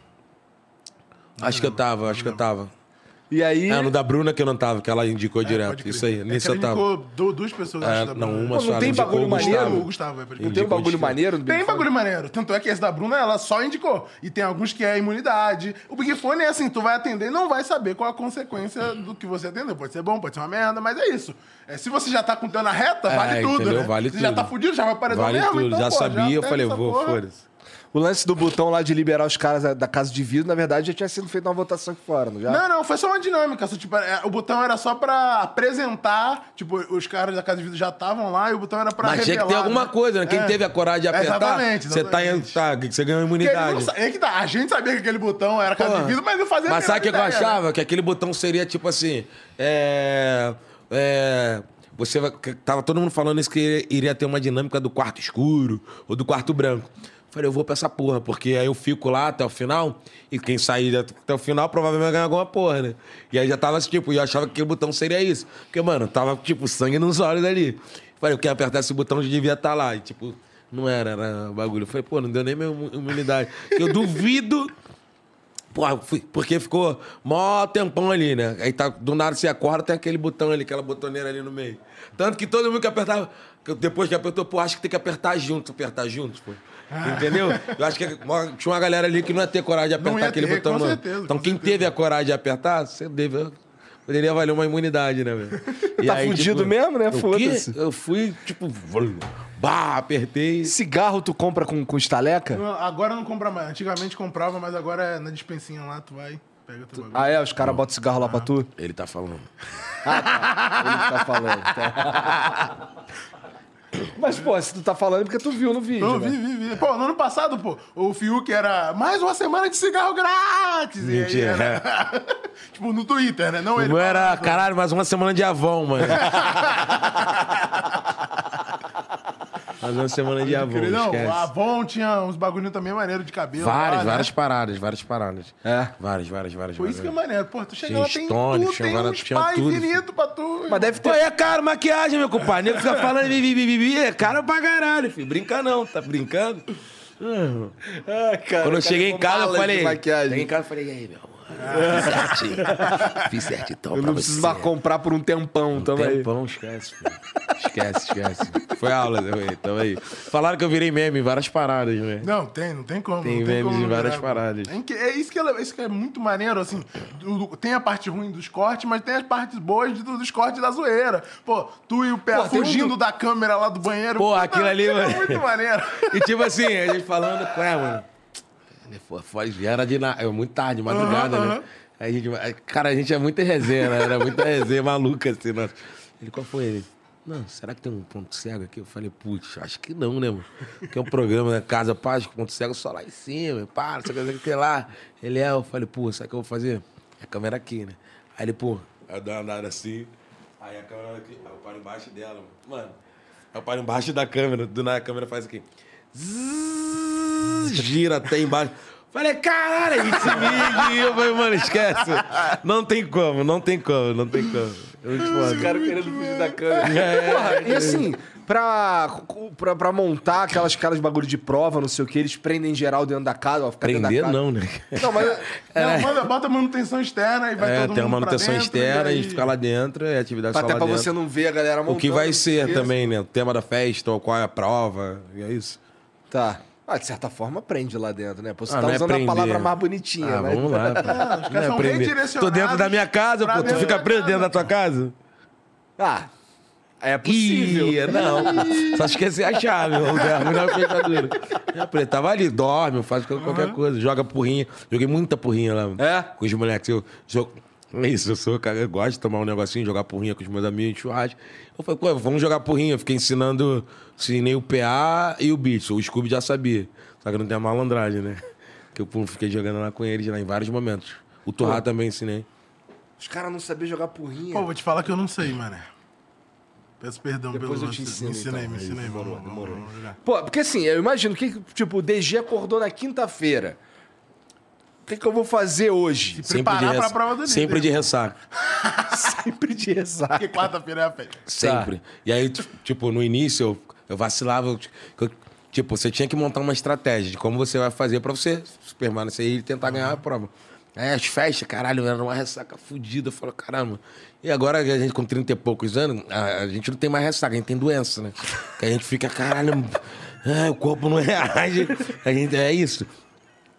Acho que eu tava, acho que eu tava. E aí... É, no da Bruna que eu não tava, que ela indicou É, direto. Isso aí, É nesse que eu ela tava. indicou du- duas pessoas, É, acho, da não, Bruna. uma Pô, só. não ela tem indicou bagulho o maneiro? Gustavo. O Gustavo, é, pode crer. Não tem um Indicou bagulho maneiro do Big Tem Fone? bagulho maneiro. Tanto é que esse da Bruna, ela só indicou. E tem alguns que é imunidade. O Big Fone é assim, tu vai atender e não vai saber qual a consequência do que você atendeu. Pode ser bom, pode ser uma merda, mas é isso. É, se você já tá com o teu na reta, É, vale tudo, entendeu? né? Vale se já tudo. tá fudido, já vai paredão Vale mesmo, tudo, então, já pô, sabia, eu pega falei, essa vou, porra. foda-se. O lance do botão lá de liberar os caras da- da casa de vidro, na verdade, já tinha sido feita uma votação aqui fora, não já? Não, não, foi só uma dinâmica. Só, tipo, é, o botão era só pra apresentar. Tipo, os caras da Casa de Vida já estavam lá e o botão era pra Mas tinha que ter revelar, alguma né? coisa, né? Quem É. teve a coragem de apertar, Exatamente, você tá, tá, você ganhou imunidade. não é que tá, a gente sabia que aquele botão era Casa Porra. de Vida, mas não fazia a Mas sabe o que, eu né? achava? Que aquele botão seria tipo assim. É. é, você tava todo mundo falando isso que iria ter uma dinâmica do quarto escuro ou do quarto branco. Falei, eu vou pra essa porra, porque aí eu fico lá até o final, e quem sair até o final provavelmente vai ganhar alguma porra, né? E aí já tava tipo, e eu achava que aquele botão seria isso. Porque, mano, tava, tipo, sangue nos olhos ali. Falei, eu quero apertar esse botão, eu devia estar lá. E, tipo, não era, era bagulho. Eu falei, pô, não deu nem minha humildade. Eu duvido Porra, porque ficou mó tempão ali, né? Aí tá, do nada você acorda, tem aquele botão ali, aquela botoneira ali no meio. Tanto que todo mundo que apertava, depois que apertou, pô, acho que tem que apertar junto, apertar juntos, pô. Entendeu? Eu acho que tinha uma galera ali que não ia ter coragem de Não apertar ia aquele ter, botão, com certeza, então com quem certeza. teve a coragem de apertar, você deve. Poderia valer uma imunidade, né, velho? E Tá fudido mesmo, né? Foda-se. Eu fui, tipo, bah, apertei. Cigarro tu compra com, com estaleca? Não, Agora não compra mais. Antigamente comprava, mas agora é na dispensinha lá, tu vai, pega teu bagulho. Ah, é? Os caras botam cigarro lá pra tu? Ele tá falando. Ele tá falando. tá. Mas, pô, se tu tá falando é porque tu viu no vídeo, Não, né? vi, vi, vi. Pô, no ano passado, pô, o Fiuk era mais uma semana de cigarro grátis. Mentira. era- tipo, no Twitter, né? Não O ele. meu era, caralho, mais uma semana de Avon, mano. mais uma semana de Avon, Não, esquece. a Avon tinha uns bagulhinhos também maneiro de cabelo. Várias, lá, né? várias paradas, várias paradas. É. Várias, várias, várias. Pô, isso que é maneiro. Pô, tu chega lá, tem Stone, tudo, tem um spa infinito pra tu. Mas deve Pô, ter. é caro maquiagem, meu compadre. Nego fica falando bibi, bibi, bibi, é caro pra caralho, filho. Brinca não, tá brincando? Ah, cara, Quando eu cara cheguei em casa, eu falei. Cheguei em casa, eu falei, e aí, meu Fiz certinho. Fiz certinho Eu não preciso mais comprar por um tempão também. Tempão, esquece, filho. Esquece, esquece. Foi aula, tamo aí. Falaram que eu virei meme em várias paradas, né? Não, tem, não tem como. Tem não memes como em várias virar. paradas. É, é isso, que é, isso que é muito maneiro, assim. tem a parte ruim dos cortes, mas tem as partes boas dos cortes da zoeira. Pô, tu e o pé Pô, tem um fugindo do- da câmera lá do banheiro. Pô, aquilo ali, é mano. muito maneiro. E tipo assim, a gente falando, ué, mano. Ele foi, foi, já era de na... é muito tarde, madrugada, Aham, né? Aí a gente, cara, a gente é muita resenha, né? Era muita resenha maluca, assim, nossa. Ele, qual foi ele? Não, será que tem um ponto cego aqui? Eu falei, putz, acho que não, né, mano? Que é um programa, né? Casa Paz, ponto cego só lá em cima, para, não sei o que, que tem lá. Ele é, eu falei, pô, sabe o que eu vou fazer? É a câmera aqui, né? Aí ele, pô, eu dou uma andada assim, aí a câmera aqui, eu paro embaixo dela, mano. Mano, eu paro embaixo da câmera, do nada a câmera faz aqui. Zzz, gira até embaixo. Falei, caralho, a gente se liga. E eu falei, mano, esquece. Não tem como, não tem como, não tem como. É muito foda. Os caras querendo fugir da câmera. É, Porra, e assim, pra, pra, pra montar aquelas caras de bagulho de prova, não sei o que, eles prendem geral dentro da casa, ó, fica Prender da casa. não, né? Não, mas. Não, manda, bota manutenção externa e vai É, todo tem uma mundo manutenção dentro, externa, a e gente aí- fica lá dentro, é atividade Até lá pra dentro. você não ver a galera montando. O que vai ser também, né? O tema da festa, ou qual é a prova, e é isso. Tá. Ah, de certa forma prende lá dentro, né? Pô, você Ah, tá é usando prender. a palavra mais bonitinha, Ah, né? vamos lá, pô. caras Não é Tô dentro da minha casa, pô. Tu fica preso dentro da tua casa? Ah, é possível. Ih, não. Só esquecer a chave, o lugar, melhor fechadura. É, preto, tava ali, dorme, faz qualquer coisa, joga porrinha. Joguei muita porrinha lá. É? Com os moleques. Eu, é isso, eu sou, cara, eu gosto de tomar um negocinho, jogar porrinha com os meus amigos, churrasco. Eu falei, pô, vamos jogar porrinha. Eu fiquei ensinando, ensinei o PA e o Beats. O Scooby já sabia. Só que não tem a malandragem, né? Que eu pô, fiquei jogando lá com eles lá em vários momentos. O Torrá também ensinei. Os caras não sabiam jogar porrinha. Pô, vou te falar que eu não sei, mano. Peço perdão Depois pelo eu te lance. ensino, Me ensina aí, então. me vamos, vamos jogar. Pô, porque assim, eu imagino que, tipo, o DG acordou na quinta-feira. O que, que eu vou fazer hoje? Preparar pra ressa- prova do líder. Sempre de ressaca. Sempre de ressaca. Porque quarta-feira é a festa. Sempre. E aí, tipo, no início eu, eu vacilava. eu- eu- tipo, você tinha que montar uma estratégia de como você vai fazer pra você permanecer e tentar ganhar a prova. Aí as festas, caralho, era uma ressaca fodida. Eu falo, caramba. E agora que a gente com 30 e poucos anos, a, a gente não tem mais ressaca, a gente tem doença, né? Que a gente fica, caralho, ai, o corpo não reage. A gente, é isso.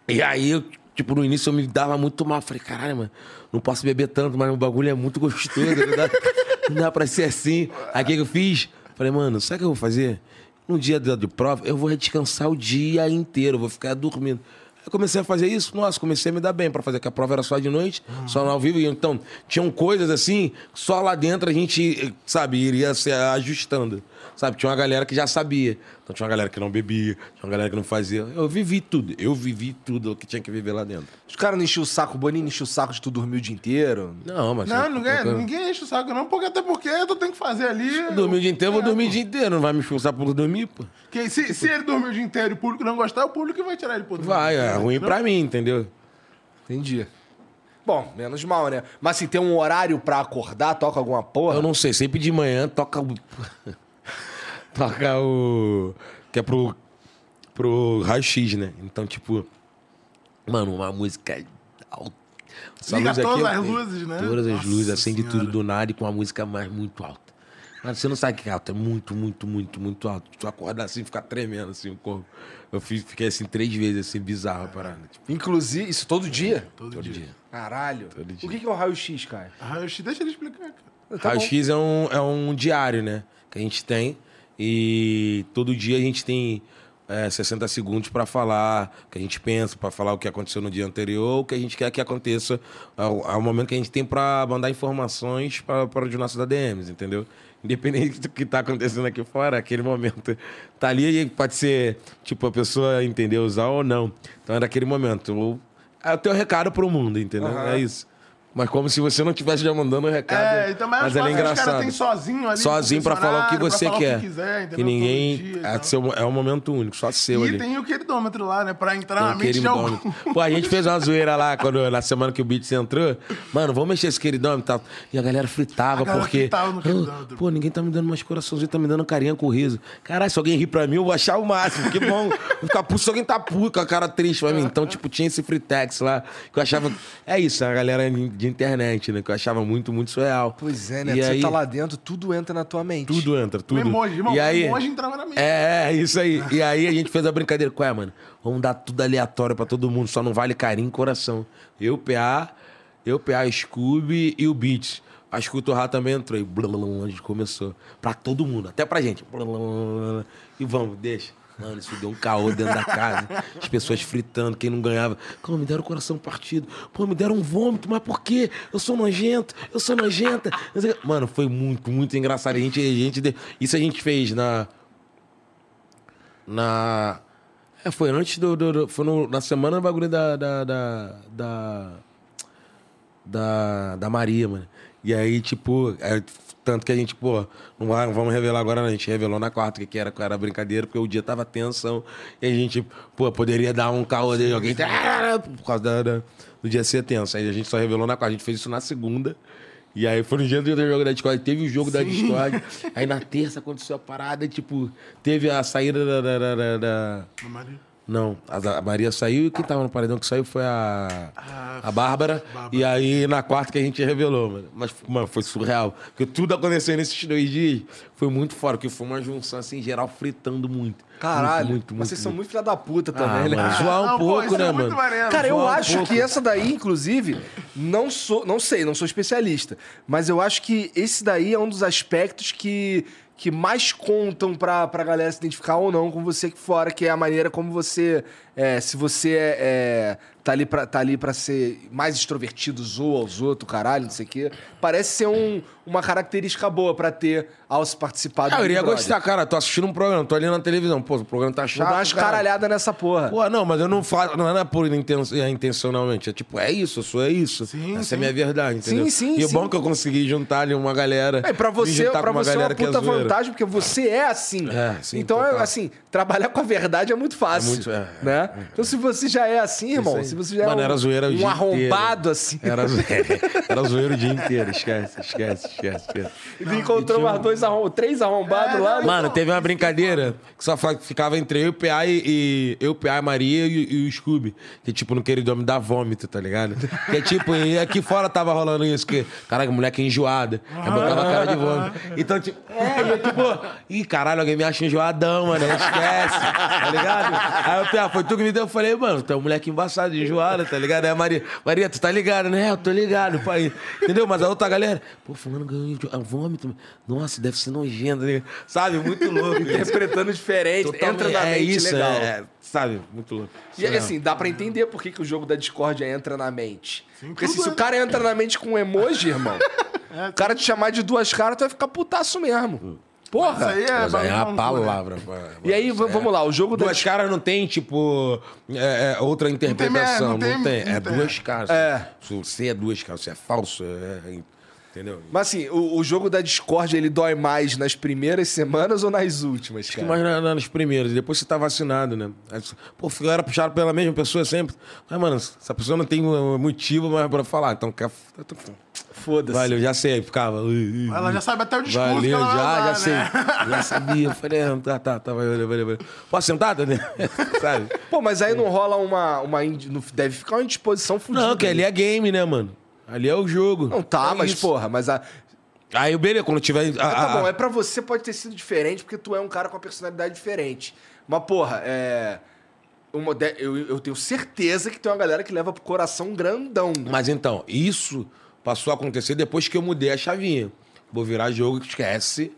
E aí, eu, tipo, no início eu me dava muito mal. Falei, caralho, mano, não posso beber tanto, mas o bagulho é muito gostoso. Não dá, não dá pra ser assim. Aí o que eu fiz? Falei, mano, sabe o que eu vou fazer? No dia de, prova, eu vou descansar o dia inteiro, eu vou ficar dormindo. Aí comecei a fazer isso, nossa, comecei a me dar bem pra fazer, que a prova era só de noite, só no ao vivo. Então, tinham coisas assim, só lá dentro a gente, sabe, iria se ajustando. Sabe, tinha uma galera que já sabia. Então tinha uma galera que não bebia, tinha uma galera que não fazia. Eu vivi tudo. Eu vivi tudo o que tinha que viver lá dentro. Os caras não enchiam o saco, o Boninho encheu o saco de tu dormir o dia inteiro. Não, mas. Não, ninguém, ninguém enche o saco, não, porque até porque tu tem que fazer ali. Dormir o dia inteiro, eu vou É, dormir o dia inteiro. Não vai me expulsar por dormir, pô. Que se, se ele dormir o dia inteiro e o público não gostar, é o público que vai tirar ele por dormir. Vai, é ruim pra mim, entendeu? Entendi. Bom, menos mal, né? Mas assim, tem um horário pra acordar, toca alguma porra? Eu não sei, sempre de manhã toca o. toca o. Que é pro. pro raio-x, né? Então, tipo. Mano, uma música. alta. Essa Liga luz aqui, todas as luzes, né? Todas as Nossa luzes, acende Senhora. tudo do nada e com uma música mais muito alta. Mano, você não sabe o que é alto, é muito, muito, muito, muito alto. Tu acorda assim, fica tremendo assim o corpo. Eu fiz- fiquei assim três vezes, assim, bizarro a parada. Tipo, Inclusive, isso todo dia? Todo, dia. Caralho. Todo dia. O que que é o raio-x, cara? Eu- deixa ele explicar, cara. Tá. Raio-X é um, é um diário, né? Que a gente tem. E todo dia a gente tem é, 60 segundos para falar o que a gente pensa, para falar o que aconteceu no dia anterior, o que a gente quer que aconteça. Ao, ao momento que a gente tem para mandar informações para os nossos ADMs, entendeu? Independente do que tá acontecendo aqui fora, aquele momento tá ali e pode ser, tipo, a pessoa entender usar ou não. Então é daquele momento. É o teu recado pro mundo, entendeu? Aham. É isso. Mas como se você não estivesse já mandando um recado. É, então, mas, mas ela é os caras engraçado. têm sozinho ali. Sozinho pra falar o que você quer. O que, quiser, que ninguém. Dia e é, seu, é um momento único, só seu E ali. tem o queridômetro lá, né? Pra entrar Tem na o mente de algum. Pô, a gente fez uma zoeira lá quando, na semana que o Beats entrou. Mano, vamos mexer esse queridômetro e tal. E a galera fritava, A galera porque. fritava no queridômetro. "Ah, Pô, ninguém tá me dando mais coraçãozinho, tá me dando carinha com riso. Caralho, se alguém rir pra mim, eu vou achar o máximo. Que bom. Vou ficar puto se alguém tá puto com a cara triste pra mim. Então, tipo, tinha esse fritex lá, que eu achava. É isso, a galera de internet, né? Que eu achava muito, muito surreal. Pois é, né? E Você aí, tá lá dentro, tudo entra na tua mente. Tudo entra, tudo. emoji, irmão, e aí, o emoji entrava na mente. É, é, isso aí. E aí a gente fez a brincadeira. Qual é, mano? Vamos dar tudo aleatório pra todo mundo, só não vale carinho e coração. Eu, PA, eu, PA, Scooby e o Beats. Acho que o Torra também entrou. E blá, blá, blá, a gente começou. Pra todo mundo, até pra gente. Blá, blá, blá, blá. E vamos, deixa. Mano, isso deu um caô dentro da casa. As pessoas fritando, quem não ganhava. Como me deram o coração partido. Pô, me deram um vômito, mas por quê? Eu sou nojento, eu sou nojenta. Mano, foi muito, muito engraçado. A gente, a gente, isso a gente fez na. Na. É, foi antes do. do- do- foi no- na semana do bagulho da. Da. Da. Da, da, da Maria, mano. E aí, tipo. Tanto que a gente, pô, não, vamos revelar agora, não. A gente revelou na quarta que era, que era brincadeira, porque o dia tava tensão. E a gente, pô, poderia dar um caô de alguém. Por causa da, da- do dia ser tenso. Aí a gente só revelou na quarta. A gente fez isso na segunda. E aí foi no dia do jogo da Discord, teve o jogo da Discord. Aí na terça aconteceu a parada, tipo, teve a saída da- da- da- da-. Não, a, a Maria saiu e quem tava no paredão que saiu foi a, a Bárbara. E aí na quarta que a gente revelou, mano. Mas, mano, foi surreal. Porque tudo aconteceu nesses dois dias. Foi muito fora, porque foi uma junção assim, geral fritando muito. Caralho, muito, muito, vocês são muito. muito filha da puta Ah, também, né? mano, zoar um Não, pô, pouco, né, é muito mano? maneiro. Cara, eu um acho pouco. que essa daí, inclusive, não sou, não sei, não sou especialista, mas eu acho que esse daí é um dos aspectos que, que mais contam pra, pra galera se identificar ou não com você aqui fora, que é a maneira como você, é, se você é, tá, ali pra, tá ali pra ser mais extrovertido, zoa aos outros, caralho, não sei o quê. Parece ser um- uma característica boa pra ter ao se participar do Ah, eu Big iria Brother. gostar, cara. Tô assistindo um programa, tô ali na televisão. Pô, o programa tá Vou chato. dar umas cara. caralhadas nessa porra. Pô, não, mas eu não faço, não é por inten- é intencionalmente. É tipo, é isso, eu sou é isso. Sim, Essa é a minha verdade, entendeu? Sim, sim, E é sim. bom que eu consegui juntar ali uma galera. É, pra me você, juntar pra com uma você é uma galera que puta zoeira. vantagem, porque você é assim. É, sim, então, é, total. assim, trabalhar com a verdade é muito fácil. É muito- é, né? Então, se você já é assim, irmão, aí. se você já Mano, é um, era zoeira o um dia arrombado assim, Era, zo- era zoeiro o dia inteiro, esquece, esquece, esquece. esquece. ele encontrou mais dois arrom... três arrombados lá. né? Mano, teve uma brincadeira que só ficava entre eu, o PA e, e- eu, PA, Maria e, e o Scooby. Que tipo, no querido me dá vômito, tá ligado? Que é tipo, e aqui fora tava rolando isso, que, caraca, moleque é enjoada. Aí botava a cara de vômito. Então, tipo, é, e eu tipo, ih, caralho, alguém me acha enjoadão, mano. Esquece, tá ligado? Aí o PA, foi tu que me deu. Eu falei, mano, tu é um moleque embaçado, enjoado, tá ligado? Aí a Maria, Maria, tu tá ligado, né? Eu tô ligado, pai. Entendeu? Mas a outra galera, pô, fulano ganhou enjo- ah, vômito. Nossa, deve ser nojento, né? sabe? Muito louco. Interpretando diferente, Totalmente. entra na é mente isso, legal. É, é, sabe? Muito louco. E aí, assim, dá pra entender por que, que o jogo da discórdia entra na mente. Porque assim, se o é. cara entra na mente com um emoji, irmão, o cara te chamar de duas caras, tu vai ficar putaço mesmo. Porra! Isso aí é, Mas aí é a bagulho, palavra. E aí, v- vamos lá, o jogo da Duas caras não tem, tipo, é, é, outra interpretação. Não não tem. tem- É não tem. duas caras. É. Se você é duas caras, você é falso. é- é- entendeu? Mas assim, o, o jogo da Discord, ele dói mais nas primeiras semanas ou nas últimas, Acho que cara? mais na- na- nos primeiros, depois você tá vacinado, né? Aí, Pô, ficaram puxados pela mesma pessoa sempre. Mas, mano, essa pessoa não tem um motivo mais pra falar. Então, quer- Foda-se. valeu, já sei. Ficava. "Ui, ui, Ela já sabe até o discurso que Valeu, já, usar, já sei. né? Já sabia. Falei, ah, tá, tá, tá, valeu, valeu, valeu. Posso sentar, Daniel? Sabe? Pô, mas aí não rola uma. uma indi- não- deve ficar uma indisposição fudida. Não, que ali é game, né, mano? Ali é o jogo. Não tá, É mas isso. porra, mas a. Aí, beleza, quando tiver. a- tá a- bom, é pra você pode ter sido diferente porque tu é um cara com uma personalidade diferente. Mas, porra, é. uma de- eu, eu tenho certeza que tem uma galera que leva pro coração grandão. Mas então, isso passou a acontecer depois que eu mudei a chavinha. Vou virar jogo que esquece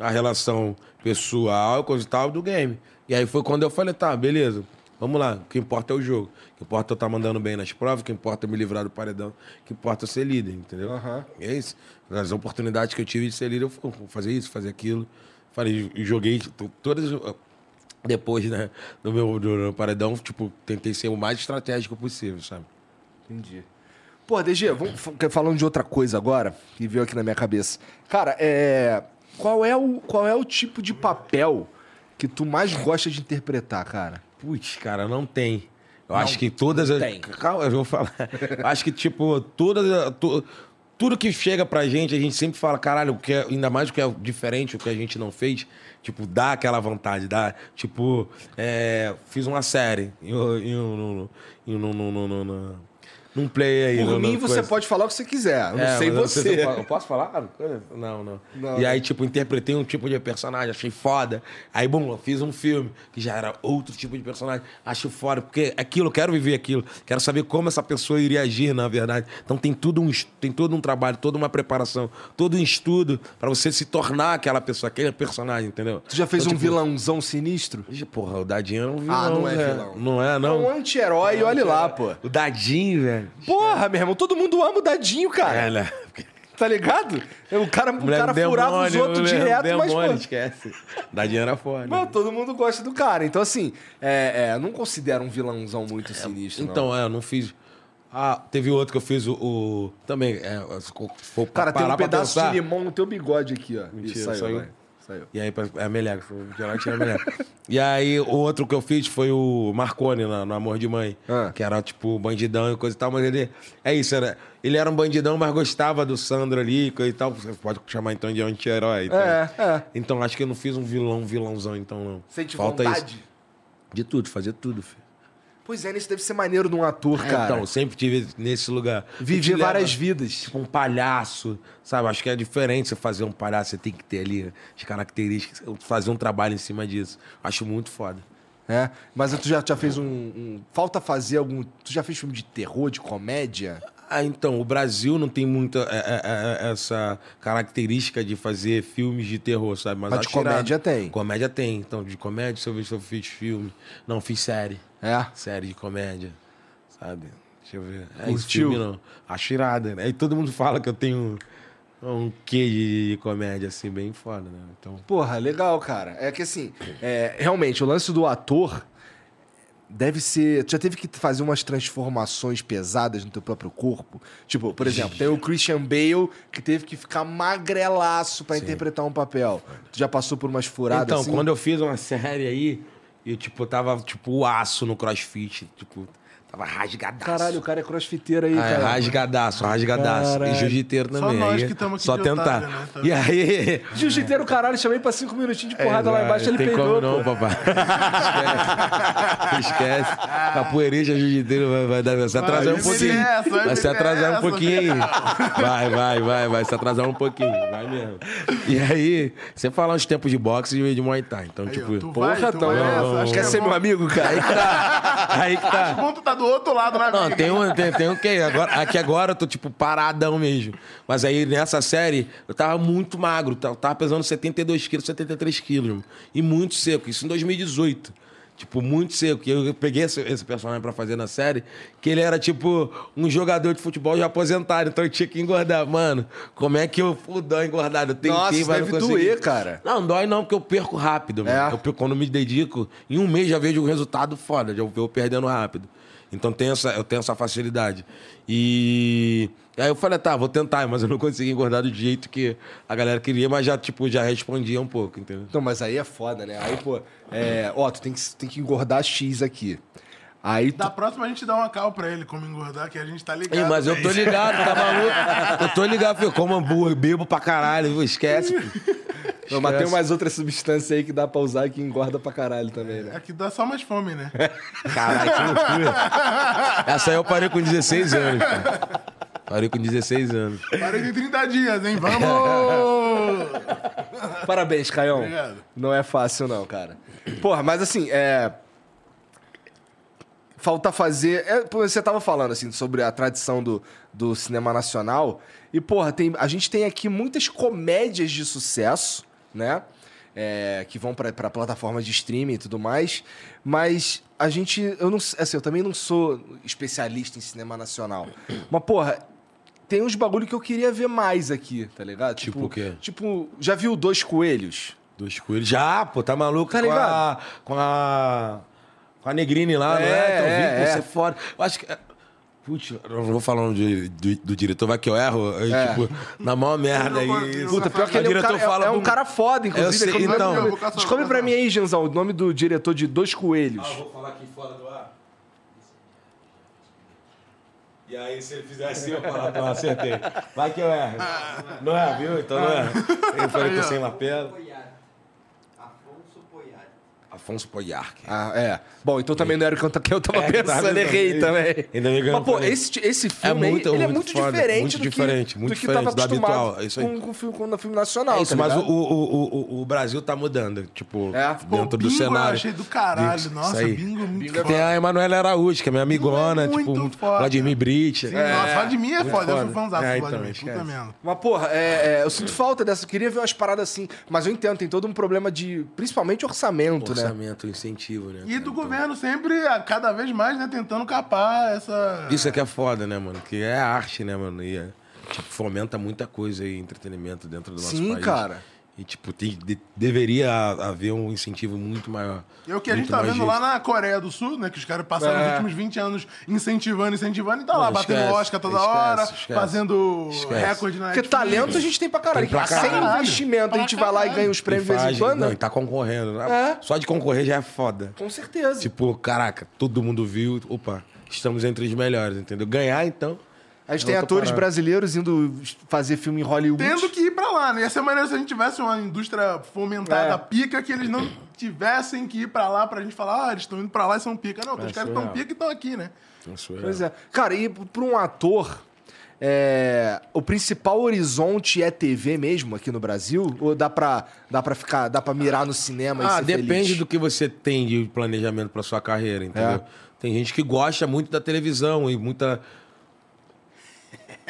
a relação pessoal, coisa e tal, do game. E aí foi quando eu falei, tá, beleza, vamos lá. O que importa é o jogo. O que importa é eu estar mandando bem nas provas, o que importa é me livrar do paredão, o que importa é ser líder, entendeu? E é isso. As oportunidades que eu tive de ser líder, eu fui, fazer isso, fazer aquilo. Falei, joguei t- todas. Depois, né, do meu do, paredão, tipo, tentei ser o mais estratégico possível, sabe? Entendi. Pô, DG, vamos fa- falando de outra coisa agora, que veio aqui na minha cabeça. Cara, é. Qual é o, qual é o tipo de papel que tu mais gosta de interpretar, cara? Putz, cara, não tem. Eu acho que todas as. tem. Calma, eu vou falar. Eu acho que, tipo, todas. tu- tudo que chega pra gente, a gente sempre fala, caralho, que é- ainda mais o que é diferente, o que a gente não fez, tipo, dá aquela vontade, dá. Tipo, é, fiz uma série em, em, um- em, um- num- play aí. Por mim, você coisa. pode falar o que você quiser. Eu não É, sei mas eu você. se eu po- eu posso falar? Não, não, Não. E aí, tipo, interpretei um tipo de personagem, achei foda. Aí, bom, eu fiz um filme que já era outro tipo de personagem. Acho foda, porque aquilo, eu quero viver aquilo. Quero saber como essa pessoa iria agir, na verdade. Então tem tudo um, tem todo um trabalho, toda uma preparação, todo um estudo pra você se tornar aquela pessoa, aquele personagem, entendeu? Tu já fez Então, um tipo, vilãozão sinistro? Porra, o Dadinho era um vilão. Ah, não é vilão. Não é, É não. um anti-herói, olha lá, pô. O Dadinho, velho. Porra, meu irmão, todo mundo ama o Dadinho, cara. É, né? Tá ligado? O cara, o cara furava os demônio, outros direto, mas, demônio, pô... esquece. Dadinho era foda. Não, todo mundo gosta do cara. Então, assim, é, é, não considero um vilãozão muito sinistro, não. Então, é, eu não fiz. Ah, teve outro que eu fiz o. o- também, é, se for Cara, tem um pedaço pensar, de limão no teu bigode aqui, ó. Mentira, Isso, saiu, saiu? Saiu. E aí, é melhor, geral tira melhor. e aí, o outro que eu fiz foi o Marconi na- no Amor de Mãe. Ah. Que era, tipo, bandidão e coisa e tal, mas ele. É isso, era. Ele era um bandidão, mas gostava do Sandro ali e coisa e tal. Você pode chamar então de anti-herói. Então. É, é. Então, acho que eu não fiz um vilão, vilãozão, então não. Sente Falta vontade? isso. De tudo, fazer tudo, filho. Pois é, isso deve ser maneiro de um ator, cara. Então, sempre tive nesse lugar. Viver Te leva- várias vidas. Tipo um palhaço, sabe? Acho que é diferente você fazer um palhaço, você tem que ter ali as características, fazer um trabalho em cima disso. Acho muito foda. É, mas tu já, já fez um, um- Falta fazer algum. Tu já fez filme de terror, de comédia? Ah, então, o Brasil não tem muita é, é, é, essa característica de fazer filmes de terror, sabe? Mas de acho irado. comédia tem. Comédia tem. Então, de comédia, deixa eu se eu fiz filme. Não, fiz série. É. Série de comédia, sabe? Deixa eu ver. É, esse filme não. Acho irado, né? E todo mundo fala que eu tenho um quê de, comédia, assim, bem foda, né? Então, Porra, legal, cara. É que assim, é, realmente, o lance do ator deve ser. Tu já teve que fazer umas transformações pesadas no teu próprio corpo? Tipo, por exemplo, tem o Christian Bale que teve que ficar magrelaço pra interpretar um papel. Tu já passou por umas furadas então assim? quando eu fiz uma série aí, eu, tipo, tava, tipo, o aço no crossfit, tipo, tava rasgadaço. Caralho, o cara é crossfiteiro aí, Ah, é cara. rasgadaço, rasgadaço. Caralho. E jiu-jiteiro Só também. nós aí que tamo aqui Só de tentar. otário, né? Tá E aí... Jiu-jiteiro, caralho, chamei pra cinco minutinhos de porrada lá É, embaixo, ele tem peidou. como não, pô. papai. Esquece. Esquece. Capoeirista jiu-jiteiro vai, vai, dar- vai se atrasar um me pouquinho. nessa, vai Vai se atrasar um nessa, pouquinho aí. Vai, vai, vai, vai se atrasar um pouquinho. Vai mesmo. E aí, você fala uns tempos de boxe e de Muay Thai. Então, Aí, tipo. Porra, vai, tu então, vai acho que quer é ser meu amigo, cara? Aí que tá. Aí que tá. Tá do outro lado, né, Não, amigo? tem um, tem, tem um que agora, aqui agora eu tô tipo paradão mesmo. Mas aí nessa série eu tava muito magro, tá- eu tava pesando 72 quilos, 73 quilos, mano. e muito seco. Isso em 2018. Tipo, muito seco. E eu peguei esse, esse personagem pra fazer na série, que ele era, tipo, um jogador de futebol já aposentado, então eu tinha que engordar. Mano, como é que eu fudão engordado? Eu tentei, Nossa, mas deve não consegui. doer, cara. Não, dói não, porque eu perco rápido. mano. É. Eu perco- quando me dedico, em um mês já vejo um resultado foda, já vou perdendo rápido. Então tem essa, eu tenho essa facilidade. E aí eu falei, tá, vou tentar, mas eu não consegui engordar do jeito que a galera queria, mas já, tipo, já respondia um pouco, entendeu? Não, mas aí é foda, né? Aí, pô, é, ó, tu tem que, tem que engordar X aqui. Aí tu, Da próxima a gente dá uma cal pra ele como engordar, que a gente tá ligado. Ei, mas eu tô ligado, tá maluco? Eu tô ligado, filho. Como hambúrguer, bebo pra caralho, viu? esquece. filho. Não, mas tem umas outras substâncias aí que dá pra usar que engorda pra caralho também, né? É que dá só mais fome, né? Caralho, que loucura. Essa aí eu parei com 16 anos, cara. Parei com 16 anos. Parei de 30 dias, hein? Vamos! Parabéns, Caião. Obrigado. Não é fácil, não, cara. Porra, mas assim, é. Falta fazer. é, você tava falando, assim, sobre a tradição do, do cinema nacional. E, porra, tem, a gente tem aqui muitas comédias de sucesso, né? É, que vão pra, pra plataformas de streaming e tudo mais. Mas a gente. Eu não assim, eu também não sou especialista em cinema nacional. Mas, porra, tem uns bagulho que eu queria ver mais aqui, tá ligado? Tipo o quê? Tipo, já viu Dois Coelhos? Dois coelhos. Já, pô, tá maluco Tá com, a, ligado? com a. Com a Negrine lá, não É, é? Então, é, vim, é. você é foda. Eu acho que. Putz, eu não vou falar o nome de- do, do diretor, vai que eu erro. aí, É. Tipo, na maior merda aí. Puta, pior que O ele é um diretor cara, é- fala é, um do- cara foda, inclusive. Eu sei, então. Eu caçar, Descobre pra mim aí, Genzão, o nome do diretor de Dois Coelhos. Ah, vou falar aqui fora do ar. E aí, se ele fizer assim, eu falo, não, acertei. Vai que eu erro. Não é, viu? Então não é. Eu falei, tô sem lapela. Afonso Poiarque. Ah, é. Bom, então também não era o que eu, que eu tava É, pensando, tava errei também. Ainda eu Mas, pô, esse, esse filme aí, muito, ele é muito muito foda, diferente muito do diferente, que, muito do que tava diferente do acostumado habitual, é isso aí. Com, com, filme- com o filme nacional, É isso, tá mas o, o, o, o, Brasil tá mudando, tipo, É. Pô, dentro do bingo cenário. Eu achei do caralho. Isso Nossa, aí. bingo é muito Bingo é foda. Tem a Emanuela Araújo, que é minha amigona, Bingo é tipo, muito muito foda. Vladimir Brit. Sim, Nossa, Vladimir é Muito foda. Eu sou fãzão É, do então, Vladimir. esquece. Puta merda. Mas, porra, é, é, eu sinto falta dessa. Eu queria ver umas paradas assim. Mas eu entendo, tem todo um problema de. Principalmente orçamento, né? Orçamento, incentivo, né? E cara? do Então, governo sempre, a- cada vez mais, né, tentando capar essa. Isso é que é foda, né, mano? Que é arte, né, mano? E é, tipo, fomenta muita coisa aí, entretenimento dentro do nosso Sim, país. cara. E, tipo, tem- de- deveria haver um incentivo muito maior. É o que a gente tá vendo lá na Coreia do Sul, né? Que os caras passaram É. os últimos 20 anos incentivando, incentivando, e tá lá, Não, batendo esquece, Oscar toda esquece, hora, esquece. fazendo Esquece. recorde na Porque Netflix. talento a gente tem pra caralho. Tem pra Sem caralho. investimento, a gente Pra vai lá e caralho. ganha os prêmios de E vez em quando. Não, e tá concorrendo. né? É. Só de concorrer já é foda. Com certeza. Tipo, caraca, todo mundo viu. Opa, estamos entre os melhores, entendeu? Ganhar, então. A gente é tem atores parada. brasileiros indo fazer filme em Hollywood. Tendo que ir pra lá, né? Ia ser maneiro se a gente tivesse uma indústria fomentada É. pica, que eles não tivessem que ir pra lá pra gente falar, ah, eles estão indo pra lá e são pica. Não, os É caras estão surreal. pica e estão aqui, né? Isso é. Pois é. Cara, e pra um ator, é, o principal horizonte é TV mesmo aqui no Brasil? Ou dá pra, dá pra ficar, dá pra mirar no cinema e Ah, ser depende feliz? do que você tem de planejamento pra sua carreira, entendeu? É. Tem gente que gosta muito da televisão e muita.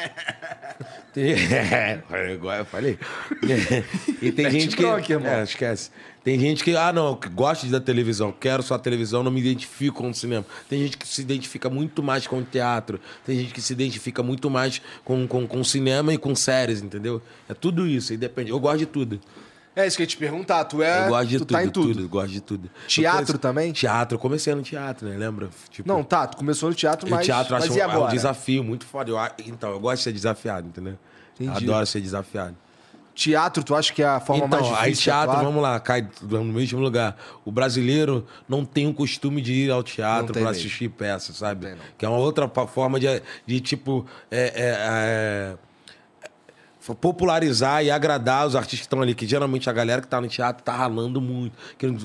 Tem... É, eu falei. e tem Mete gente que. irmão. É, esquece. Tem gente que, ah, não, que gosta da televisão, quero só a televisão, não me identifico com o cinema. Tem gente que se identifica muito mais com o teatro, tem gente que se identifica muito mais com, com, com cinema e com séries, entendeu? É tudo isso, aí depende. Eu gosto de tudo. É isso que eu ia te perguntar. Tu é. Eu gosto de tu tudo, tá em tudo. tudo, gosto de tudo. Teatro comecei- também? Teatro, eu comecei no teatro, né? Lembra? Tipo, Não, tá, tu começou no teatro, o mas. teatro mas acho e um, é um agora? desafio muito foda. Eu então, eu gosto de ser desafiado, entendeu? Entendi. Adoro ser desafiado. Teatro, tu acha que é a forma mais Então, difícil? aí de teatro, vamos lá, cai no mesmo lugar. O brasileiro não tem o costume de ir ao Não teatro mesmo. assistir peça, sabe? tem, não. Que é uma outra forma de, de tipo, é, é, é, popularizar e agradar os artistas que estão ali. Que geralmente a galera que tá no teatro tá ralando muito. Que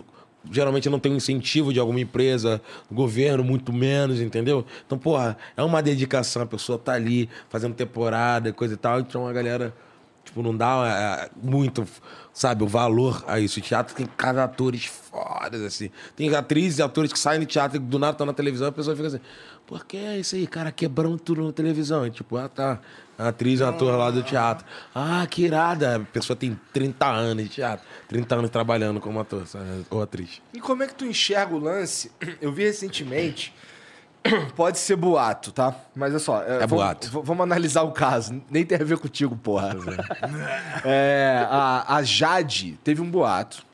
geralmente não tem um incentivo de alguma empresa, governo, muito menos, entendeu? Então, porra, é uma dedicação. A pessoa tá ali fazendo temporada, coisa e tal. Então a galera tipo, não dá é, muito, sabe, o valor a isso. O teatro tem cada atores fodas, assim. Tem atrizes e atores que saem do teatro e do nada estão na televisão a pessoa fica assim, por que é isso aí, cara, quebrando tudo na televisão? E, tipo, ah, tá. Atriz é um ator lá do teatro. Ah, que irada. A pessoa tem 30 anos de teatro. 30 anos trabalhando como ator, sabe? ou atriz. E como é que tu enxerga o lance? Eu vi recentemente. Pode ser boato, tá? Mas é só. É vamos, boato. v- Vamos analisar o caso. Nem tem a ver contigo, porra. É, a, a Jade teve um boato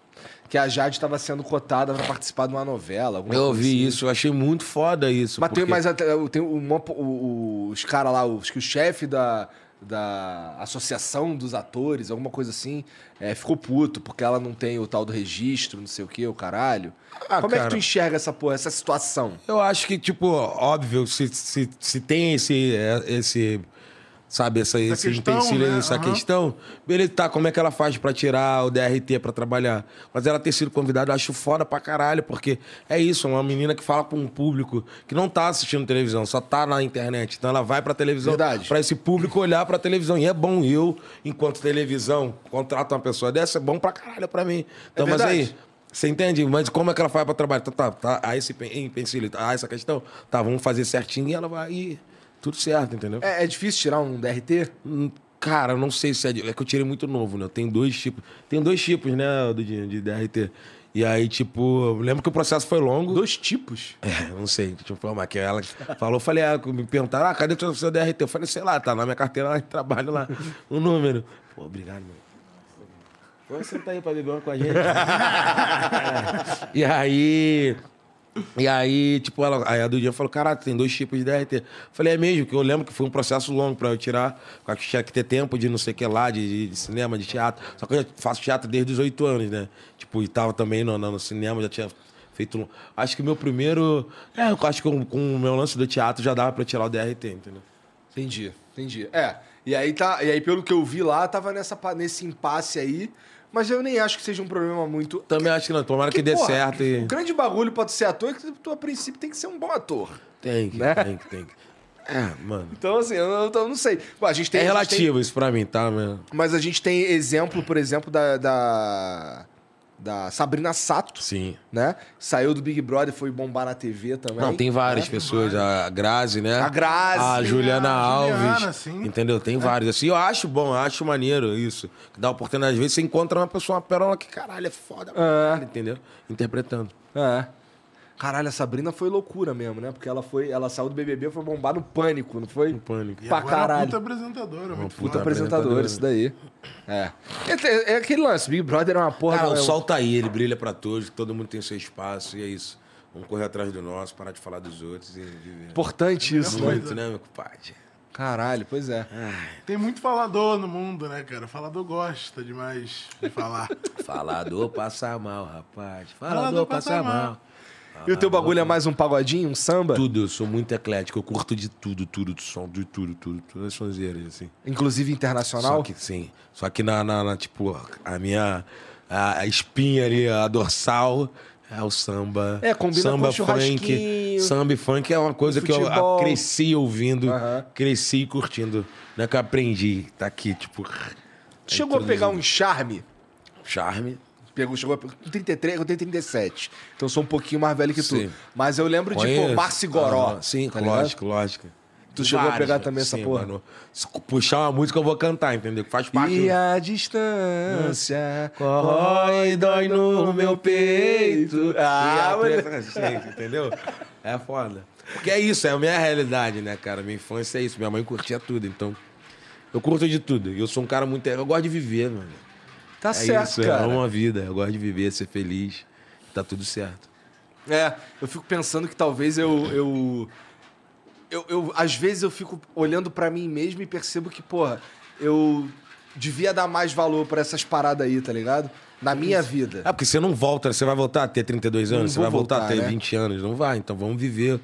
que a Jade estava sendo cotada pra participar de uma novela. Eu ouvi assim. isso, eu achei muito foda isso. Mas tem, porque- tem uma- o- o- os caras lá, os que o chefe da, da Associação dos Atores, alguma coisa assim, é, ficou puto porque ela não tem o tal do registro, não sei o que, o caralho. Ah, Como é que cara. tu enxerga essa porra, essa situação? Eu acho que, tipo, óbvio, se, se, se tem esse, é, esse sabe, essa, esse questão, empecilho, né? essa Aham. questão, beleza, tá, como é que ela faz pra tirar o DRT pra trabalhar? Mas ela ter sido convidada, eu acho foda pra caralho, porque é isso, é uma menina que fala com um público que não tá assistindo televisão, só tá na internet. Então ela vai pra televisão pra esse público olhar pra televisão. E é bom eu, enquanto televisão, contrato uma pessoa dessa, é bom pra caralho pra mim. Então, mas verdade. aí, você entende? Mas como é que ela faz pra trabalhar? Tá, tá, tá, há esse pen- empecilho, há essa questão. Tá, vamos fazer certinho e ela vai ir tudo certo, entendeu? É, é difícil tirar um DRT? Hum, Cara, eu não sei se é. de- É que eu tirei muito novo, né? Tem dois tipos. Tem dois tipos, né, do, de, DRT. E aí, tipo, lembro que o processo foi longo. Dois tipos? É, não sei, deixa eu informar que ela falou, falei, ah, me perguntaram, ah, cadê o seu DRT? Eu falei, sei lá, tá na minha carteira lá, trabalho lá, o número. Pô, obrigado, mano. Vamos sentar aí pra beber uma com a gente. É. E aí. E aí, tipo, ela, aí a do dia falou: caralho, tem dois tipos de DRT. Eu falei, é mesmo, que eu lembro que foi um processo longo pra eu tirar, porque tinha que ter tempo de não sei o que lá, de, de- cinema, de teatro. Só que eu já faço teatro desde os oito anos, né? Tipo, e tava também no, no, cinema, já tinha feito. Acho que meu primeiro. É, eu acho que com, com o meu lance do teatro já dava pra tirar o DRT, entendeu? Entendi, entendi. É, e aí, tá, e aí pelo que eu vi lá, tava nessa, nesse impasse aí, mas eu nem acho que seja um problema muito... Também acho que não, tomara que, dê porra, certo e. O grande bagulho tu ser ator é que tu, a princípio, tem que ser um bom ator. Tem que, Né? tem que, tem que. É, mano. Então, assim, eu, não- eu não sei. Pô, a gente tem, É a gente relativo isso pra mim, tá, tem- mas a gente tem exemplo, por exemplo, da, da, da Sabrina Sato, Sim. né? Saiu do Big Brother, foi bombar na TV também. Não, tem várias pessoas. A Grazi, né? A Grazi. A Juliana a Alves. Juliana, sim. Entendeu? Tem vários. Assim, eu acho bom, eu acho maneiro isso. Dá oportunidade. Às vezes você encontra uma pessoa, uma perola que, caralho, é foda. pra É. caralho, entendeu? Interpretando. É. Caralho, a Sabrina foi loucura mesmo, né? Porque ela foi, ela saiu do BBB, foi bombar no pânico, não foi? No pânico. E Pra é uma caralho. puta apresentadora, muito puta Puta foda. apresentador, apresentadora. isso daí. É. É, é aquele lance, Big Brother é uma porra. Cara, não o é sol tá aí, ele brilha pra todos, todo mundo tem seu espaço e é isso. Vamos correr atrás do nosso, parar de falar dos outros e viver. Importante isso, né? Muito, né, meu compadre? Caralho, pois é. Tem muito falador no mundo, né, cara? Falador gosta demais de falar. Falador passa mal, rapaz. Falador Falador passa passa mal. mal. E o teu bagulho é mais um pagodinho, um samba? Tudo, eu sou muito eclético, eu curto de tudo, tudo, de som, de tudo, tudo, todas as sonzeiras, assim. Inclusive internacional? Só que, sim. Só que na, na- na, tipo, a minha a, a espinha ali, a dorsal, é o samba. É, combina samba, com churrasquinho, Samba e funk é uma coisa que eu a- cresci ouvindo, cresci curtindo. Não é que eu aprendi, tá aqui, tipo... Chegou a pegar um charme? Charme. Pegou, chegou a pegar. Com 33, eu tenho 37. Então eu sou um pouquinho mais velho que tu. Sim. Mas eu lembro de, pô. Márcio Goró. Ah, sim, tá ligado? lógico, lógico. Tu chegou a Vários, pegar também essa Sim, porra? mano. Se puxar uma música, eu vou cantar, entendeu? Faz parte E a distância Corrói, dói no meu peito. Ah, Ah, mas- entendeu? É foda. Porque é isso, é a minha realidade, né, cara? Minha infância é isso. Minha mãe curtia tudo, então. Eu curto de tudo. Eu sou um cara muito. Eu gosto de viver, mano. Tá É certo, isso, cara. eu amo a vida. Eu gosto de viver, ser feliz. Tá tudo certo. É, eu fico pensando que talvez eu. eu, eu, eu- às vezes eu fico olhando pra mim mesmo e percebo que, porra, eu devia dar mais valor pra essas paradas aí, tá ligado? Na minha vida. É, porque você não volta, você vai voltar a ter 32 Não anos, você vai voltar, voltar, a ter né? 20 anos. Não vai, então vamos viver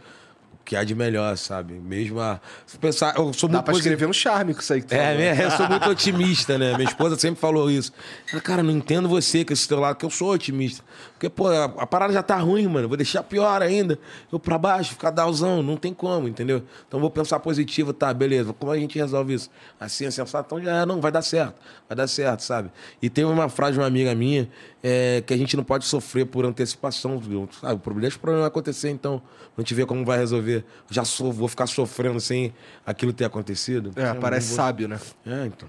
que há de melhor, sabe? Mesmo a. Se pensar, eu sou Dá muito pra posi- escrever um charme com isso aí que tu É, minha- eu sou muito otimista, né? Minha esposa sempre falou isso. Ela, cara, não entendo você com esse teu lado, que eu sou otimista. Porque, pô, a, a parada já tá ruim, mano. Vou deixar pior ainda. Eu pra baixo, ficar dalzão, não tem como, entendeu? Então vou pensar positivo, tá, beleza. Como a gente resolve isso? Assim, assim, assim, então já não, vai dar certo. Vai dar certo, sabe? E tem uma frase de uma amiga minha é, que a gente não pode sofrer por antecipação, sabe? O problema, deixa o problema acontecer, então. Não te ver como vai resolver. Eu já sou, vou ficar sofrendo sem aquilo ter acontecido. É, Eu parece vou- sábio, né? é, então.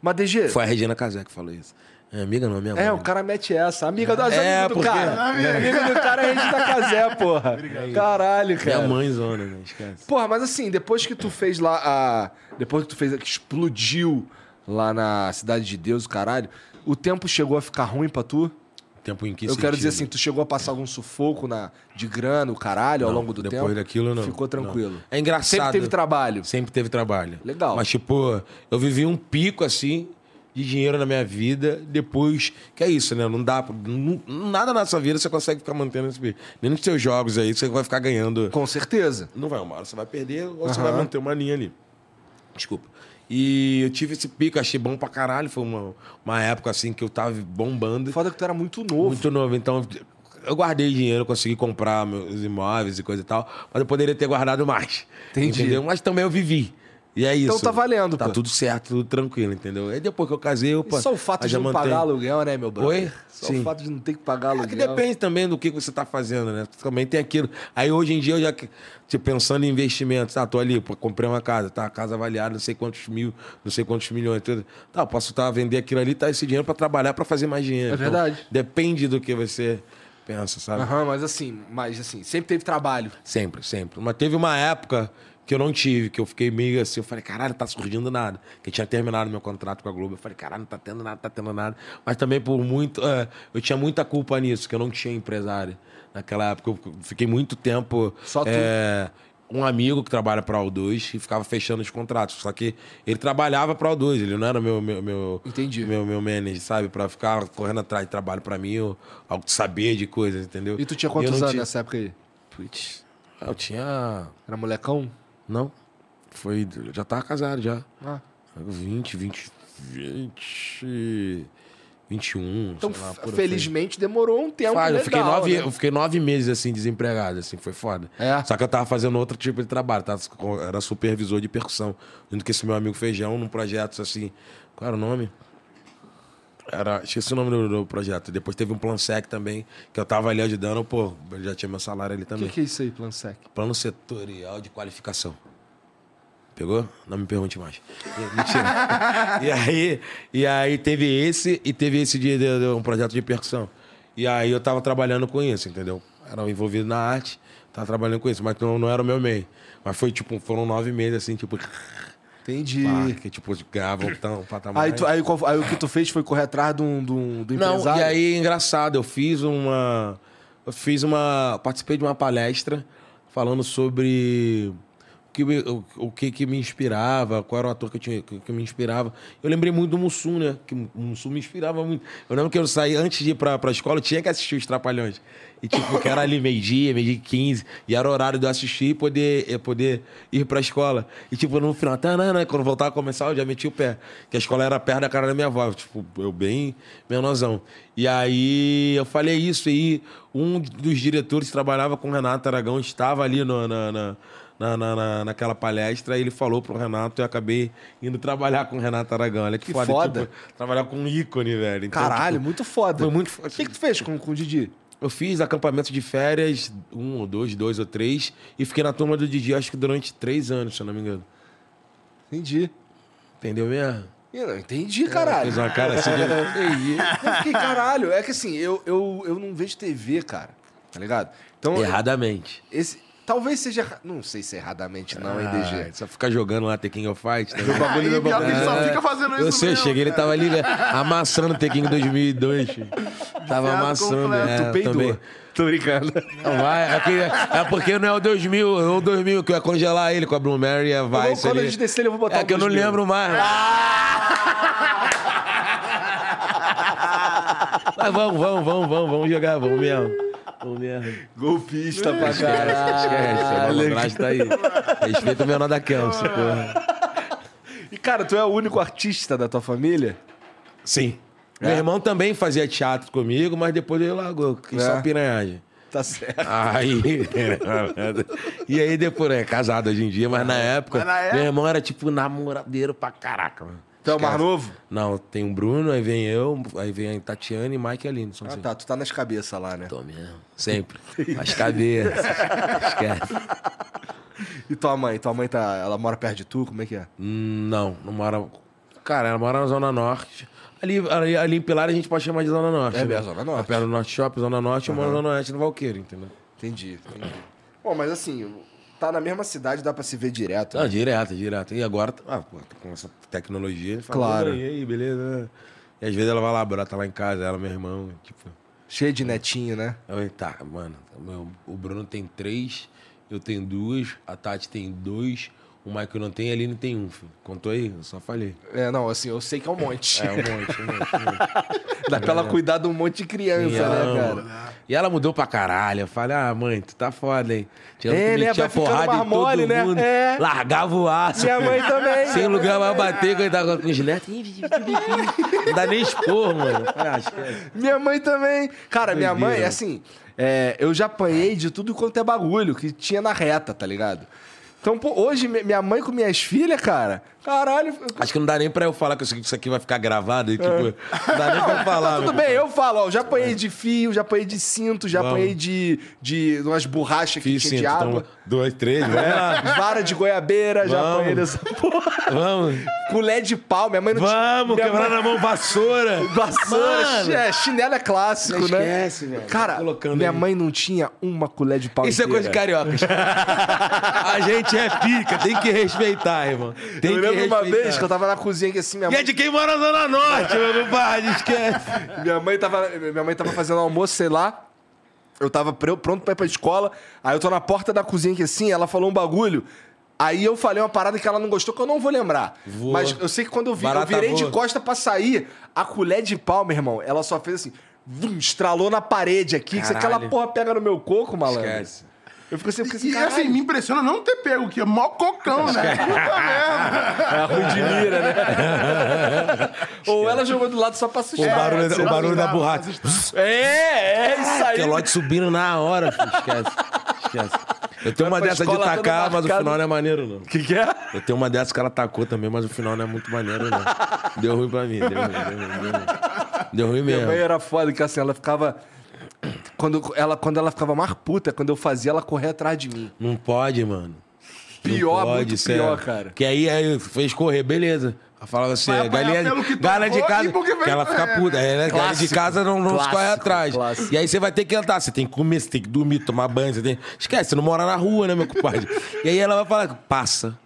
Mas, DG... Foi a Regina Casé que falou isso. É amiga não, minha mãe. É, o cara mete essa. Amiga das É, amigas do porque- cara. Amiga do cara é a gente da Casé, porra. Caralho, Minha cara. mãe zona, né? Esquece. Porra, mas assim, depois que tu fez lá a. Depois que tu fez. que explodiu lá na Cidade de Deus, o caralho, o tempo chegou a ficar ruim pra tu? Tempo em que Eu quero dizer sentido? assim, tu chegou a passar algum sufoco na, de grana, o caralho, ao Não, longo do depois tempo? daquilo, não. Ficou tranquilo. Não. É engraçado. Sempre teve trabalho. Sempre teve trabalho. Legal. Mas, tipo, eu vivi um pico, assim, de dinheiro na minha vida, depois... Que é isso, né? Não dá... não- nada na sua vida você consegue ficar mantendo esse. Nem nos seus jogos aí, você vai ficar ganhando... Com certeza. Não vai uma hora, você vai perder ou você Aham. vai manter uma linha ali. Desculpa. E eu tive esse pico, achei bom pra caralho. Foi uma, uma época, assim, que eu tava bombando. Foda que tu era muito novo. Muito novo. Então, eu guardei dinheiro, consegui comprar meus imóveis e coisa e tal, mas eu poderia ter guardado mais. Entendi. Entendeu? Mas também eu vivi. E é isso. Então tá valendo, Tá pô. tudo certo, tudo tranquilo, entendeu? Aí depois que eu casei, eu... E só o fato de não pagar aluguel, né, meu brother? Oi? Só Sim. o fato de não ter que pagar É aluguel. que depende também do que você tá fazendo, né? Também tem aquilo. Aí hoje em dia eu já, tipo, pensando em investimentos, tá, tô ali, pô, comprei uma casa, tá, a casa avaliada, não sei quantos mil, não sei quantos milhões, tudo. Tá, posso tá, vender aquilo ali, tá esse dinheiro pra trabalhar, pra fazer mais dinheiro. É verdade. depende do que você pensa, sabe? Aham, mas assim, mas assim, sempre teve trabalho. Sempre, sempre. Mas teve uma época que eu não tive, que eu fiquei meio assim, eu falei, caralho, tá surgindo nada. Que tinha terminado meu contrato com a Globo. Eu falei, caralho, não tá tendo nada, tá tendo nada. Mas também por muito. é, eu tinha muita culpa nisso, que eu não tinha empresário. Naquela época, eu fiquei muito tempo. Só tu? é, um amigo que trabalha para o 2 e ficava fechando os contratos. Só que ele trabalhava para o 2, ele não era meu meu meu Entendi. meu, meu manager, sabe, Pra ficar correndo atrás de trabalho para mim, ou algo de saber de coisas, entendeu? E tu tinha quantos anos tinha- nessa época aí? Putz, eu tinha Era molecão? Não. Foi. Já tava casado já. Ah. 20, 20. 20. 21. Então, sei lá, felizmente demorou um tempo Faz, eu, fiquei legal, nove, né? eu fiquei nove meses assim, desempregado, assim, foi foda. É? Só que eu tava fazendo outro tipo de trabalho, tava, era supervisor de percussão. Junto com esse meu amigo Feijão, num projeto assim. Qual era o nome? Era, esqueci o nome do, do projeto. Depois teve um Plan Sec também, que eu tava ali ajudando, pô, eu já tinha meu salário ali O também. que, que é isso aí, Plan Sec? Plano setorial de qualificação. Pegou? Não me pergunte mais. E- Mentira. e, aí, e aí teve esse e teve esse de, de- de um projeto de percussão. E aí eu tava trabalhando com isso, entendeu? Era envolvido na arte, tava trabalhando com isso, mas não, não era o meu meio. Mas foi tipo, foram nove meses assim, tipo, Entendi. pá, que tipo, gravam tão patamar. Aí, tu- aí, qual- aí o que tu fez foi correr atrás de um, de um- do Não, empresário? e aí, engraçado, eu fiz uma. Eu fiz uma. Participei de uma palestra falando sobre que, o, o que, que me inspirava, qual era o ator que, tinha, que, que me inspirava. Eu lembrei muito do Mussum, né? Que o Mussum me inspirava muito. Eu lembro que eu saí, antes de ir pra, pra escola, eu tinha que assistir os Trapalhões. E tipo, que era ali meio-dia, meio-dia e 15, e era o horário de eu assistir e poder, poder ir pra escola. E tipo, no final, tanana, quando voltava a começar, eu já meti o pé. Que a escola era perto da cara da minha avó, tipo, eu bem menorzão. E aí eu falei isso, e um dos diretores que trabalhava com o Renato Aragão estava ali no- na, na, na, na- na- naquela palestra, ele falou pro Renato e eu acabei indo trabalhar com o Renato Aragão. Olha que, Que foda. foda. tipo, trabalhar com um ícone, velho. Então, Caralho, tipo, muito foda. Foi muito foda. O que, que tu fez com, com o Didi? Eu fiz acampamento de férias, um ou dois, dois ou três, e fiquei na turma do Didi, acho que durante três anos, se eu não me engano. Entendi. Entendeu mesmo? Eu não entendi, caralho. Fez uma cara assim de... Entendi. Eu fiquei, caralho. É que assim, eu, eu, eu não vejo TV, cara. Tá ligado? Então, Erradamente. esse. Talvez seja. Não sei se é erradamente, não, hein, Ah, DG. Só ficar jogando lá The King of Fight. Né? Aí, pior que ele só É, fica fazendo isso Eu sei, eu cheguei, ele tava ali né, amassando o The King 2002. filho. Tava amassando, completa. é, tu peidou. também. Tô brincando. Não vai, é, que- é porque não é o 2000, é o 2000 que eu ia congelar ele com a Blue Mary e a vou- Vice quando ali. a gente descer, eu vou botar É o que eu não 2000. lembro mais. Mas vamos, vamos, vamos, vamos, vamos jogar, vamos mesmo. Golpista pra Esquece, a caralho. malandragem tá aí. Respeita o menor da Kelsey, porra. E, cara, tu é o único artista da tua família? Sim. Meu irmão também fazia teatro comigo, mas depois ele largou. Quis É. só piranhagem. Tá certo. Aí. e aí depois, é casado hoje em dia, mas na época, Mas na época- meu irmão era tipo namoradeiro pra caraca, mano. Tu é o mais novo? Não, tem o Bruno, aí vem eu, aí vem a Tatiana e Mike e Aline. São Ah, assim. tá. Tu tá nas cabeças lá, né? Tô mesmo. Sempre. As cabeças. Esquece. E tua mãe? Tua mãe tá. Ela mora perto de tu? Como é que é? Hum, Não, não mora. Cara, ela mora na Zona Norte. Ali, ali, ali em Pilar a gente pode chamar de Zona Norte. É, né? é Zona Norte. É perto do Norte Shopping, Zona Norte, eu moro na Zona Oeste no Valqueiro, entendeu? Entendi, entendi. Bom, mas assim, tá na mesma cidade, dá pra se ver direto. Não, né? direto, direto. E agora, ah, com essa tecnologia, fala, Claro. "Oi, E aí, beleza? E às vezes ela vai lá, brota lá em casa, ela, meu irmão, tipo. Cheio de netinho, né? Eu, tá, mano, meu- o Bruno tem três, eu tenho duas, a Tati tem dois, o Michael não tem, a Aline tem um, filho. Contou aí? Eu só falei. É, não, assim, eu sei que é um monte. É um monte, um monte, um monte. Dá pra ela cuidar de um monte de criança, Sim, né, ama. cara? E ela mudou pra caralho. Eu falei, ah, mãe, tu tá foda, hein? Tinha É, né? metia mais em todo mole, né? mundo, É. Largava o aço. Minha mãe também. Sem lugar mais bater, quando tava com netos. Não dá nem expor, mano. Falei, ah. Minha mãe também. Cara, minha mãe, assim, é, eu já apanhei de tudo quanto é bagulho que tinha na reta, tá ligado? Então, pô, hoje, mi- minha mãe com minhas filhas, cara, caralho. Acho que não dá nem pra eu falar que isso aqui vai ficar gravado. E, tipo, não dá nem pra eu falar. Tudo bem, eu falo, ó, já apanhei de fio, já apanhei de cinto, já Vamos. apanhei de, de umas borrachas que tinha de água. então, dois, três, lá. Vara de goiabeira, já Vamos. apanhei dessa porra. Vamos. Colher de pau, minha mãe não Vamos, minha quebrar mãe- na mão vassoura. Vassoura, Mano. é, chinelo é clássico, Não né? esquece, velho. Cara, Tá colocando minha aí. mãe não tinha uma colher de pau Isso é inteira. coisa de cariocas. A gente é pica, tem que respeitar, irmão. Tem Eu que lembro uma vez que eu tava na cozinha que assim, minha E é mãe, de quem mora na Zona Norte, meu compadre, esquece. minha mãe tava, minha mãe tava fazendo almoço, sei lá. Eu tava pronto pra ir pra escola. Aí eu tô na porta da cozinha que assim, ela falou um bagulho. Aí eu falei uma parada que ela não gostou, que eu não vou lembrar. Voa. Mas eu sei que quando eu vi, eu Barata virei de costa pra sair, a colher de pau, meu irmão, ela só fez assim, vum, estralou na parede aqui, que aquela porra pega no meu coco, malandro. Esquece. Eu fico assim, fico assim, E assim, me impressiona não ter pego, que é mó cocão, né? Puta merda. É ruim de mira, né? Ou ela jogou do lado só pra O assustar. barulho, sei o lá. barulho da borracha. É, é isso aí. Pelote subindo na hora, filho. Esquece. Esquece. Eu tenho uma pra dessa de escola tacar, mas o final não é maneiro, não. O que, que é? Eu tenho uma dessas que ela tacou também, mas o final não é muito maneiro, não. Deu ruim pra mim, deu ruim, deu ruim, deu ruim. Deu ruim Minha mesmo. mãe era foda, que assim, ela ficava. Quando ela, quando ela ficava mais puta, quando eu fazia, ela corria atrás de mim. Não pode, mano. Não Pior, pode, muito sério. pior, cara. Que aí, aí fez correr, beleza. Ela falava assim, Vai apanhar galinha, pelo que galinha de casa, e que ela fica é, puta. É, né? Galinha de Clássico. casa não, não se corre Clássico, atrás. clássico. E aí você vai ter que entrar, você tem que comer, você tem que dormir, tomar banho, você tem... Esquece, você não mora na rua, né, meu compadre? e aí ela vai falar, passa.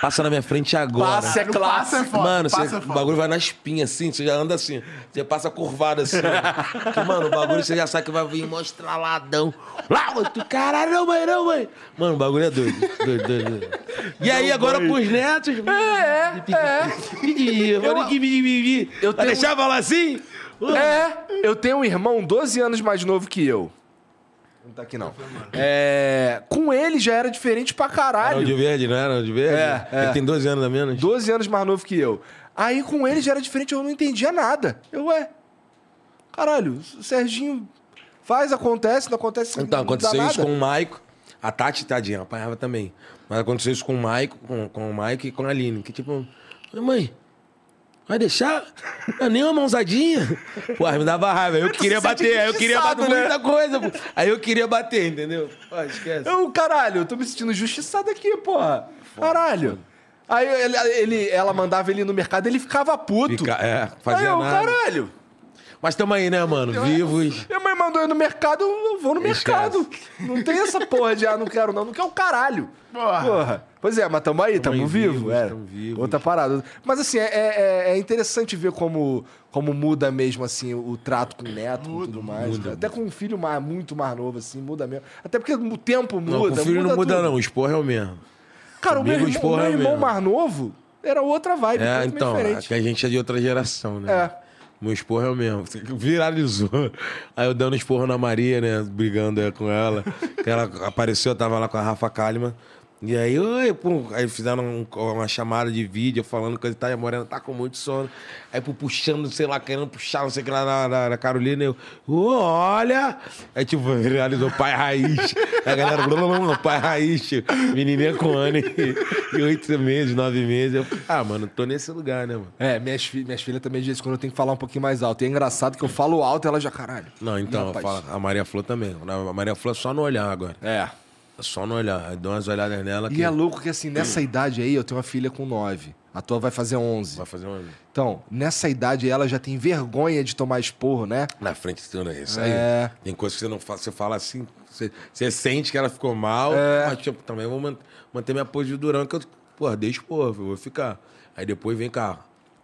Passa na minha frente agora. Passa é Passa é clássico. foda, Mano, passa você- é o bagulho vai na espinha, assim, você já anda assim. Você passa curvado assim. Porque, mano, o bagulho você já sabe que vai vir mostraladão. Lá, tu caralho, não, mãe, não, mãe. Mano, o bagulho é doido. Doido, doido, doido. E aí, agora pros netos. É, é. Eu tenho- deixar falar assim? É, eu tenho um irmão 12 anos mais novo que eu. Não tá aqui, não. É, com ele já era diferente pra Era caralho. o de verde, não era o de verde? É, é. Ele tem 12 anos a menos. 12 anos mais novo que eu. Aí com ele já era diferente, eu não entendia nada. Eu, ué. Caralho, o Serginho faz, acontece, não acontece. Então, não dá aconteceu isso nada. com o Maico. A Tati, tadinha, apanhava também. Mas aconteceu isso com o Maico, com, com o Maico e com a Aline. Que tipo, mãe, vai deixar? Não, nem uma mãozadinha? Pô, aí me dava raiva. Eu queria se sente bater, aí eu queria bater né? muita coisa. pô. Aí eu queria bater, entendeu? Pô, esquece. Eu, caralho, eu tô me sentindo injustiçado aqui, porra. Caralho. Aí ele, ele- ela mandava ele ir no mercado, ele ficava puto. Fica, é, Aí fazia eu, nada. caralho. Mas tamo aí, né, mano? Vivos. Minha mãe mandou eu ir no mercado, eu vou no Esquece. mercado. Não tem essa porra de, ah, não quero não, não quer o caralho. Porra. Pois é, mas tamo aí, tamo, vivo. vivos, é. tamo vivos. Outra parada. Mas assim, é, é- é interessante ver como, como muda mesmo, assim, o trato com o neto e tudo mais. cara. Até com um filho mais, muito mais novo, assim, muda mesmo. Até porque o tempo muda. Não, com o filho não muda, tudo. não. O esporro é o mesmo. Cara, o meu irmão, o meu é o irmão mais novo era outra vibe, É, então, diferente. que a gente é de outra geração, né? É. Meu esporro é o mesmo. Viralizou. Aí eu dando esporro na Maria, né? Brigando é, com ela. Ela apareceu, eu tava lá com a Rafa Kalimann. E aí, oi, pô, aí fizeram um- uma chamada de vídeo falando que tá, a Morena tá com muito sono. Aí, pô, puxando, sei lá, querendo puxar, não sei o que lá na, na, na Carolina. Eu, "Ô, olha! Aí, tipo, realizou pai raiz. Aí a galera, blá, blá, blá, pai raiz, menininha com ano e oito meses, nove meses. Eu, ah, mano, tô nesse lugar, né, mano? É, minhas, fi- minhas filhas também, de vez em quando eu tenho que falar um pouquinho mais alto. E é engraçado que eu falo alto e ela já, caralho. Não, então, a Maria Flor também. A Maria Flor é só no olhar agora. É. É só no olhar. Dou umas olhadas nela que E é louco que, assim, nessa idade aí, eu tenho uma filha com 9. A tua vai fazer 11. vai fazer uma... Então, nessa idade ela já tem vergonha de tomar esporro, né? Na frente de tudo isso É. aí. Tem coisas que você não fala, você fala assim, você, você sente que ela ficou mal, É. mas tipo, também vou man- manter minha pose de durão, que eu, porra, dei esporro, eu vou ficar. Aí depois vem cá,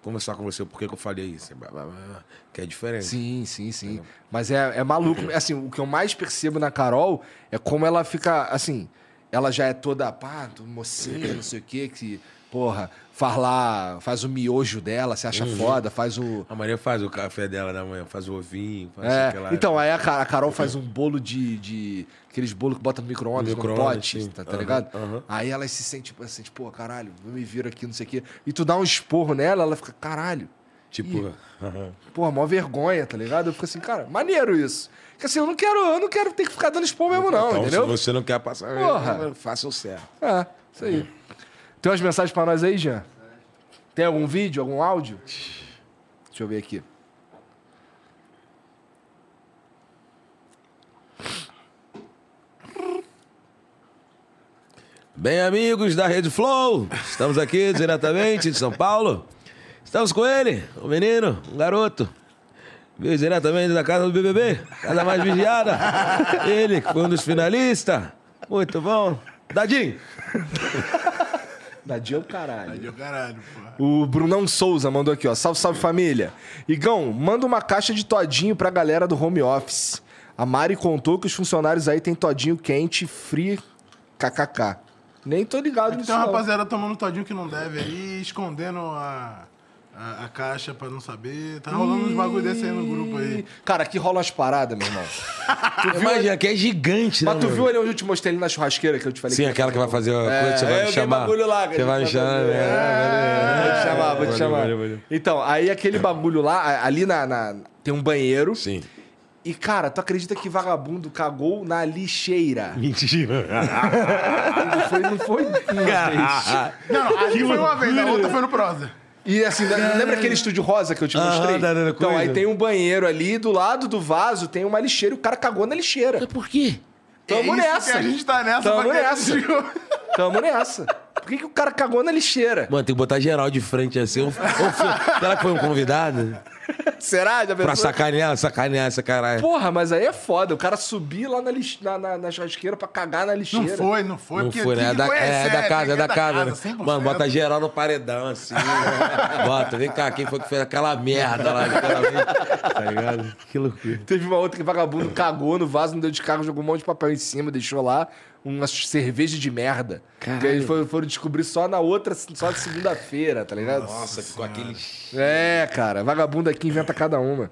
conversar com você, por que, que eu falei isso? Blá, blá, blá, Que é diferente. Sim, sim, sim. Mas é, é maluco. Assim, o que eu mais percebo na Carol é como ela fica, assim, ela já é toda, pá, mocinha, não sei o quê, que, porra, faz lá, faz o miojo dela, se acha Uhum. foda, faz o. A Maria faz o café dela da manhã, faz o ovinho, faz É, aquela... então, aí a Carol faz um bolo de. de aqueles bolos que bota no micro-ondas, no, micro-ondas, pote, tá, tá Aham, ligado? aham. Aí ela se sente, assim, tipo, pô, caralho, eu me viro aqui, não sei o quê. E tu dá um esporro nela, ela fica, caralho. Tipo, aham. Pô, mó vergonha, tá ligado? Eu fico assim, cara, maneiro isso. Porque assim, eu não quero, eu não quero ter que ficar dando esporro mesmo, não, então, entendeu? se você não quer passar, Porra. faça o certo. É, isso aí. Tem umas mensagens pra nós aí, Jean? Tem algum vídeo, algum áudio? Deixa eu ver aqui. Bem, amigos da Rede Flow, estamos aqui diretamente de São Paulo. Estamos com ele, um menino, um garoto. Veio diretamente da casa do BBB, casa mais vigiada. Ele, que foi um dos finalistas. Muito bom. Dadinho. Dadinho é o caralho. Aí, caralho, porra. O Brunão Souza mandou aqui, ó. Salve, salve família. Igão, manda uma caixa de todinho pra galera do home office. A Mari contou que os funcionários aí tem todinho quente, free, kkk. Nem tô ligado Aqui nisso. tem uma rapaziada tomando todinho que não deve aí, escondendo a, a, a caixa pra não saber. Tá rolando uns bagulho desse aí no grupo aí. Cara, aqui rola umas paradas, meu irmão. Imagina, que é gigante, né? Mas tu mano? viu ali onde eu te mostrei ali na churrasqueira que eu te falei? Sim, que- aquela que vai fazer a coisa, você vai é, me chamar. bagulho lá, Você vai me chamar. né? É, Vou te chamar, vou te chamar. Então, aí aquele bagulho lá, ali na, na- tem um banheiro. Sim. E, cara, tu acredita que vagabundo cagou na lixeira? Mentira. Não foi, não foi uma vez. Não, não, ali foi uma vez, a outra foi no prosa. E assim, lembra aquele estúdio rosa que eu te Aham, mostrei? da- da então, coisa. aí tem um banheiro ali, do lado do vaso tem uma lixeira e o cara cagou na lixeira. Por quê? Tamo é isso nessa. que a gente tá nessa Tamo pra que nessa. gente- Tamo nessa. Por que, que o cara cagou na lixeira? Mano, tem que botar geral de frente assim. Ou- ou foi- será que foi um convidado? Será? Já Pra sacanear, sacanear essa caralho. Porra, mas aí é foda. O cara subir lá na, lix... na, na, na churrasqueira pra cagar na Não lixeira. foi, não foi. Não porque foi, né? É que da, conhecer, é da tem casa, é da casa. né? 100%. Mano, bota geral no paredão, assim. bota, vem cá, quem foi que fez aquela merda lá daquela vez? Tá ligado? Que loucura. Teve uma outra que vagabundo cagou no vaso, não deu descarga, jogou um monte de papel em cima, deixou lá uma cerveja de merda. Caralho. Que eles foram, foram descobrir só na outra, só na segunda-feira, tá ligado? Nossa, ficou aquele. É, cara, vagabundo aqui inventa cada uma.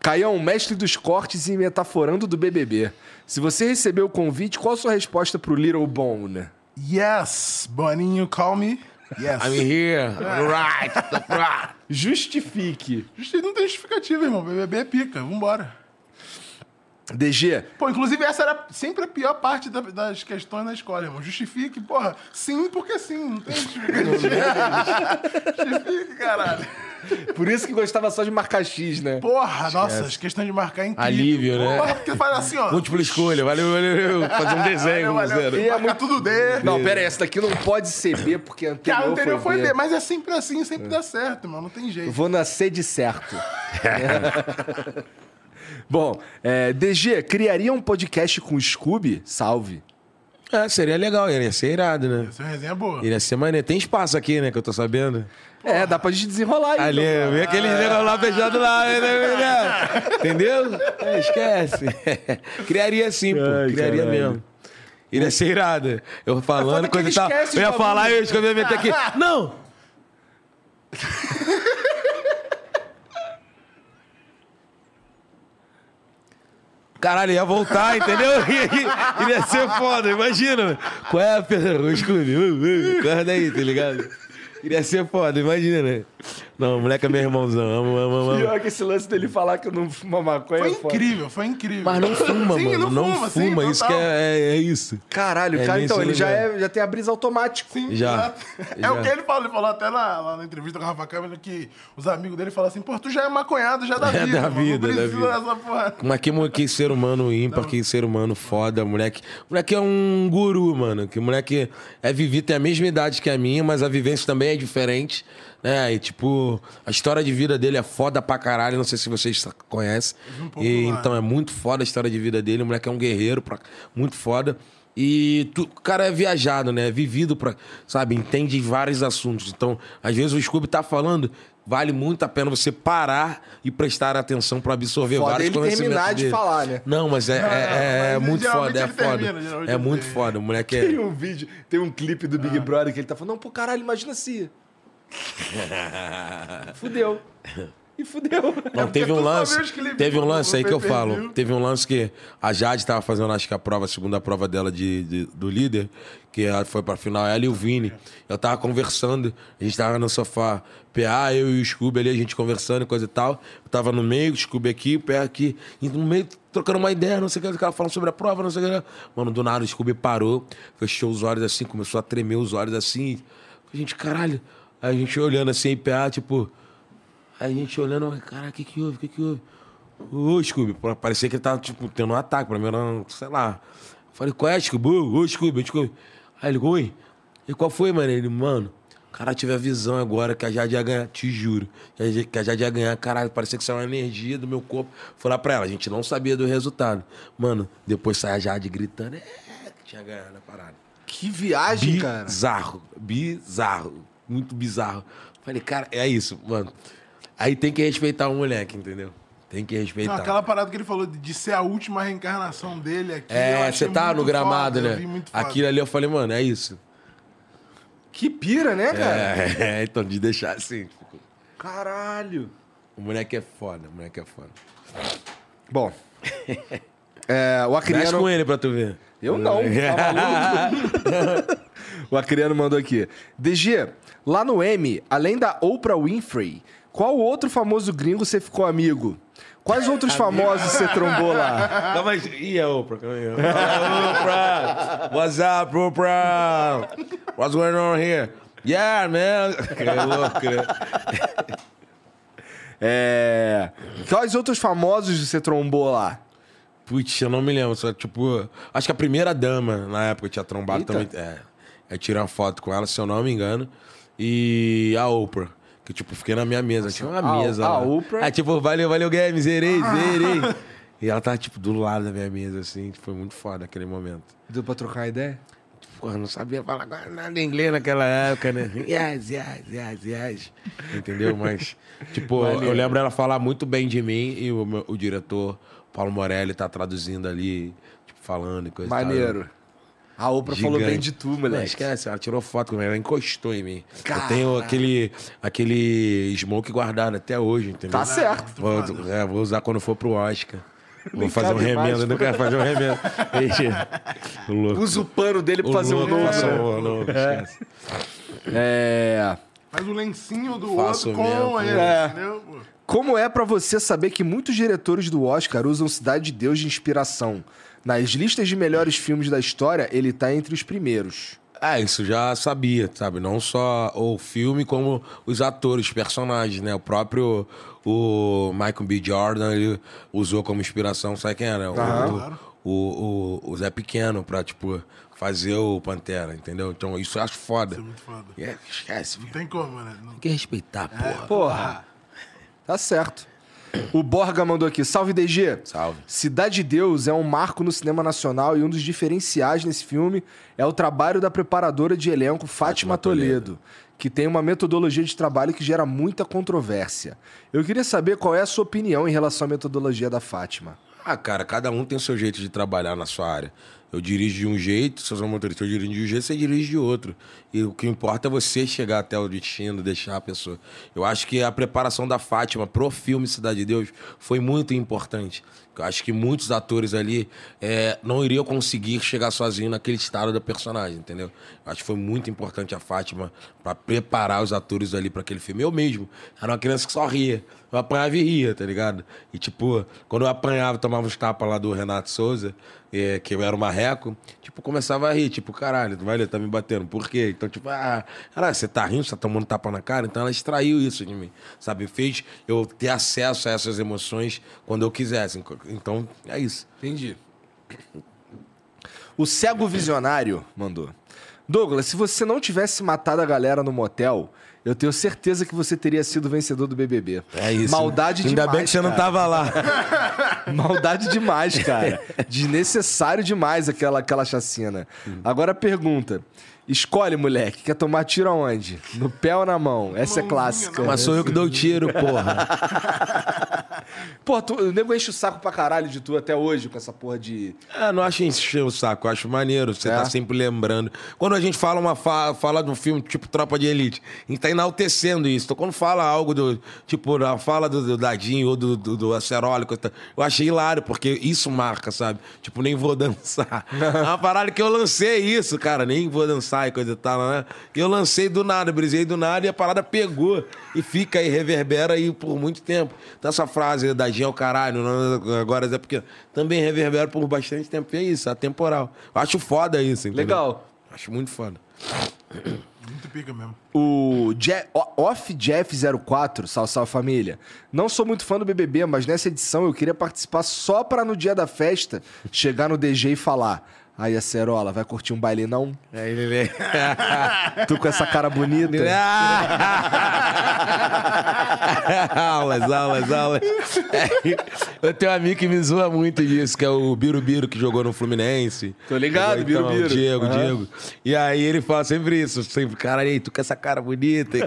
Caião, mestre dos cortes e metaforando do BBB. Se você recebeu o convite, qual a sua resposta pro Little Bone? Yes, Boninho, call me. Yes. I'm here. Right. right. Justifique. Justi- Não tem justificativa, irmão. BBB é pica. Vambora. DG, Pô, inclusive essa era sempre a pior parte da- das questões na escola, irmão. Justifique, porra. Sim, porque sim. Não tem justificativa. Justifique, caralho. por isso que gostava só de marcar X, né? Porra, nossa, as questões de marcar é incrível. Alívio, né? Porra, porque faz assim, ó. Múltipla escolha. Valeu, valeu, valeu. Fazer um desenho. Valeu, valeu. zero. E é muito- tudo D. Não, pera aí, essa daqui não pode ser B, porque a Que a anterior, anterior foi, foi D, mas é sempre assim, sempre dá certo, mano. Não tem jeito. Vou nascer de certo. Bom, é, DG, criaria um podcast com o Scooby? Salve. É, seria legal. Ia ser irado, né? Essa é uma resenha boa. Iria ser maneiro. Tem espaço aqui, né? Que eu tô sabendo. É, dá pra gente desenrolar aí. Ali, então. vem aquele negócio lá fechado lá, né, né, né? Entendeu? É, esquece. Criaria sim, pô. Ai, Criaria caralho. mesmo. Iria ser irado. Eu falando, e tal. esquece Eu ia falar e eu ia meter aqui. Não! caralho, ia voltar, entendeu? Iria ser foda, imagina. Qual é, Pedro? Scooby? Acorda aí, tá ligado? Iria ser foda, imagina, né? Não, o moleque é meu irmãozão. Amo, amo, amo. Pior que esse lance dele falar que eu não fumo maconha Foi é foda. incrível, foi incrível. Mas não fuma, Sim, mano. Não, fuma, sim, isso que total. é, é, é isso. Caralho, É cara, nesse então ele já, lugar. é, já tem a brisa automático. Sim, Já, exato. É já. o que ele falou. Ele falou até na, lá na entrevista com a Rafa Câmara que os amigos dele falam assim: pô, tu já é maconhado, já é da É vida. da mano, vida, não da precisa vida. dessa porra. Mas que, mo- que ser humano ímpar, que ser humano foda, moleque. Moleque é um guru, mano. Que moleque é vivido, tem a mesma idade que a minha, mas a vivência também é diferente. Né? E tipo, a história de vida dele é foda pra caralho. Não sei se vocês conhecem. pouco E, então é muito foda a história de vida dele. O moleque é um guerreiro, pra- muito foda. E tu- o cara é viajado, né? É vivido pra. Sabe? Entende vários assuntos. Então, às vezes o Scooby tá falando. Vale muito a pena você parar e prestar atenção pra absorver Foda vários ele conhecimentos terminar de dele. falar, né? Não, mas é, Não, é- é mas muito foda, é foda. termina, geralmente é muito termina. foda. O moleque Tem é. um vídeo, tem um clipe do Big Brother que ele tá falando, não, pô, caralho, imagina se... fudeu. E fudeu. Não, teve um lance. os Teve um lance aí que eu falo. Teve um lance que a Jade tava fazendo, acho que a prova, a segunda prova dela de, de- do líder, que ela foi pra final, ela e o Vini. Eu tava conversando, a gente tava no sofá, PA, eu e o Scooby ali, a gente conversando e coisa e tal. Eu tava no meio, o Scooby aqui, o PA aqui, no meio trocando uma ideia, não sei o que, o cara falando sobre a prova, não sei o que. Mano, do nada o Scooby parou, fechou os olhos assim, começou a tremer os olhos assim. A gente, caralho. Aí a gente olhando assim, PA, tipo. Aí a gente olhando, cara, o que que houve? O que que houve? Ô, Scooby, parecia que ele tava, tipo, tendo um ataque. Pra mim era, sei lá. Falei, qual é, Scooby? Ô, Scooby, Scooby. Aí ele, oi. E qual foi, mano? Ele, mano, o cara tive a visão agora que a Jade ia ganhar, te juro. Que a Jade- ia ganhar, caralho, parecia que saiu uma energia do meu corpo. Foi lá pra ela, a gente não sabia do resultado. Mano, depois sai a Jade gritando, é, que tinha ganhado a parada. Que viagem, cara. Bizarro, bizarro, muito bizarro. Falei, cara, é isso, mano. Aí tem que respeitar o moleque, entendeu? Tem que respeitar. Não, aquela parada que ele falou de, ser a última reencarnação dele aqui. É, você tá no gramado, foda, né? foda. Aquilo ali eu falei, mano, é isso. Que pira, né, cara? É, então, de deixar assim. tipo, Caralho. O moleque é foda, o moleque é foda. Bom. É, o Mexe Acriano... com ele pra tu ver. Eu não, tá o Acriano mandou aqui. DG, lá no M, além da Oprah Winfrey, qual outro famoso gringo você ficou amigo? Quais outros famosos você trombou lá? Calma aí. Ih, é Oprah, calma aí. Oprah! What's up, Oprah? What's going on here? Yeah, man! É louco, né? É... Quais outros famosos você trombou lá? Putz, eu não me lembro. Só, tipo, acho que a primeira dama na época tinha trombado Eita. também. É. Eu tirei uma foto com ela, se eu não me engano. E a Oprah. Que, tipo, fiquei na minha mesa. Tinha uma a- mesa. a lá. Oprah? Aí, tipo, valeu, valeu, game, zerei, zerei. E ela tava, tipo, do lado da minha mesa, assim. Foi muito foda aquele momento. Deu pra trocar ideia? Porra, não sabia falar nada em inglês naquela época, né? Yes, yes, yes, yes. Entendeu? Mas, tipo, eu lembro ela falar muito bem de mim e o, meu- o diretor, Paulo Morelli, tá traduzindo ali, tipo, falando e coisa e tal. A Oprah falou Gigante. bem de tu, Não, moleque. esquece, ela tirou foto comigo, ela encostou em mim. Eu tenho aquele, aquele smoke guardado até hoje, entendeu? Tá certo. Vou, é, vou usar quando for pro Oscar. Vou fazer um remendo, não quero fazer um remendo. Louco. Usa o pano dele pra O fazer um louco novo. faça um novo, esquece. É... Faz o lencinho do Faço outro mesmo, com ele, é. entendeu? Como é pra você saber que muitos diretores do Oscar usam Cidade de Deus de inspiração? Nas listas de melhores filmes da história, ele tá entre os primeiros. É, isso já sabia, sabe? Não só o filme, como os atores, os personagens, né? O próprio o Michael B. Jordan, ele usou como inspiração, sabe quem era? O- o, o, o Zé Pequeno pra, tipo, fazer o Pantera, entendeu? Então, isso eu acho foda. Isso é muito foda. É, esquece, Não tem como, né? Não- Tem que respeitar, porra. Porra. Tá certo. O Borga mandou aqui. Salve, DG. Salve. Cidade de Deus é um marco no cinema nacional e um dos diferenciais nesse filme é o trabalho da preparadora de elenco Fátima, Fátima Toledo, Toledo. que tem uma metodologia de trabalho que gera muita controvérsia. Eu queria saber qual é a sua opinião em relação à metodologia da Fátima. Ah, cara, cada um tem o seu jeito de trabalhar na sua área. Eu dirijo de um jeito, se eu sou motorista, eu dirijo de um jeito, você dirige de outro. E o que importa é você chegar até o destino, deixar a pessoa. Eu acho que a preparação da Fátima pro filme Cidade de Deus foi muito importante. Eu acho que muitos atores ali é, não iriam conseguir chegar sozinho naquele estado da personagem, entendeu? Eu acho que foi muito importante a Fátima para preparar os atores ali para aquele filme. Eu mesmo era uma criança que só ria. Eu apanhava e ria, tá ligado? E tipo, quando eu apanhava, tomava uns tapas lá do Renato Souza, é, que eu era o marreco, tipo, começava a rir, tipo, caralho, tu vai ler, tá me batendo. Por quê? Então, tipo, ah, caralho, você tá rindo, você tá tomando tapa na cara? Então ela extraiu isso de mim, sabe? Fez eu ter acesso a essas emoções quando eu quisesse. Então, é isso. Entendi. O cego visionário mandou. Douglas, se você não tivesse matado a galera no motel, eu tenho certeza que você teria sido vencedor do BBB. É isso. Maldade Ainda demais. bem que você não cara. tava lá. Maldade demais, cara. Desnecessário demais aquela, aquela chacina. Agora a pergunta. Escolhe, moleque. Quer tomar tiro aonde? No pé ou na mão? Essa é clássica. Mas sou eu que dou tiro, porra. Pô, tu, o nego enche o saco pra caralho de tu até hoje com essa porra de. É, não acho encher o saco, eu acho maneiro. Você É? tá sempre lembrando. Quando a gente fala uma fa fala de um filme tipo Tropa de Elite, a gente tá enaltecendo isso. Então, quando fala algo do. Tipo, a fala do, do Dadinho ou do, do, do Aceróli, coisa tal, eu achei hilário, porque isso marca, sabe? Tipo, nem vou dançar. é uma parada que eu lancei isso, cara, nem vou dançar e coisa e tal, né? Eu lancei do nada, brisei do nada e a parada pegou e fica aí, reverbera aí por muito tempo. Então, essa frase, é o caralho, agora é porque também reverbera por bastante tempo. E é isso, atemporal. Eu acho foda isso, entendeu? Legal. Acho muito foda. Muito pica mesmo. O Je Off Jeff 04, salve, salve família. Não sou muito fã do BBB, mas nessa edição eu queria participar só pra no dia da festa chegar no DG e falar: Aí, Acerola, vai curtir um baile não? Aí ele vem. Tu com essa cara bonita. aulas, aulas, aulas. É, eu tenho um amigo que me zoa muito disso, que é o Birubiru, que jogou no Fluminense. Tô ligado, Então, Birubiru. Diego, Aham. Diego. E aí ele fala sempre isso, sempre, cara, aí, tu com essa cara bonita.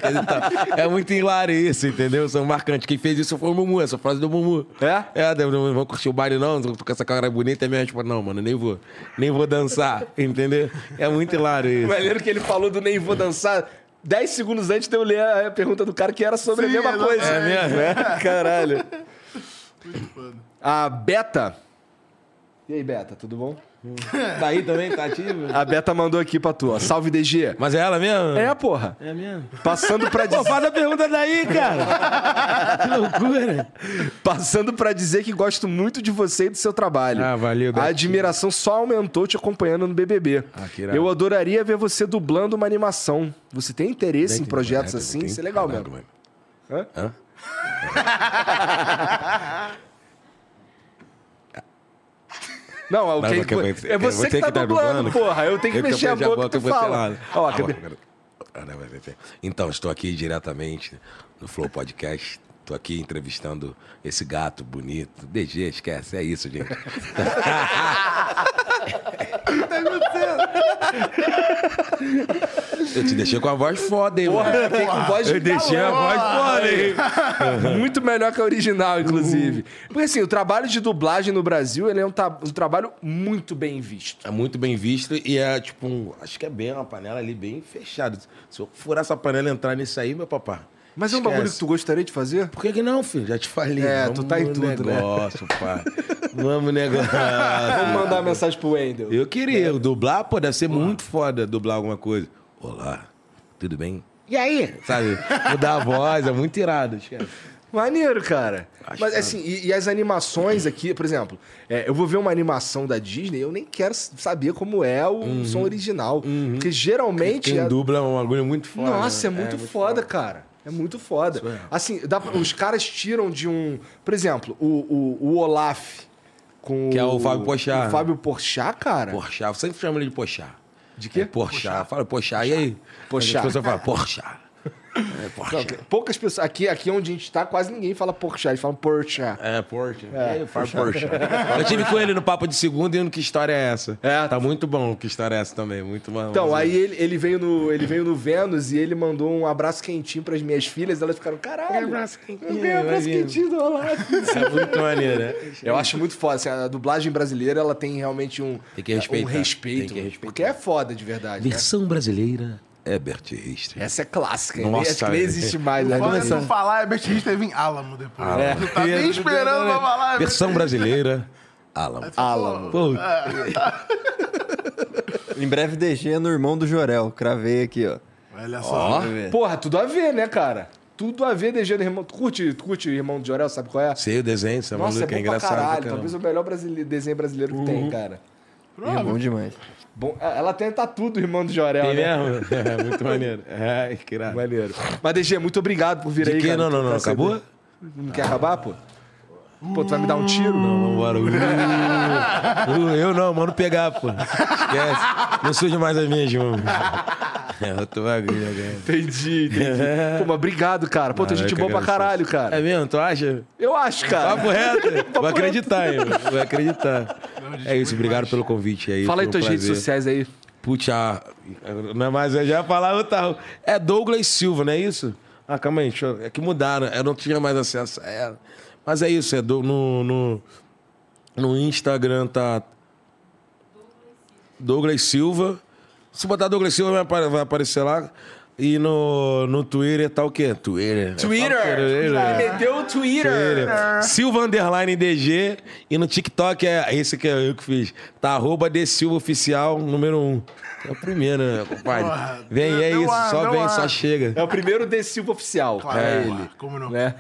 É muito hilário isso, entendeu? São marcantes. Quem fez isso foi o Mumu, essa frase do Mumu. É? É, não não vou curtir o baile não, tu com essa cara bonita. É minha resposta, não, mano, nem vou. Nem vou dançar, entendeu? É muito hilário isso. Maneiro que ele falou do nem vou dançar. 10 segundos antes de eu ler a pergunta do cara que era sobre Sim, a mesma coisa. exatamente. É mesmo? É, Caralho. A Beta. E aí, Beta, tudo bom? Tá aí também, tá ativo? A Beta mandou aqui pra tu, ó. Salve DG. Mas é ela mesmo? É, porra. É mesmo? Passando pra Pô, dizer. faz a pergunta daí, cara. que loucura. Passando pra dizer que gosto muito de você e do seu trabalho. Ah, valeu, A Betinho. admiração só aumentou te acompanhando no BBB. Ah, que irado. Eu adoraria ver você dublando uma animação. Você tem interesse em projetos tem, assim? tem. Isso é legal mesmo. mano. Hã? Hã? Não, é o que- porque você- é você que tá dublando, porra. Eu tenho que Eu mexer a boca que tu você fala. Ó, ser- Então, estou aqui diretamente no Flow Podcast. Estou aqui entrevistando esse gato bonito. DG, esquece, é isso, gente. Eu te deixei com a voz foda, hein, Porra, mano? eu fiquei com voz de Eu deixei a voz foda, hein? Muito melhor que a original, inclusive. Porque assim, o trabalho de dublagem no Brasil, ele é um, um trabalho muito bem visto. É muito bem visto e é tipo um. Acho que é bem uma panela ali bem fechada. Se eu furar essa panela e entrar nisso aí, meu papá. Mas é um esquece. bagulho que tu gostaria de fazer? Por que, que não, filho? Já te falei. É, Vamos tu tá em tudo, né? negócio, pá. Vamos negócio. Vamos mandar uma mensagem pro Wendel. Eu queria. Dublar, pô, deve ser muito foda dublar alguma coisa. Olá, tudo bem? E aí? Sabe? Mudar a voz, é muito irado. Esquece. Maneiro, cara. Acho Mas foda. assim, e, e as animações aqui, por exemplo, é, eu vou ver uma animação da Disney, eu nem quero saber como é o som original. Porque geralmente. Quem é- dubla é um bagulho muito foda. Nossa, é né? muito, foda, cara. É muito foda. É. Assim, dá os caras tiram de um. Por exemplo, o, o, o Olaf com. Que é o Fábio Porchat. O Fábio Porchat, cara. Porchat, eu sempre chamo ele de Porchat. De quê? É Porchat. Fala Porchat, e aí? Porchat. As pessoas falam Porchat. Não, tem poucas pessoas. Aqui, aqui onde a gente tá, quase ninguém fala Porsche. Eles falam Porsche. É, Porsche. É, Porsche. Porsche. Eu tive com ele no papo de segunda e no Que História é essa? É. Tá muito bom o Que História é essa também. Muito bom. Então, aí ele, ele, veio no, ele veio no Vênus e ele mandou um abraço quentinho pras minhas filhas. Elas ficaram, caralho. abraço quentinho, Eu ganhei um abraço quentinho do Olavo. É muito maneiro, né? Eu acho muito foda. assim, a dublagem brasileira, ela tem realmente um, Tem que respeitar. um respeito. Tem que respeitar. Porque é foda de verdade. né? Versão brasileira, Herbert Richter. Essa é clássica. hein? Nossa, Acho que nem existe mais. Né? Quando Começando. falar, é Best History, vem Alamo depois. É. Tu tá nem esperando pra falar. é Versão brasileira, Alan. Alamo. Pô, Em breve DG no irmão do Jorel. Cravei aqui, ó. Olha só. Porra, tudo a ver, né, cara? Tudo a ver, DG do irmão. Tu curte, tu curte o irmão do Jorel, sabe qual é? sei o desenho, você é Nossa, é maluco, é engraçado. caralho. caramba. Talvez o melhor brasile- desenho brasileiro que tem, cara. É bom demais. Bom, ela tem tatu do irmão do Jorel, Tem né? mesmo? É, muito maneiro. É, que irado. Maneiro. Mas, DG, muito obrigado por vir De aí, que? cara. Não, não, não. Acabou? Não quer acabar, pô? Pô, tu vai me dar um tiro? Não, vambora. Uh, uh, eu não, mano, pegar, pô. Esquece. Não surge mais as minhas mãos. É, eu tô bagulho agora. Entendi, entendi. Pô, mas obrigado, cara. Pô, tem gente boa pra caralho, cara. É mesmo? Tu acha? Eu acho, cara. Papo reto. Papo Vou acreditar, hein? Vou acreditar. É isso, obrigado pelo convite aí. Fala aí tuas redes sociais aí. Putz, ah, não é mais, eu já ia falar outra. É Douglas Silva, não é isso? Ah, calma aí, deixa eu, é que mudaram, eu não tinha mais acesso a ela. Mas é isso, é do- no, no, no Instagram tá Douglas Silva. Se botar Douglas Silva vai aparecer lá. E no, no Twitter tá o quê? Twitter. Twitter. É, Meteu o Twitter. Twitter. Silva Underline DG. E no TikTok é esse que é eu que fiz. Tá arroba de Silva Oficial, número um. É o primeiro, né, compadre? Porra, Vem, é isso. ar, Só vem, ar. só chega. É o primeiro The Silva oficial. Claro, é claro, ele. como não? Né?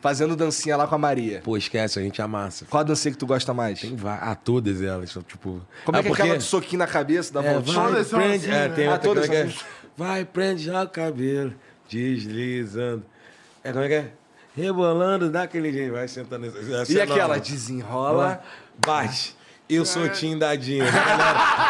Fazendo dancinha lá com a Maria. Pô, esquece, a gente amassa. Qual a dancinha que tu gosta mais? Tem va- ah, todas elas. Tipo... Como é Ah, que é porque- aquela de soquinho na cabeça, da É, voltinha? Todas são assim, é, né? tem Ah, outra todas que é, são Vai, prende já o cabelo, deslizando. É, como é que é? Rebolando daquele jeito, vai sentando. Essa E é aquela nova. desenrola. Bate. Eu sou tindadinho.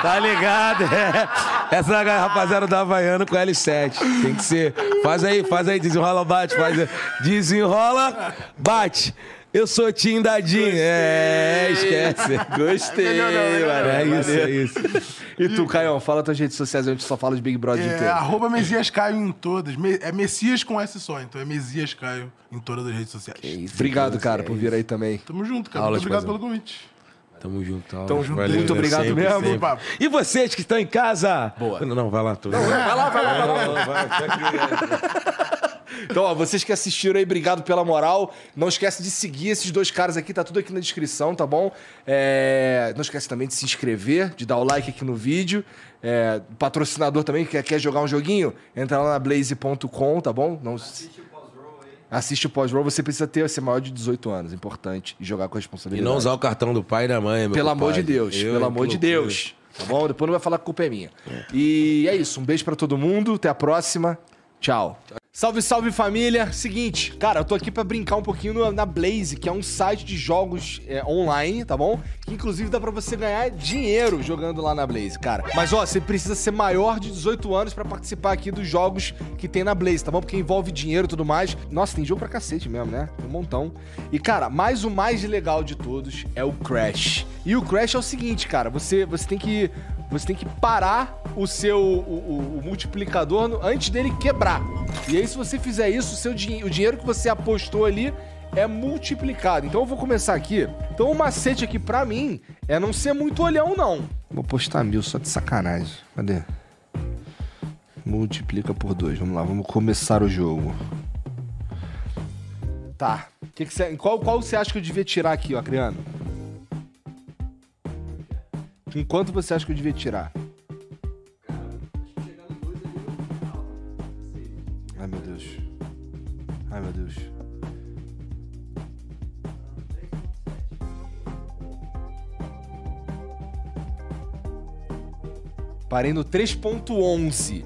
tá ligado? É. Essa rapaziada da Havaiana com L7. Tem que ser. Faz aí, faz aí, desenrola, bate, faz aí. Desenrola, bate. Eu sou tindadinho. É, esquece. Gostei, mano. É isso, é isso. E tu, Caião, fala tuas redes sociais, a gente só fala de Big Brother É, inteiro. arroba Messias Caio em todas. É Messias com S só, então é Messias Caio em todas as redes sociais. Obrigado, cara, por vir aí também. Tamo junto, cara. Aula Muito obrigado pelo convite. Tamo junto. Aula. Tamo junto. Valeu, Muito né? obrigado Sempre, mesmo. sempre. Papo. E vocês que estão em casa? Boa. Não, não, vai lá. Tudo. Não, Vai lá, vai lá, vai lá. não, vai, fica aqui. Então, ó, vocês que assistiram aí, obrigado pela moral. Não esquece de seguir esses dois caras aqui, tá tudo aqui na descrição, tá bom? É, Não esquece também de se inscrever, de dar o like aqui no vídeo. É, Patrocinador também, que quer, jogar um joguinho, entra lá na blaze.com, tá bom? Não... Assiste o pós-roll, você precisa ter, ser maior de 18 anos, importante, e jogar com E responsabilidade. não usar o cartão do pai e da mãe, meu Pelo amor de. Deus, Eu, pelo amor de. Deus. Tá bom? Depois não vai falar que a culpa é minha. E é isso, um beijo pra todo mundo, até a próxima. Tchau. Salve, salve família! Seguinte, cara, eu tô aqui pra brincar um pouquinho na Blaze, que é um site de jogos é, online, tá bom? Que inclusive dá pra você ganhar dinheiro jogando lá na Blaze, cara. Mas ó, você precisa ser maior de 18 anos pra participar aqui dos jogos que tem na Blaze, tá bom? Porque envolve dinheiro e tudo mais. Nossa, tem jogo pra cacete mesmo, né? Um montão. E cara, mas o mais legal de todos é o Crash. E o Crash é o seguinte, cara, você, você tem que você tem que parar o seu o, o- o multiplicador no- antes dele quebrar. E aí, se você fizer isso, o, seu o dinheiro que você apostou ali é multiplicado. Então eu vou começar aqui. Então o macete aqui pra mim é não ser muito olhão, não. Vou postar mil só de sacanagem. Cadê? Multiplica por dois. Vamos lá, vamos começar o jogo. Tá. Que que cê- qual, qual você acha que eu devia tirar aqui, ó, Acriano? Enquanto você acha que eu devia tirar? Ai, meu Deus. Ai, meu Deus. Parei no 3.11.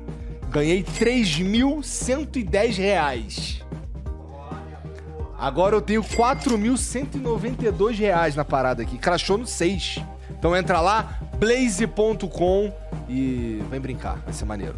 Ganhei 3.110 reais. Agora eu tenho 4.192 reais na parada aqui. Crashou no 6. Então entra lá, blaze.com e vem brincar. Vai ser maneiro.